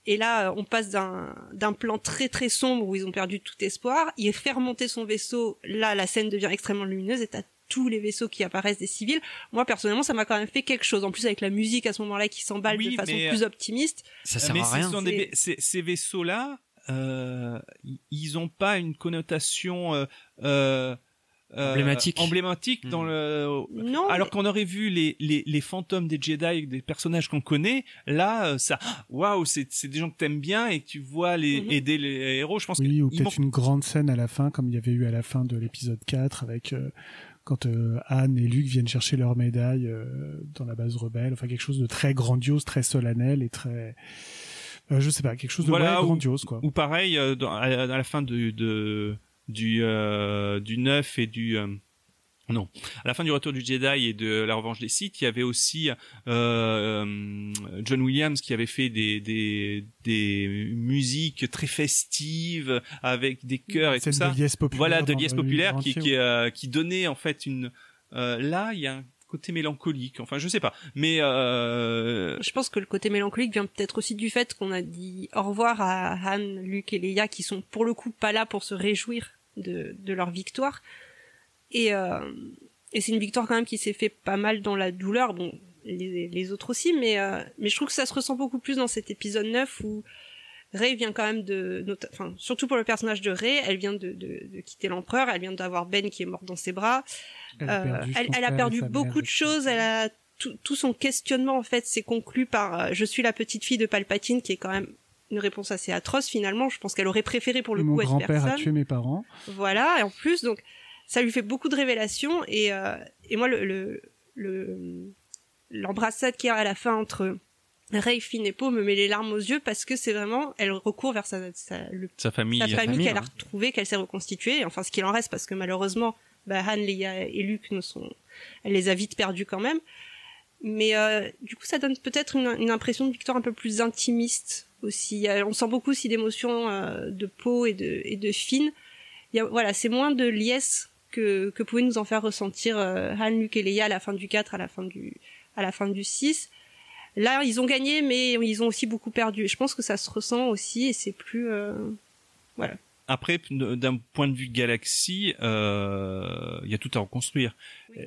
Et là, euh, on passe d'un d'un plan très très sombre où ils ont perdu tout espoir. Il fait remonter son vaisseau. Là, la scène devient extrêmement lumineuse et t'as tous les vaisseaux qui apparaissent des civils. Moi, personnellement, ça m'a quand même fait quelque chose. En plus, avec la musique à ce moment-là qui s'emballe Oui, de façon mais, plus euh, optimiste. Ça sert mais à ce rien. sont des C'est- vai- ces, vaisseaux-là, euh, ils ont pas une connotation euh, euh, euh, Emblématique. emblématique dans le Non, alors qu'on aurait vu les, les les fantômes des Jedi des personnages qu'on connaît là euh, ça waouh c'est c'est des gens que t'aimes bien et que tu vois les Mhm. aider les héros je pense Oui, ou que peut-être une grande scène à la fin, comme il y avait eu à la fin de l'épisode 4, avec euh, quand euh, Anne et Luc viennent chercher leur médaille euh, dans la base rebelle, enfin quelque chose de très grandiose, très solennel et très... euh, je sais pas, quelque chose de voilà ouais, ou- grandiose, quoi. ou pareil euh, dans- à, à la fin de, de du euh, du 9 et du euh, non, à la fin du Retour du Jedi et de la Revanche des Sith, il y avait aussi euh, John Williams qui avait fait des des des musiques très festives avec des chœurs et tout ça. de voilà, de liesse populaire qui qui, euh, qui donnait en fait une euh, là il y a un côté mélancolique. Enfin, je sais pas, mais euh, Je pense que le côté mélancolique vient peut-être aussi du fait qu'on a dit au revoir à Han, Luke et Leia qui sont pour le coup pas là pour se réjouir de, de leur victoire. Et, euh, et c'est une victoire quand même qui s'est fait pas mal dans la douleur, bon, les, les autres aussi, mais, euh, mais je trouve que ça se ressent beaucoup plus dans cet épisode 9 où Rey vient quand même de, enfin, surtout pour le personnage de Rey, elle vient de, de, de quitter l'empereur, elle vient d'avoir Ben qui est mort dans ses bras. Elle a Euh, perdu son elle, elle a père et perdu sa beaucoup de choses, elle a tout, tout son questionnement en fait s'est conclu par euh, je suis la petite fille de Palpatine qui est quand même une réponse assez atroce finalement. Je pense qu'elle aurait préféré pour le Mon coup être grand-père a personne. tué mes parents. Voilà, et en plus, donc, ça lui fait beaucoup de révélations, et, euh, et moi, le, le, le- l'embrassade qu'il y a à la fin entre Ray, Finn et Poe me met les larmes aux yeux parce que c'est vraiment, elle recourt vers sa, sa, le- sa famille, sa famille qu'elle a hein. retrouvée, qu'elle s'est reconstituée, enfin, ce qu'il en reste parce que malheureusement, bah, Han, Leia et Luke ne sont, elle les a vite perdus quand même. Mais euh, du coup, ça donne peut-être une, une impression de victoire un peu plus intimiste aussi. On sent beaucoup aussi d'émotions euh, de Poe et de, et de Finn. Il y a, voilà, c'est moins de liesse que, que pouvaient nous en faire ressentir euh, Han, Luke et Leia à la fin du 4, à la fin du, à la fin du 6. Là, ils ont gagné, mais ils ont aussi beaucoup perdu. Je pense que ça se ressent aussi, et c'est plus... euh, Voilà. Après, d'un point de vue galaxie, euh, il y a tout à reconstruire.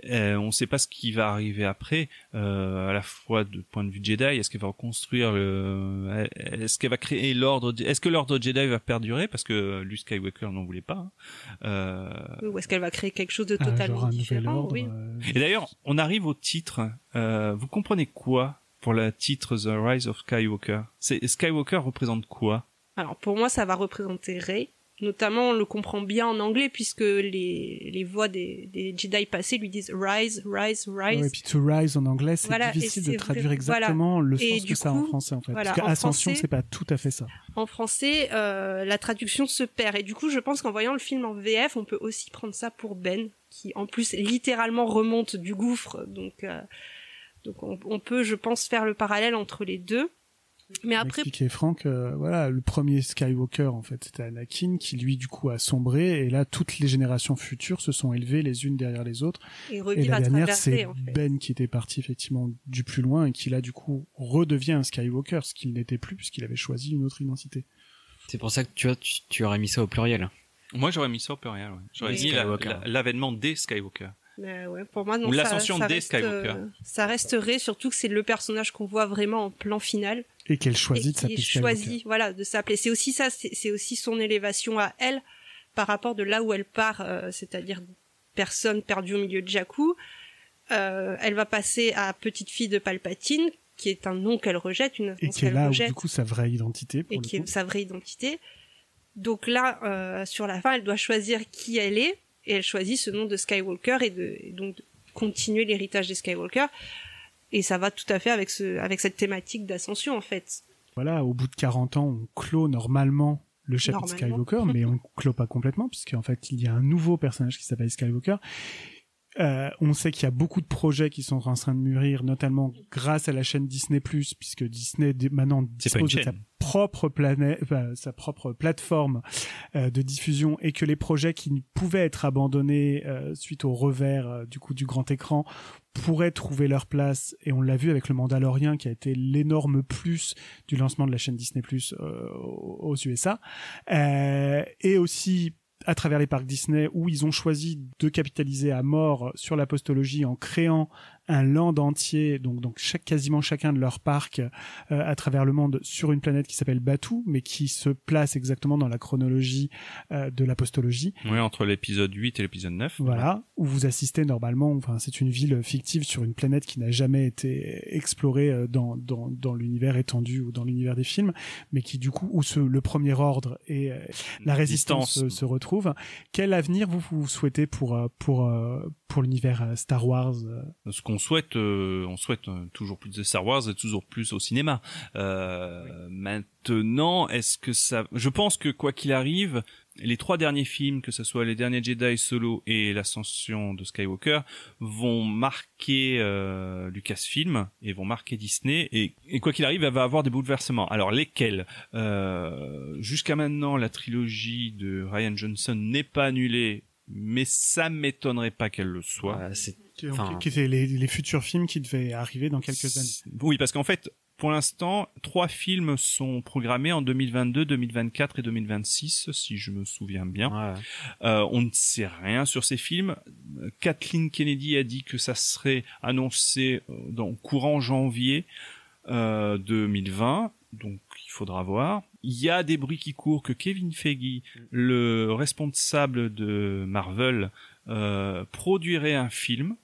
Euh, on ne sait pas ce qui va arriver après, euh, à la fois de point de vue Jedi. Est-ce qu'elle va reconstruire le, est-ce qu'elle va créer l'ordre, est-ce que l'ordre Jedi va perdurer? Parce que Luke Skywalker n'en voulait pas. hein. Euh, Ou est-ce qu'elle va créer quelque chose de Ah, totalement différent? ordre, oui. euh, Et d'ailleurs, on arrive au titre. Euh, vous comprenez quoi pour le titre The Rise of Skywalker? Skywalker représente quoi? Alors pour moi, ça va représenter Rey. Notamment, on le comprend bien en anglais puisque les, les voix des, des Jedi passés lui disent Rise, Rise, Rise. Ouais, et puis to rise en anglais, c'est Voilà, et difficile de traduire exactement voilà. le Et sens du que ça a en coup, français en fait. voilà, Parce qu'ascension, français- c'est pas tout à fait ça. En français, euh, la traduction se perd. Et du coup, je pense qu'en voyant le film en VF, on peut aussi prendre ça pour Ben, qui en plus littéralement remonte du gouffre. Donc, euh, donc on, on peut, je pense, faire le parallèle entre les deux. Mais après, Expliquer Franck, euh, voilà, le premier Skywalker en fait, c'était Anakin qui lui du coup a sombré et là toutes les générations futures se sont élevées les unes derrière les autres. Et et revivent la à dernière c'est Rey, en fait. Ben qui était parti effectivement du plus loin et qui là du coup redevient un Skywalker, ce qu'il n'était plus puisqu'il avait choisi une autre identité. C'est pour ça que tu vois, tu, tu aurais mis ça au pluriel. Moi, j'aurais mis ça au pluriel. ouais. J'aurais dit la- Skywalker. la- l'avènement des Skywalker. Ouais, pour moi, non, Ou ça- l'ascension des reste, Skywalker. euh, ça resterait surtout que c'est le personnage qu'on voit vraiment en plan final. Et qu'elle choisit et de s'appeler choisit, voilà, de s'appeler. C'est aussi ça, c'est c'est aussi son élévation à elle par rapport de là où elle part, euh, c'est-à-dire personne perdue au milieu de Jakku. Euh, elle va passer à petite fille de Palpatine, qui est un nom qu'elle rejette, une Et qui est là où rejette du coup sa vraie identité pour et qui est sa vraie identité. Donc là, euh, sur la fin, elle doit choisir qui elle est, et elle choisit ce nom de Skywalker et, de, et donc de continuer l'héritage des Skywalker. Et ça va tout à fait avec ce, avec cette thématique d'ascension en fait. Voilà, au bout de 40 ans, on clôt normalement le chapitre Normalement. Skywalker, mais on [laughs] clôt pas complètement, puisqu'en fait, il y a un nouveau personnage qui s'appelle Skywalker. Euh, on sait qu'il y a beaucoup de projets qui sont en train de mûrir, notamment grâce à la chaîne Disney+, puisque Disney maintenant dispose de sa propre planète, enfin, sa propre plateforme euh, de diffusion, et que les projets qui pouvaient être abandonnés euh, suite au revers euh, du coup du grand écran pourraient trouver leur place. Et on l'a vu avec le Mandalorien, qui a été l'énorme plus du lancement de la chaîne Disney+ euh, aux USA, Euh, et aussi à travers les parcs Disney où ils ont choisi de capitaliser à mort sur la postologie en créant un land entier, donc donc chaque quasiment chacun de leurs parcs euh, à travers le monde sur une planète qui s'appelle Batu, mais qui se place exactement dans la chronologie euh, de l'apostologie. Oui, entre l'épisode 8 et l'épisode 9. Voilà, où vous assistez normalement, enfin c'est une ville fictive sur une planète qui n'a jamais été explorée euh, dans dans, dans l'univers étendu ou dans l'univers des films, mais qui du coup où ce, le premier ordre et euh, la résistance se, se retrouvent. Quel avenir vous vous souhaitez pour euh, pour pour l'univers Star Wars Ce qu'on souhaite, euh, on souhaite euh, toujours plus de Star Wars et toujours plus au cinéma. Euh, Maintenant, est-ce que ça Je pense que quoi qu'il arrive, les trois derniers films, que ce soit les derniers Jedi Solo et l'ascension de Skywalker, vont marquer euh, Lucasfilm et vont marquer Disney. Et, et quoi qu'il arrive, elle va avoir des bouleversements. Alors lesquels? Euh, Jusqu'à maintenant, la trilogie de Ryan Johnson n'est pas annulée, mais ça m'étonnerait pas qu'elle le soit. Qui, qui étaient les, les futurs films qui devaient arriver dans quelques années. Oui, parce qu'en fait, pour l'instant, trois films sont programmés en 2022, 2024 et 2026, si je me souviens bien. Euh, on ne sait rien sur ces films. Kathleen Kennedy a dit que ça serait annoncé euh, dans courant janvier euh, 2020, donc il faudra voir. Il y a des bruits qui courent que Kevin Feige, le responsable de Marvel, euh, produirait un film,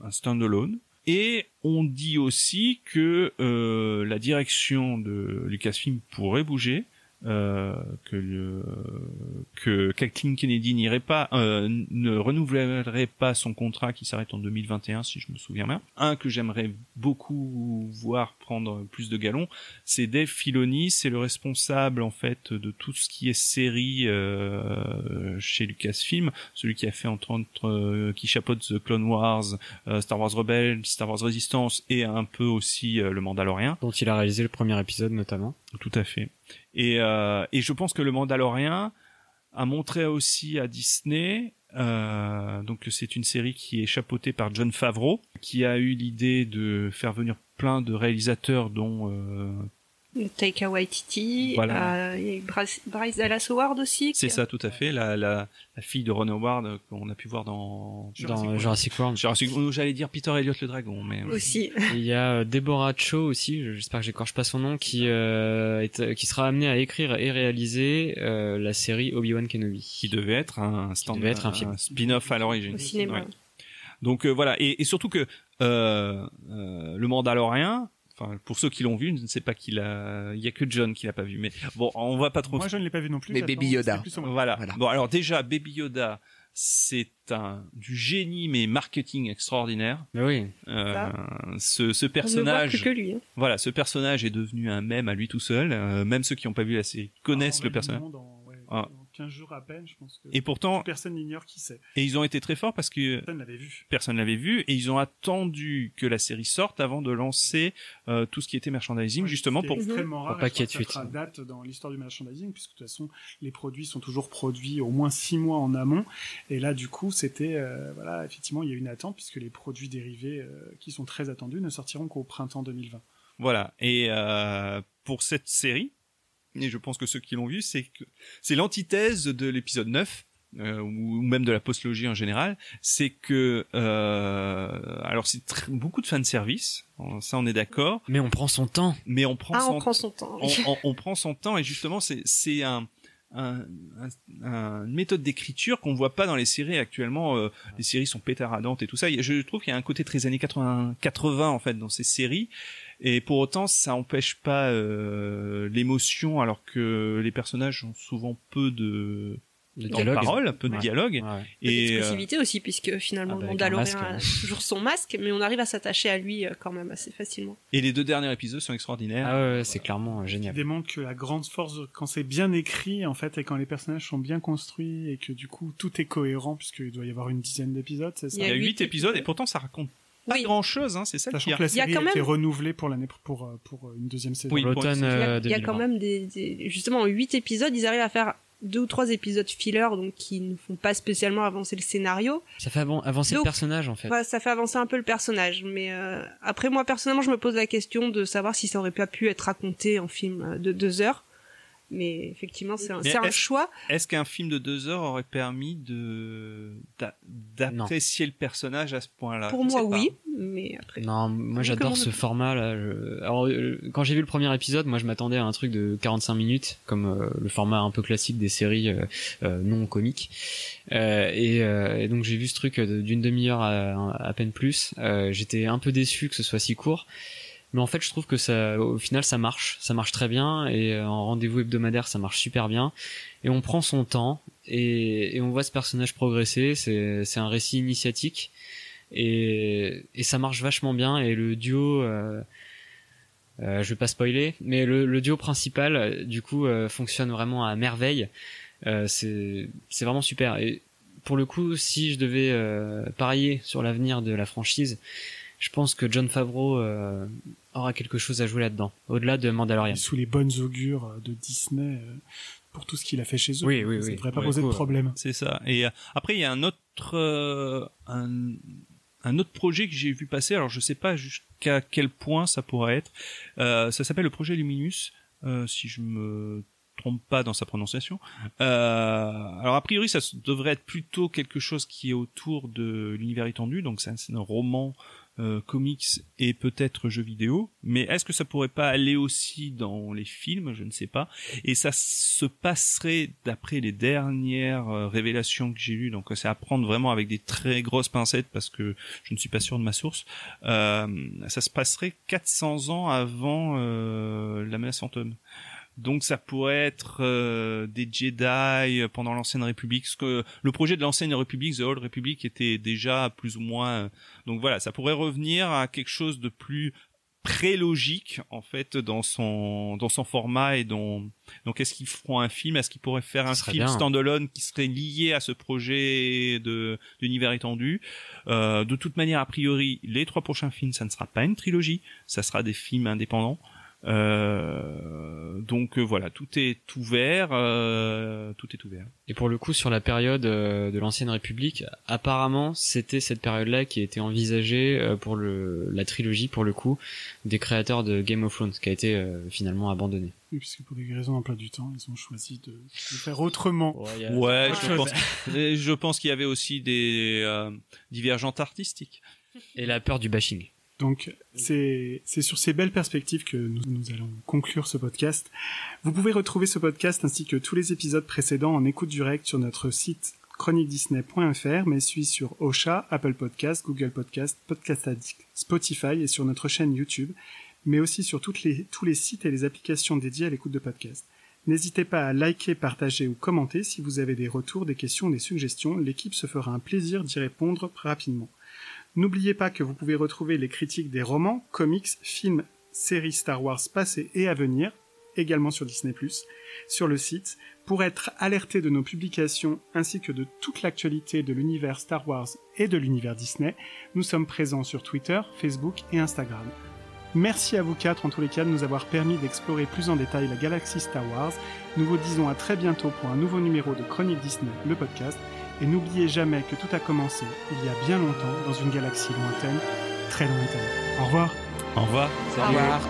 un standalone. Et on dit aussi que euh, la direction de Lucasfilm pourrait bouger, euh, que le, que Kathleen Kennedy n'irait pas, euh, ne renouvellerait pas son contrat qui s'arrête en 2021 si je me souviens bien. Un que j'aimerais beaucoup voir prendre plus de galons, c'est Dave Filoni, c'est le responsable en fait de tout ce qui est série euh, chez Lucasfilm, celui qui a fait entre autres, euh, qui chapeaute The Clone Wars, euh, Star Wars Rebels, Star Wars Resistance et un peu aussi le Mandalorian. Dont il a réalisé le premier épisode notamment. Tout à fait. Et, euh, et je pense que le Mandalorian a montré aussi à Disney. Euh, donc c'est une série qui est chapeautée par John Favreau, qui a eu l'idée de faire venir plein de réalisateurs, dont euh, Taika Waititi, Voilà. euh, il y a eu Bryce, Bryce Dallas Howard aussi. c'est ça tout à fait, la, la, la fille de Ron Howard euh, qu'on a pu voir dans Dans Jurassic World. Jurassic World. J'allais dire Peter Elliott le dragon, mais Aussi. Et [laughs] Il y a euh, Deborah Cho aussi, je- j'espère que j'écorche pas son nom, qui euh, est, euh, qui sera amenée à écrire et réaliser euh, la série Obi-Wan Kenobi. Qui devait être un stand, devait être un film. spin-off à l'origine. Au cinéma. Ouais. Donc euh, voilà, et, et surtout que euh, euh, le Mandalorian, enfin pour ceux qui l'ont vu, je ne sais pas qui l'a, il y a que John qui l'a pas vu, mais bon, on va pas trop. Moi, je ne l'ai pas vu non plus. Mais Baby Yoda. moins. Voilà. Bon alors déjà Baby Yoda, c'est un du génie mais marketing extraordinaire. Mais oui. Euh, ce, ce On ne voit personnage, plus que lui. hein. voilà, ce personnage est devenu un mème à lui tout seul. Euh, même ceux qui n'ont pas vu la série connaissent Ah, le personnage. monde en- ouais, Ah. En 15 jours à peine, je pense que Et pourtant, personne n'ignore qui c'est. et ils ont été très forts parce que Personne l'avait vu. personne l'avait vu et ils ont attendu que la série sorte avant de lancer euh, tout ce qui était merchandising justement C'est pour extrêmement rare. pas qu'il y ait de suite. date dans l'histoire du merchandising, puisque de toute façon, les produits sont toujours produits au moins six mois en amont. Et là, du coup, c'était, euh, voilà, effectivement, il y a une attente, puisque les produits dérivés euh, qui sont très attendus ne sortiront qu'au printemps 2020. Voilà. Et euh, pour cette série, et je pense que ceux qui l'ont vu, c'est que c'est l'antithèse de l'épisode 9. euh, ou même de la postlogie en général, c'est que euh, alors c'est beaucoup de fan service, ça on est d'accord, Mais on prend son temps. mais on prend Ah, son on prend son temps. on, oui. on- on prend son temps et justement c'est c'est un, un, un- méthode d'écriture qu'on voit pas dans les séries actuellement. euh, les séries sont pétaradantes et tout ça. Je trouve qu'il y a un côté très années 80, 80 en fait dans ces séries. Et pour autant, ça empêche pas euh, l'émotion, alors que les personnages ont souvent peu de, De dialogue. parole, peu de Ouais. dialogue. Ouais. Et euh, Expressivité aussi, puisque finalement, Ah bah, Mandalorian masque, a toujours son masque, mais on arrive à s'attacher à lui euh, quand même assez facilement. et les deux derniers épisodes sont extraordinaires. Ah ouais, ouais, c'est clairement euh, génial. démontre que la grande force, quand c'est bien écrit, en fait, et quand les personnages sont bien construits, et que du coup, tout est cohérent, puisqu'il doit y avoir une dizaine d'épisodes, c'est ça? Il y a huit huit épisodes et pourtant ça raconte pas Oui. grand chose. Hein, c'est ça Sachant que la Il y a série quand a été même- renouvelée pour l'année pour, euh, pour une deuxième saison. Oui, l'automne euh, il y a 2020. quand même des, des- justement en huit épisodes, ils arrivent à faire deux ou trois épisodes filler, donc qui ne font pas spécialement avancer le scénario. Ça fait avancer le personnage en fait. Ouais, ça fait avancer un peu le personnage, mais euh, après moi personnellement, je me pose la question de savoir si ça aurait pas pu être raconté en film euh, de deux heures. Mais effectivement, c'est un, un est-ce- choix. Est-ce qu'un film de deux heures aurait permis de d'a- d'apprécier le personnage à ce point-là? Pour moi, oui, mais après. Non, moi j'adore ce format là. Je- Alors euh, quand j'ai vu le premier épisode, moi je m'attendais à un truc de 45 minutes, comme euh, le format un peu classique des séries euh, euh, non comiques. Euh, et, euh, et donc j'ai vu ce truc d'une demi-heure à, à peine plus. Euh, J'étais un peu déçu que ce soit si court. Mais en fait, je trouve que ça, au final, ça marche, ça marche très bien, et euh, en rendez-vous hebdomadaire, ça marche super bien. Et on prend son temps, et, et on voit ce personnage progresser. C'est, c'est un récit initiatique, et, et ça marche vachement bien. Et le duo, euh, euh, je vais pas spoiler, mais le, le duo principal, du coup, euh, fonctionne vraiment à merveille. Euh, c'est, c'est vraiment super. Et pour le coup, si je devais euh, parier sur l'avenir de la franchise, je pense que John Favreau euh, aura quelque chose à jouer là-dedans, au-delà de Mandalorian. Sous les bonnes augures euh, de Disney euh, pour tout ce qu'il a fait chez eux. Oui, oui, Ça oui. devrait pas poser de problème. C'est ça. Et euh, après, il y a un autre, euh, un, un autre projet que j'ai vu passer. Alors, je sais pas jusqu'à quel point ça pourrait être. Euh, ça s'appelle le projet Luminus, euh, si je me trompe pas dans sa prononciation. Euh, alors, a priori, ça devrait être plutôt quelque chose qui est autour de l'univers étendu. Donc, c'est un, c'est un roman euh, comics et peut-être jeux vidéo. Mais est-ce que ça pourrait pas aller aussi dans les films? Je ne sais pas. Et ça se passerait d'après les dernières euh, révélations que j'ai lues. Donc c'est à prendre vraiment avec des très grosses pincettes parce que je ne suis pas sûr de ma source. Euh, ça se passerait 400 ans avant euh, la menace fantôme. Donc ça pourrait être euh, des Jedi pendant l'ancienne République. Parce que le projet de l'ancienne République, The Old Republic, était déjà plus ou moins. euh, Donc voilà, ça pourrait revenir à quelque chose de plus pré-logique en fait dans son dans son format et dans donc est-ce qu'ils feront un film est-ce qu'ils pourraient faire un film standalone qui serait lié à ce projet de d'univers étendu Euh, de toute manière a priori les trois prochains films ça ne sera pas une trilogie ça sera des films indépendants euh, donc euh, voilà tout est ouvert euh, tout est ouvert Et pour le coup, sur la période euh, de l'ancienne République, apparemment, c'était cette période-là qui a été envisagée euh, pour le, la trilogie, pour le coup, des créateurs de Game of Thrones, qui a été euh, finalement abandonnée. Oui, puisque pour des raisons d'emploi du temps, ils ont choisi de, de faire autrement. ouais je pense [laughs] je pense qu'il y avait aussi des euh, divergences artistiques Et la peur du bashing. Donc c'est sur ces belles perspectives que nous, allons conclure ce podcast. Vous pouvez retrouver ce podcast ainsi que tous les épisodes précédents en écoute directe sur notre site chroniquedisney.fr, mais suit sur Ocha, Apple Podcast, Google Podcast, Podcast Addict, Spotify et sur notre chaîne YouTube, mais aussi sur tous les sites et les applications dédiées à l'écoute de podcasts. N'hésitez pas à liker, partager ou commenter si vous avez des retours, des questions, des suggestions. L'équipe se fera un plaisir d'y répondre rapidement. N'oubliez pas que vous pouvez retrouver les critiques des romans, comics, films, séries Star Wars passées et à venir, également sur Disney+, sur le site, pour être alerté de nos publications ainsi que de toute l'actualité de l'univers Star Wars et de l'univers Disney. Nous sommes présents sur Twitter, Facebook et Instagram. Merci à vous quatre en tous les cas de nous avoir permis d'explorer plus en détail la galaxie Star Wars. Nous vous disons à très bientôt pour un nouveau numéro de Chronique Disney, le podcast. Et n'oubliez jamais que tout a commencé il y a bien longtemps dans une galaxie lointaine, très lointaine. Au revoir. au revoir Au revoir.